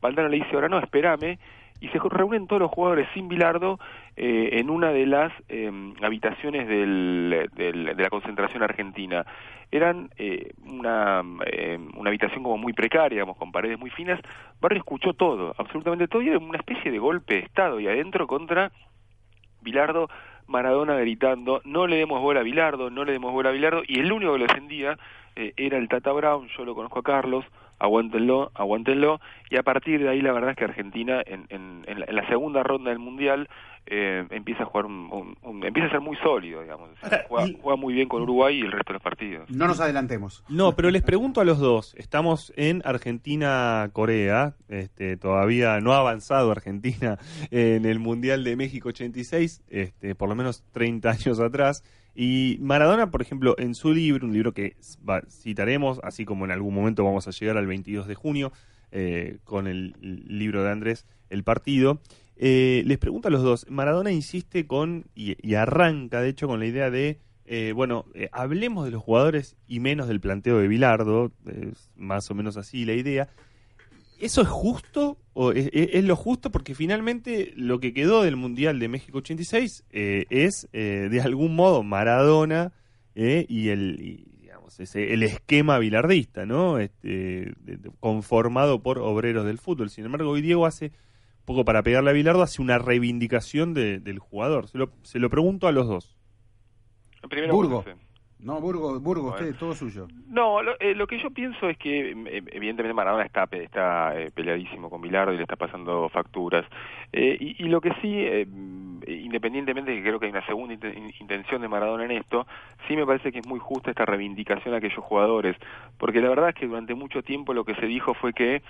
Valdano le dice, ahora no, espérame, y se reúnen todos los jugadores sin Bilardo eh, en una de las eh, habitaciones del, del, de la concentración argentina. Eran eh, una, una habitación como muy precaria, digamos, con paredes muy finas. Barrio escuchó todo, absolutamente todo, y era una especie de golpe de Estado, y adentro contra Bilardo, Maradona gritando, no le demos bola a Bilardo, no le demos bola a Bilardo, y el único que lo defendía era el Tata Brown, yo lo conozco a Carlos, aguántenlo, aguántenlo, y a partir de ahí la verdad es que Argentina en, en, en, la, segunda ronda del Mundial eh, empieza a jugar un, un, un, empieza a ser muy sólido, digamos, juega, juega, muy bien con Uruguay y el resto de los partidos. No nos adelantemos. No, pero les pregunto a los dos, estamos en Argentina-Corea, este, todavía no ha avanzado Argentina en el Mundial de México 86, este, por lo menos 30 años atrás, y Maradona, por ejemplo, en su libro, un libro que citaremos, así como en algún momento vamos a llegar al 22 de junio, eh, con el libro de Andrés, El Partido, eh, les pregunto a los dos, Maradona insiste con, y, y arranca de hecho con la idea de, eh, bueno, hablemos de los jugadores y menos del planteo de Bilardo, es más o menos así la idea, ¿Eso es justo? ¿O es, lo justo? Porque finalmente lo que quedó del Mundial de México 86 eh, es, eh, de algún modo, Maradona eh, y el, ese, el esquema bilardista, ¿no? Este, conformado por obreros del fútbol. Sin embargo, hoy Diego hace, poco para pegarle a Bilardo, hace una reivindicación de, del jugador. Se lo, se lo pregunto a los dos. Primero, Burgo. No, Burgo, Burgo bueno. usted, todo suyo. No, lo, eh, lo, que yo pienso es que eh, evidentemente Maradona está, está eh, peleadísimo con Bilardo y le está pasando facturas. Eh, y, y, lo que sí, independientemente de que creo que hay una segunda intención de Maradona en esto, sí me parece que es muy justa esta reivindicación a aquellos jugadores. Porque la verdad es que durante mucho tiempo lo que se dijo fue que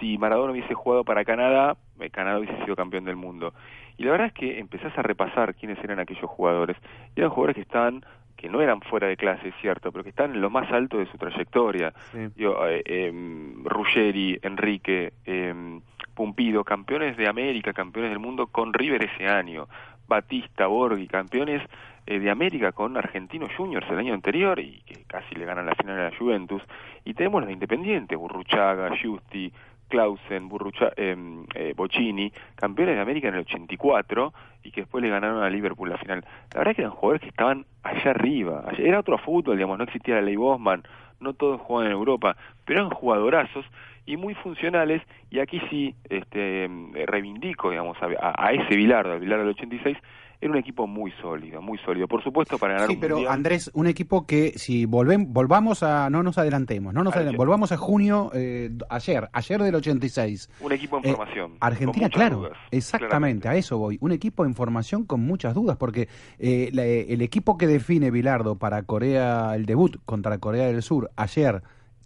si Maradona hubiese jugado para Canadá, Canadá hubiese sido campeón del mundo. Y la verdad es que empezás a repasar quiénes eran aquellos jugadores. Y eran jugadores que estaban que no eran fuera de clase, es cierto, pero que están en lo más alto de su trayectoria. Sí. Yo, eh, eh, Ruggeri, Enrique, eh, Pumpido, campeones de América, campeones del mundo con River ese año. Batista, Borghi, campeones eh, de América con Argentinos Juniors el año anterior y que casi le ganan la final a la Juventus. Y tenemos los de Independiente, Burruchaga, Justi, Clausen, Burrucha, eh, eh, Bocini, campeones de América en el 84 y que después le ganaron a Liverpool la final. La verdad que eran jugadores que estaban allá arriba, era otro fútbol, digamos, no existía la ley Bosman, no todos juegan en Europa, pero eran jugadorazos y muy funcionales, y aquí sí este, reivindico, digamos, a, ese Bilardo, al Bilardo del 86, era un equipo muy sólido, muy sólido. Por supuesto, para ganar Sí, un pero mundial, Andrés, un equipo que si volvemos, volvamos a, no nos adelantemos, no nos adelantemos, volvamos a junio, eh, ayer, ayer del 86. un equipo en Eh, formación. Argentina, claro, dudas, exactamente, a eso voy. Un equipo en formación con muchas dudas, porque eh, la- el equipo que define Bilardo para Corea, el debut contra Corea del Sur ayer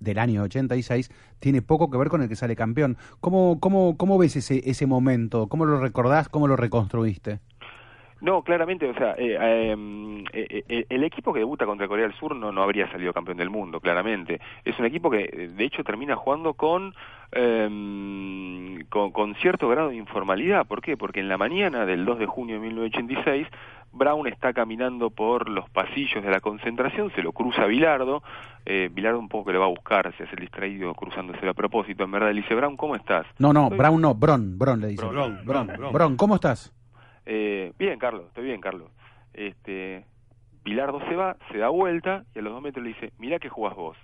del año 86, tiene poco que ver con el que sale campeón. ¿Cómo, cómo, cómo ves ese, ese momento? ¿Cómo lo recordás? ¿Cómo lo reconstruiste? No, claramente, o sea, eh, eh, eh, eh, el equipo que debuta contra Corea del Sur no, no habría salido campeón del mundo, claramente. Es un equipo que, de hecho, termina jugando con, eh, con, con cierto grado de informalidad. ¿Por qué? Porque en la mañana del 2 de junio de 1986, Brown está caminando por los pasillos de la concentración, se lo cruza Bilardo, eh, Bilardo un poco que le va a buscar, se hace el distraído cruzándose a propósito, en verdad le dice, Brown, ¿cómo estás? No, no, Estoy- Brown no, Bron, Bron le dice. Bron, Bron, Bron, Bron. Bron, ¿cómo estás? Eh, bien, Carlos, estoy bien, Carlos. Este, Bilardo se va, se da vuelta y a los dos metros le dice, mirá que jugás vos.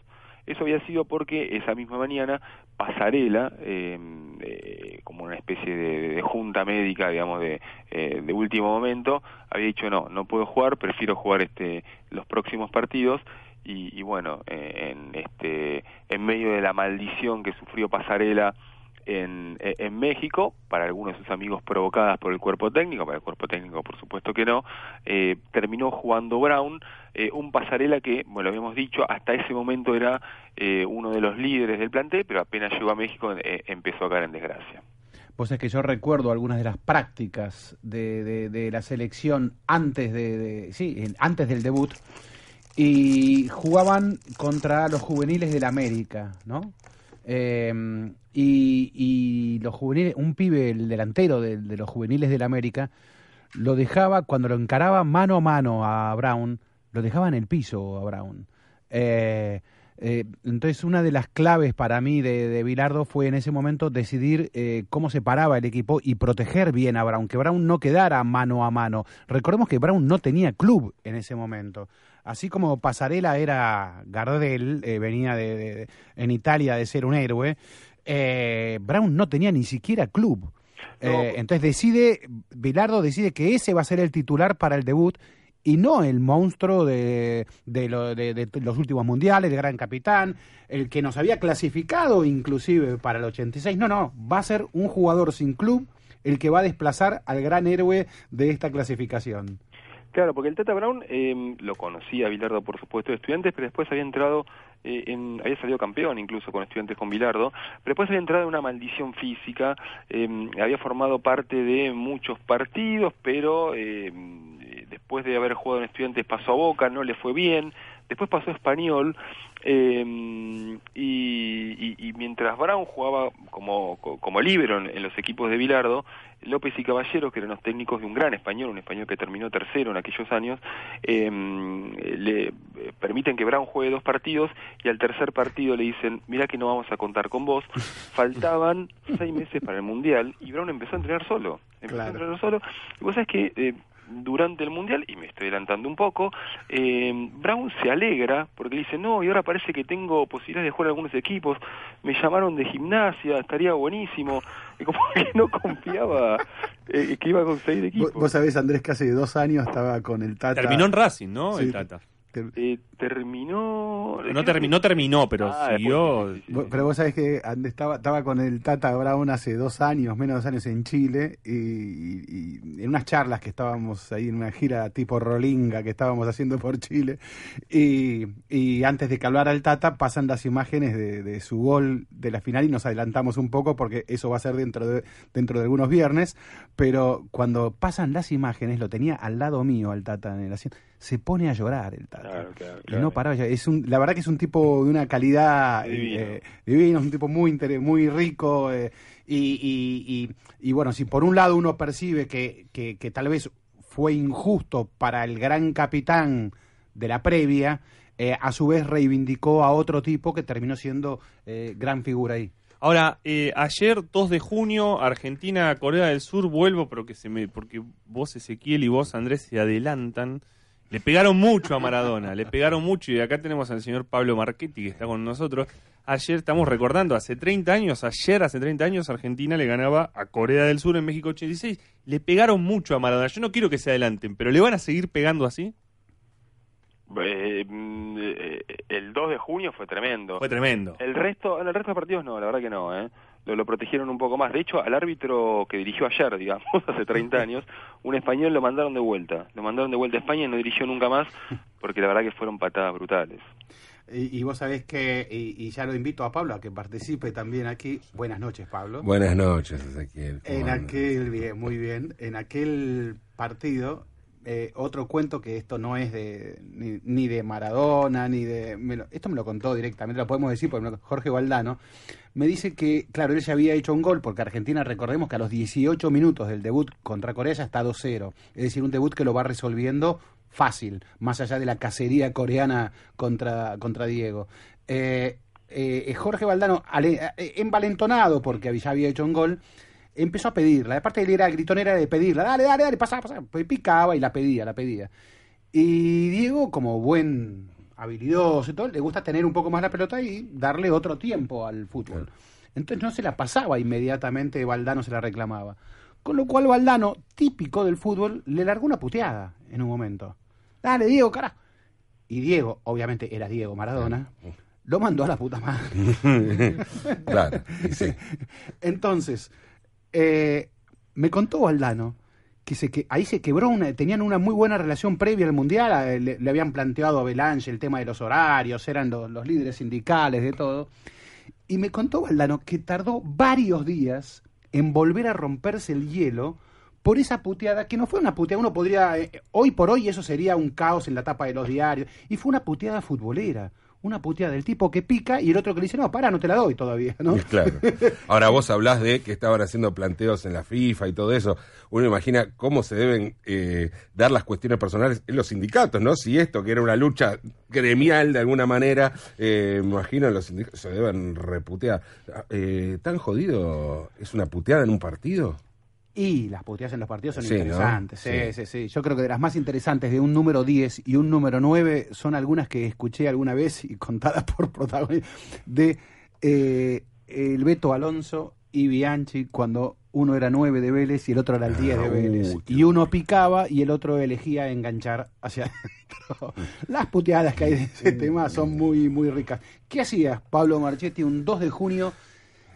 Eso había sido porque esa misma mañana Pasarela, eh, eh, como una especie de, de junta médica, digamos, de, eh, de último momento, había dicho no, no puedo jugar, prefiero jugar este los próximos partidos y, y bueno, eh, en este en medio de la maldición que sufrió Pasarela en, México, para algunos de sus amigos provocadas por el cuerpo técnico, para el cuerpo técnico por supuesto que no, eh, terminó jugando Brown, eh, un pasarela que, bueno, lo habíamos dicho, hasta ese momento era eh, uno de los líderes del plantel, pero apenas llegó a México eh, empezó a caer en desgracia. Pues es que yo recuerdo algunas de las prácticas de, de- la selección antes de, de- sí, antes del debut y jugaban contra los juveniles del América, ¿no? Eh, y, y los juveniles, un pibe, el delantero de, los juveniles del América, lo dejaba cuando lo encaraba mano a mano a Brown, lo dejaba en el piso a Brown. Eh, eh, entonces, una de las claves para mí de, de Bilardo fue en ese momento decidir eh, cómo se paraba el equipo y proteger bien a Brown, que Brown no quedara mano a mano. Recordemos que Brown no tenía club en ese momento. Así como Pasarela era Gardel, eh, venía de, de- en Italia de ser un héroe, eh, Brown no tenía ni siquiera club. Eh, entonces decide, Bilardo decide que ese va a ser el titular para el debut y no el monstruo de, de, lo- de- de los últimos mundiales, el gran capitán, el que nos había clasificado inclusive para el 86. No, no, va a ser un jugador sin club el que va a desplazar al gran héroe de esta clasificación. Claro, porque el Tata Brown eh, lo conocía Bilardo, por supuesto, de estudiantes, pero después había entrado, eh, en, había salido campeón incluso con estudiantes con Bilardo, pero después había entrado en una maldición física, eh, había formado parte de muchos partidos, pero eh, después de haber jugado en estudiantes pasó a Boca, no le fue bien, después pasó a Español, eh, y, y- y mientras Brown jugaba como, co- como líbero en, en los equipos de Bilardo, López y Caballero, que eran los técnicos de un gran español, un español que terminó tercero en aquellos años, eh, le eh, permiten que Brown juegue dos partidos y al tercer partido le dicen, mira que no vamos a contar con vos. Faltaban seis meses para el Mundial y Brown empezó a entrenar solo. Empezó a entrenar solo. Y vos sabés que eh, durante el Mundial, y me estoy adelantando un poco, eh, Brown se alegra porque le dice, no, y ahora parece que tengo posibilidades de jugar en algunos equipos, me llamaron de gimnasia, estaría buenísimo, y como que no confiaba eh, que iba a conseguir equipos. Vos, vos sabés, Andrés, que hace dos años estaba con el Tata. Terminó en Racing, ¿no? Sí. El Tata. Eh, terminó... No terminó, terminó, pero Ah, siguió. Vos- Pero vos sabés que and- estaba, estaba con el Tata Brown hace dos años, menos de dos años en Chile, y, y- y en unas charlas que estábamos ahí en una gira tipo Rolinga que estábamos haciendo por Chile, y, y antes de que hablara el Tata pasan las imágenes de, de su gol de la final y nos adelantamos un poco porque eso va a ser dentro de, dentro de algunos viernes, pero cuando pasan las imágenes, lo tenía al lado mío al Tata en el asiento, se pone a llorar el Tata. Claro, claro, Y claro. no paraba. Es un, la verdad que es un tipo de una calidad Divino. eh, divino, es un tipo muy inter- muy rico. eh, y, y- y- y bueno, si por un lado uno percibe que, que, que tal vez fue injusto para el gran capitán de la previa, eh, a su vez reivindicó a otro tipo que terminó siendo eh, gran figura ahí. Ahora, eh, ayer 2 de junio, Argentina, Corea del Sur, vuelvo porque, se me, porque vos, Ezequiel, y vos, Andrés, se adelantan. Le pegaron mucho a Maradona, le pegaron mucho. Y acá tenemos al señor Pablo Marchetti que está con nosotros. Ayer estamos recordando, hace 30 años, ayer hace 30 años, Argentina le ganaba a Corea del Sur en México 86. Le pegaron mucho a Maradona. Yo no quiero que se adelanten, pero ¿le van a seguir pegando así? Eh, mm, eh, el 2 de junio fue tremendo. Fue tremendo. El resto, el resto de partidos no, la verdad que no, ¿eh? Lo, lo protegieron un poco más. De hecho, al árbitro que dirigió ayer, digamos, hace 30 años, un español lo mandaron de vuelta. Lo mandaron de vuelta a España y no dirigió nunca más porque la verdad que fueron patadas brutales. Y, y vos sabés que, y, y ya lo invito a Pablo a que participe también aquí. Buenas noches, Pablo. Buenas noches, Ezequiel. ¿Cómo En aquel, bien, muy bien, en aquel partido, eh, otro cuento que esto no es de ni, de Maradona, ni de... esto me lo contó directamente, lo podemos decir, porque Jorge Valdano, me dice que, claro, él ya había hecho un gol, porque Argentina, recordemos que a los 18 minutos del debut contra Corea ya está 2-0, es decir, un debut que lo va resolviendo fácil, más allá de la cacería coreana contra, contra Diego. Eh, eh, Jorge Valdano, ale- envalentonado porque ya había hecho un gol, empezó a pedirla. Aparte él era gritonera de pedirla, dale, dale, dale, pasa, pasa. Pues picaba y la pedía, la pedía. Y Diego, como buen habilidoso y todo, le gusta tener un poco más la pelota y darle otro tiempo al fútbol. Entonces no se la pasaba inmediatamente, Valdano se la reclamaba. Con lo cual Valdano, típico del fútbol, le largó una puteada en un momento. Dale, Diego, carajo. Y Diego, obviamente era Diego Maradona, lo mandó a la puta madre. Claro, sí. Entonces, eh, me contó Valdano que, se, que ahí se quebró, una, tenían una muy buena relación previa al Mundial, le, habían planteado a Belange el tema de los horarios, eran los, los líderes sindicales, de todo. Y me contó Valdano que tardó varios días en volver a romperse el hielo por esa puteada, que no fue una puteada, uno podría, eh, hoy por hoy eso sería un caos en la tapa de los diarios, y fue una puteada futbolera, una puteada del tipo que pica y el otro que le dice, no, para, no te la doy todavía, ¿no? Claro. Ahora vos hablás de que estaban haciendo planteos en la FIFA y todo eso. Uno imagina cómo se deben eh, dar las cuestiones personales en los sindicatos, ¿no? Si esto, que era una lucha gremial de alguna manera, eh, me imagino los sindicatos se deben reputear. Eh, ¿Tan jodido es una puteada en un partido? Y las puteadas en los partidos son interesantes. Sí, Sí. sí, sí. Yo creo que de las más interesantes de un número 10 y un número 9 son algunas que escuché alguna vez y contadas por protagonistas de eh, el Beto Alonso y Bianchi cuando uno era 9 de Vélez y el otro era el 10 de Ah, Vélez. y uno picaba y el otro elegía enganchar hacia adentro. Las puteadas que hay de ese tema son muy, muy ricas. ¿Qué hacías, Pablo Marchetti, un 2 de junio?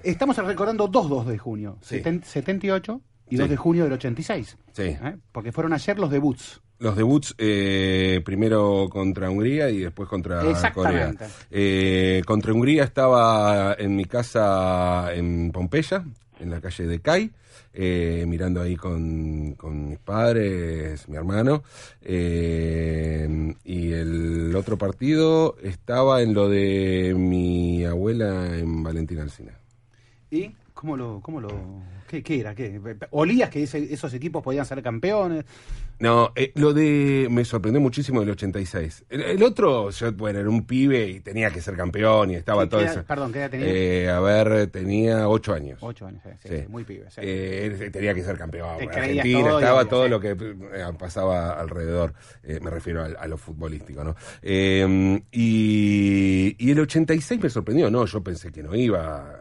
Estamos recordando dos 2 de junio, Sí. seten- 78 y Sí. 2 de junio del 86. Sí. ¿eh? Porque fueron ayer los debuts. Los debuts eh, primero contra Hungría y después contra Corea. Eh, contra Hungría estaba en mi casa en Pompeya, en la calle de Cai, eh, mirando ahí con, con mis padres, mi hermano. eh, y el otro partido estaba en lo de mi abuela en Valentina Alcina. ¿Y cómo lo, cómo lo, qué, qué era? ¿Qué? ¿Olías que ese- esos equipos podían ser campeones? No, eh, lo de. Me sorprendió muchísimo el 86. El, el otro, yo, bueno, era un pibe y tenía que ser campeón y estaba ¿Qué- todo eso. perdón, qué edad tenía? Eh, a ver, tenía ocho años. Ocho años, sí, sí, Sí. muy pibe. sí. Eh, tenía que ser campeón. Argentina todo estaba todo lo que eh, pasaba alrededor. Eh, me refiero a, a lo futbolístico, ¿no? Eh, y, y el 86 me sorprendió, ¿no? Yo pensé que no iba.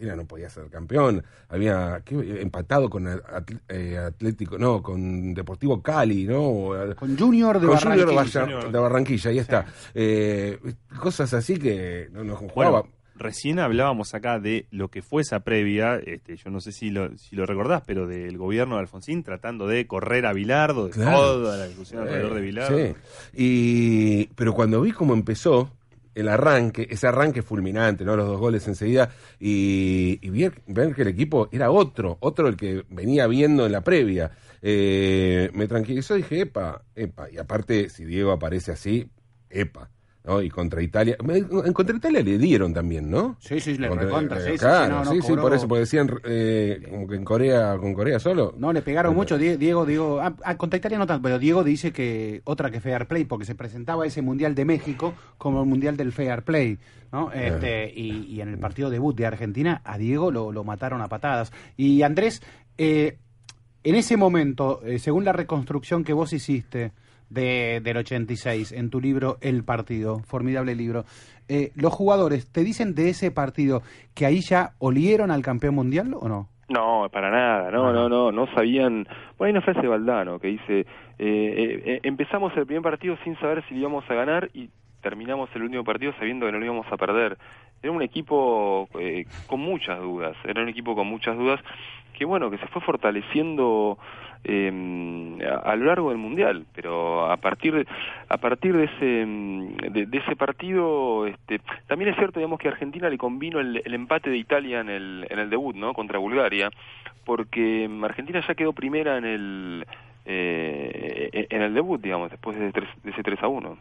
No, Argentina no podía ser campeón. Había ¿qué? empatado con Atl- eh, Atlético, no, con Deportivo Cali, ¿no? Con Junior de Con Junior de, Barranquilla. Barra- de Barranquilla, ahí está. Eh, cosas así que no, no jugaba. Bueno, recién hablábamos acá de lo que fue esa previa, este, yo no sé si lo, si lo recordás, pero del gobierno de Alfonsín tratando de correr a Bilardo, de Claro. toda la discusión alrededor de Bilardo. Sí. Y, pero cuando vi cómo empezó el arranque, ese arranque fulminante, ¿no? Los dos goles enseguida, y, y ver, ver que el equipo era otro, otro el que venía viendo en la previa. Eh, me tranquilizó y dije, epa, epa. Y aparte, si Diego aparece así, epa. ¿No? Y contra Italia, en contra Italia le dieron también, ¿no? Sí, sí, le Contra- recontra, sí, no, no, sí, sí, por eso, porque decían eh, como que en Corea, con Corea solo. No, le pegaron mucho. Die- Diego, Diego, ah, ah, contra Italia no tanto, pero Diego dice que otra que Fair Play, porque se presentaba ese Mundial de México como el Mundial del Fair Play, ¿no? Este, y, y en el partido debut de Argentina, a Diego lo, lo mataron a patadas. Y Andrés, eh, en ese momento, eh, según la reconstrucción que vos hiciste, de, del 86 en tu libro El Partido, formidable libro. Eh, los jugadores, ¿te dicen de ese partido que ahí ya olieron al campeón mundial o no? No, para nada, no, no, no, no sabían. Bueno, hay una frase de Valdano que dice, eh, eh, eh, empezamos el primer partido sin saber si lo íbamos a ganar y terminamos el último partido sabiendo que no lo íbamos a perder. Era un equipo eh, con muchas dudas, era un equipo con muchas dudas que bueno, que se fue fortaleciendo eh, a, a lo largo del mundial, pero a partir a partir de ese mm, de, de ese partido, este, también es cierto, digamos que a Argentina le convino el, el empate de Italia en el en el debut, ¿no? Contra Bulgaria, porque mm, Argentina ya quedó primera en el eh, en el debut, digamos, después de, tres- de ese 3 a 1.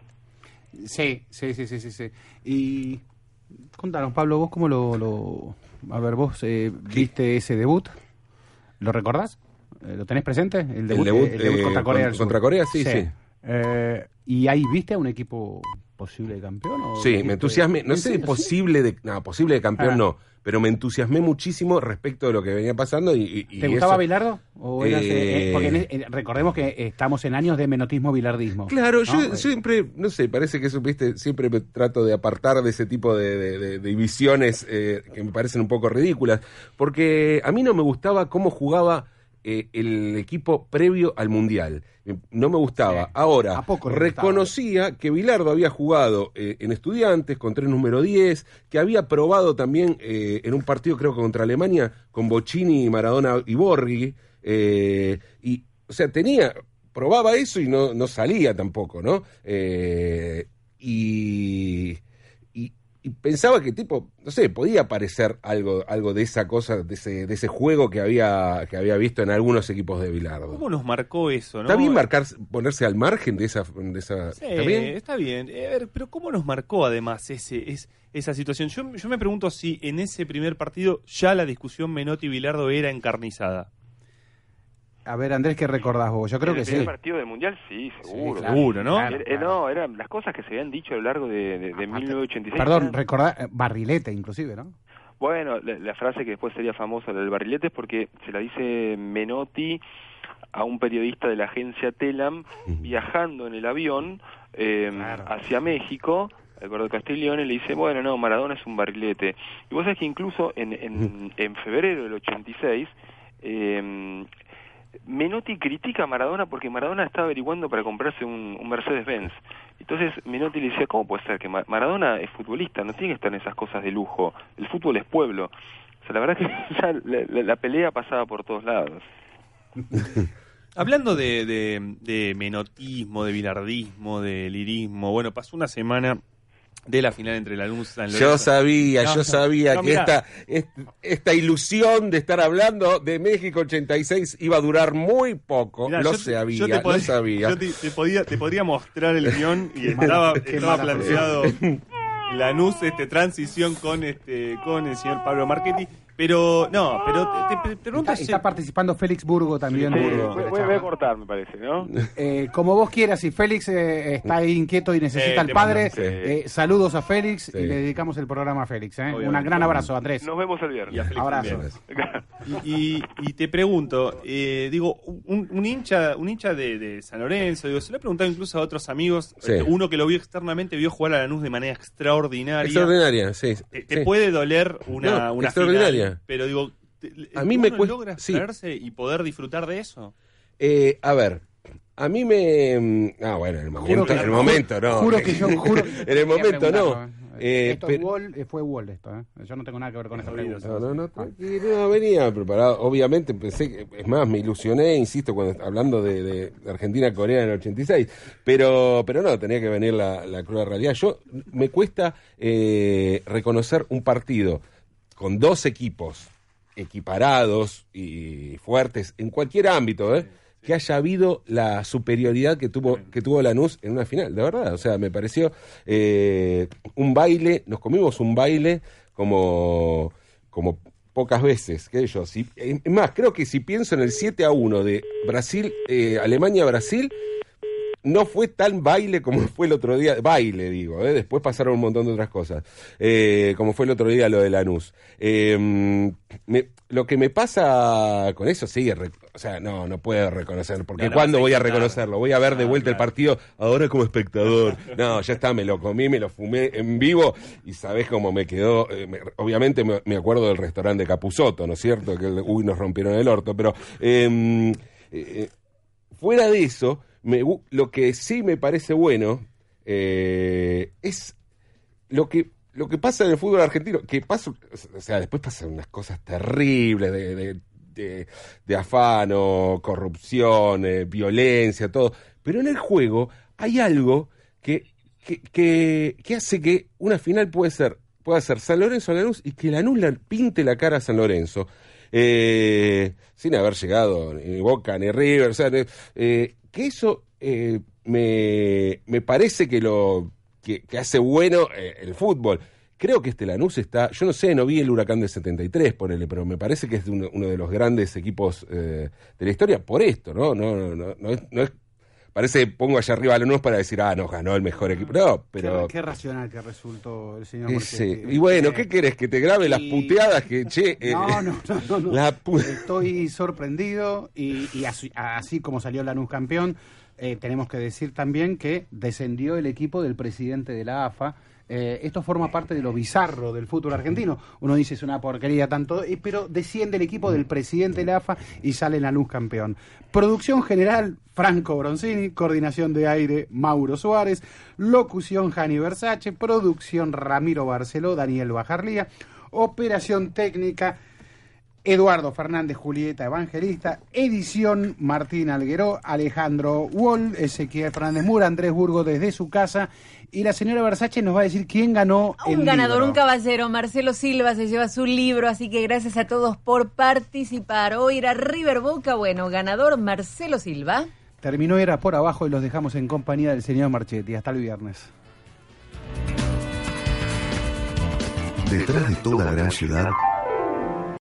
Sí, sí, sí, sí, sí. sí. Y contanos, Pablo, vos cómo lo... lo- A ver, vos eh, viste ese debut, ¿lo recordás? Eh, ¿Lo tenés presente? El debut, debut, eh, el debut eh, contra Corea con- contra Corea, sí, sí. Eh, ¿Y ahí viste a un equipo posible campeón? o Sí, me entusiasmé, no ¿En sé, posible de, no, posible de campeón Ah. no, pero me entusiasmé muchísimo respecto de lo que venía pasando y, y- y ¿Te gustaba eso- Bilardo? ¿O eras, eh, Eh, eh, porque en- eh, recordemos que estamos en años de menotismo bilardismo. Claro, ¿no? yo siempre, no sé, parece que eso, viste, siempre me trato de apartar de ese tipo de, de- de- de visiones eh, que me parecen un poco ridículas, porque a mí no me gustaba cómo jugaba eh, el equipo previo al Mundial. Eh, No me gustaba. Ahora, poco reconocía que Bilardo había jugado eh, en Estudiantes con tres número 10, que había probado también eh, en un partido, creo que contra Alemania, con Bocini, Maradona y Borghi, y, o sea, tenía, probaba eso y no, no salía tampoco, ¿no? Y, y, pensaba que tipo, no sé, podía aparecer algo, algo de esa cosa, de ese, de ese juego que había, que había visto en algunos equipos de Bilardo. ¿Cómo nos marcó eso, no? ¿Está bien marcar, ponerse al margen de esa... De esa Sí, ¿Está bien? está bien. Eh, a ver, pero ¿cómo nos marcó además ese, es, esa situación? Yo, yo me pregunto si en ese primer partido ya la discusión Menotti-Bilardo era encarnizada. A ver, Andrés, ¿qué recordás vos? Yo creo que el sí. partido del Mundial, sí, seguro. claro, Seguro, ¿no? claro, claro. no, eran las cosas que se habían dicho a lo largo de, de, de 1986. Perdón, eran- recordá, eh, barrilete inclusive, ¿no? Bueno, la, la frase que después sería famosa, la del barrilete, es porque se la dice Menotti a un periodista de la agencia Telam viajando en el avión eh, hacia México. Eduardo Castiglione le dice, bueno, no, Maradona es un barrilete. Y vos sabés que incluso en, en, en febrero del 86, eh, Menotti critica a Maradona porque Maradona estaba averiguando para comprarse un, Mercedes-Benz. Entonces Menotti le decía, ¿cómo puede ser que Ma- Maradona es futbolista? No tiene que estar en esas cosas de lujo. El fútbol es pueblo. O sea, la verdad que ya la, pelea pasaba por todos lados. Hablando de, de, de menotismo, de bilardismo, de lirismo, bueno, pasó una semana de la final entre la Luz San Yo Lorenzo. sabía, No, yo sabía no, que esta, est- esta ilusión de estar hablando de México 86 iba a durar muy poco. Mirá, lo yo te- sabía, yo te lo sabía. Yo te, te podía, te podría mostrar el guion y estaba, estaba planteado Lanús, este, transición con este, con el señor Pablo Marchetti. Pero, no, pero te, te- te pregunto Está, si- está participando Félix Burgo también. Sí, voy, a cortar, me parece, ¿no? Eh, como vos quieras, si Félix eh, está ahí inquieto y necesita Eh, al te padre, mando- sí. eh, saludos a Félix Sí. y le dedicamos el programa a Félix. ¿eh? Un Obviamente. gran abrazo, Andrés. Nos vemos el viernes. Y a Félix Abrazo. también. Y, y- y te pregunto, eh, digo, un, un hincha, un hincha de, de San Lorenzo, digo, se lo he preguntado incluso a otros amigos, Sí. este, uno que lo vio externamente vio jugar a Lanús de manera extraordinaria. Extraordinaria, sí. Te, te sí. puede doler una, No, una extraordinaria. Pero digo, te- A mí me ¿uno cuesta- logra sí. y poder disfrutar de eso? Eh, a ver, a mí me... mm, Ah, bueno, en el momento, que- en el momento no. Juro que yo juro. en el momento no. Eh, esto es pero- Wall, eh, fue Wall esto, ¿eh? Yo no tengo nada que ver con esa pregunta. No, no, no, tranquilo, no, venía preparado. Obviamente pensé que, es más, me ilusioné, insisto, cuando hablando de, de Argentina-Corea en el 86. Pero, pero no, tenía que venir la, la cruda realidad. Yo, me cuesta eh, reconocer un partido con dos equipos equiparados y fuertes en cualquier ámbito, ¿eh? que haya habido la superioridad que tuvo que tuvo Lanús en una final, de verdad. O sea, me pareció eh, un baile, nos comimos un baile como, como pocas veces, que yo. Si, es más, creo que si pienso en el 7 a 1 de Brasil, eh, Alemania-Brasil, no fue tan baile como fue el otro día, baile digo, ¿eh? después pasaron un montón de otras cosas, eh, como fue el otro día lo de Lanús. Eh, me- lo que me pasa con eso, sí, o sea, no, no puedo reconocer, porque No, no, ¿cuándo voy a reconocerlo? Voy a ver de vuelta el partido ahora como espectador. No, ya está, me lo comí, me lo fumé en vivo y sabés cómo me quedó. eh, me- obviamente me, me acuerdo del restaurante de Capusoto, ¿no es cierto? Que uy, nos rompieron el orto, pero eh, fuera de eso, lo que sí me parece bueno eh, es lo que lo que pasa en el fútbol argentino, que pasa, o sea, después pasan unas cosas terribles de, de, afano, corrupción, eh, violencia, todo. Pero en el juego hay algo que, que, que, hace que una final puede ser, pueda ser San Lorenzo a Lanús y que Lanús le pinte la cara a San Lorenzo. eh, sin haber llegado ni Boca ni River, o sea, que eso eh, me, me parece que lo que, hace bueno eh, el fútbol. Creo que este Lanús está, yo no sé, no vi el Huracán del 73, ponele, pero me parece que es uno, uno de los grandes equipos eh, de la historia por esto, ¿no? No, no, no, no es, no es- parece que pongo allá arriba a Lanús para decir, ah, nos ganó el mejor equipo. No, pero... Qué, qué racional que resultó el señor ese- y bueno, ¿qué querés? Que te grabe las puteadas que, che... eh, No, no, no, no, no. La pu- Estoy sorprendido y, y así, así como salió Lanús campeón, eh, tenemos que decir también que descendió el equipo del presidente de la AFA. Eh, esto forma parte de lo bizarro del fútbol argentino. Uno dice es una porquería tanto, eh, pero desciende el equipo del presidente de la AFA y sale Lanús campeón. Producción general, Franco Bronzini, coordinación de aire, Mauro Suárez, locución, Jani Versace, producción, Ramiro Barceló, Daniel Bajarlía, operación técnica, Eduardo Fernández Julieta Evangelista, edición Martín Algueró, Alejandro Wall, Ezequiel Fernández Mura, Andrés Burgo desde su casa y la señora Versace nos va a decir quién ganó el Un ganador, libro. un caballero, Marcelo Silva se lleva su libro, así que gracias a todos por participar. Hoy era River Boca, bueno, ganador Marcelo Silva. Terminó era por abajo y los dejamos en compañía del señor Marchetti. Hasta el viernes. Detrás de toda gran ciudad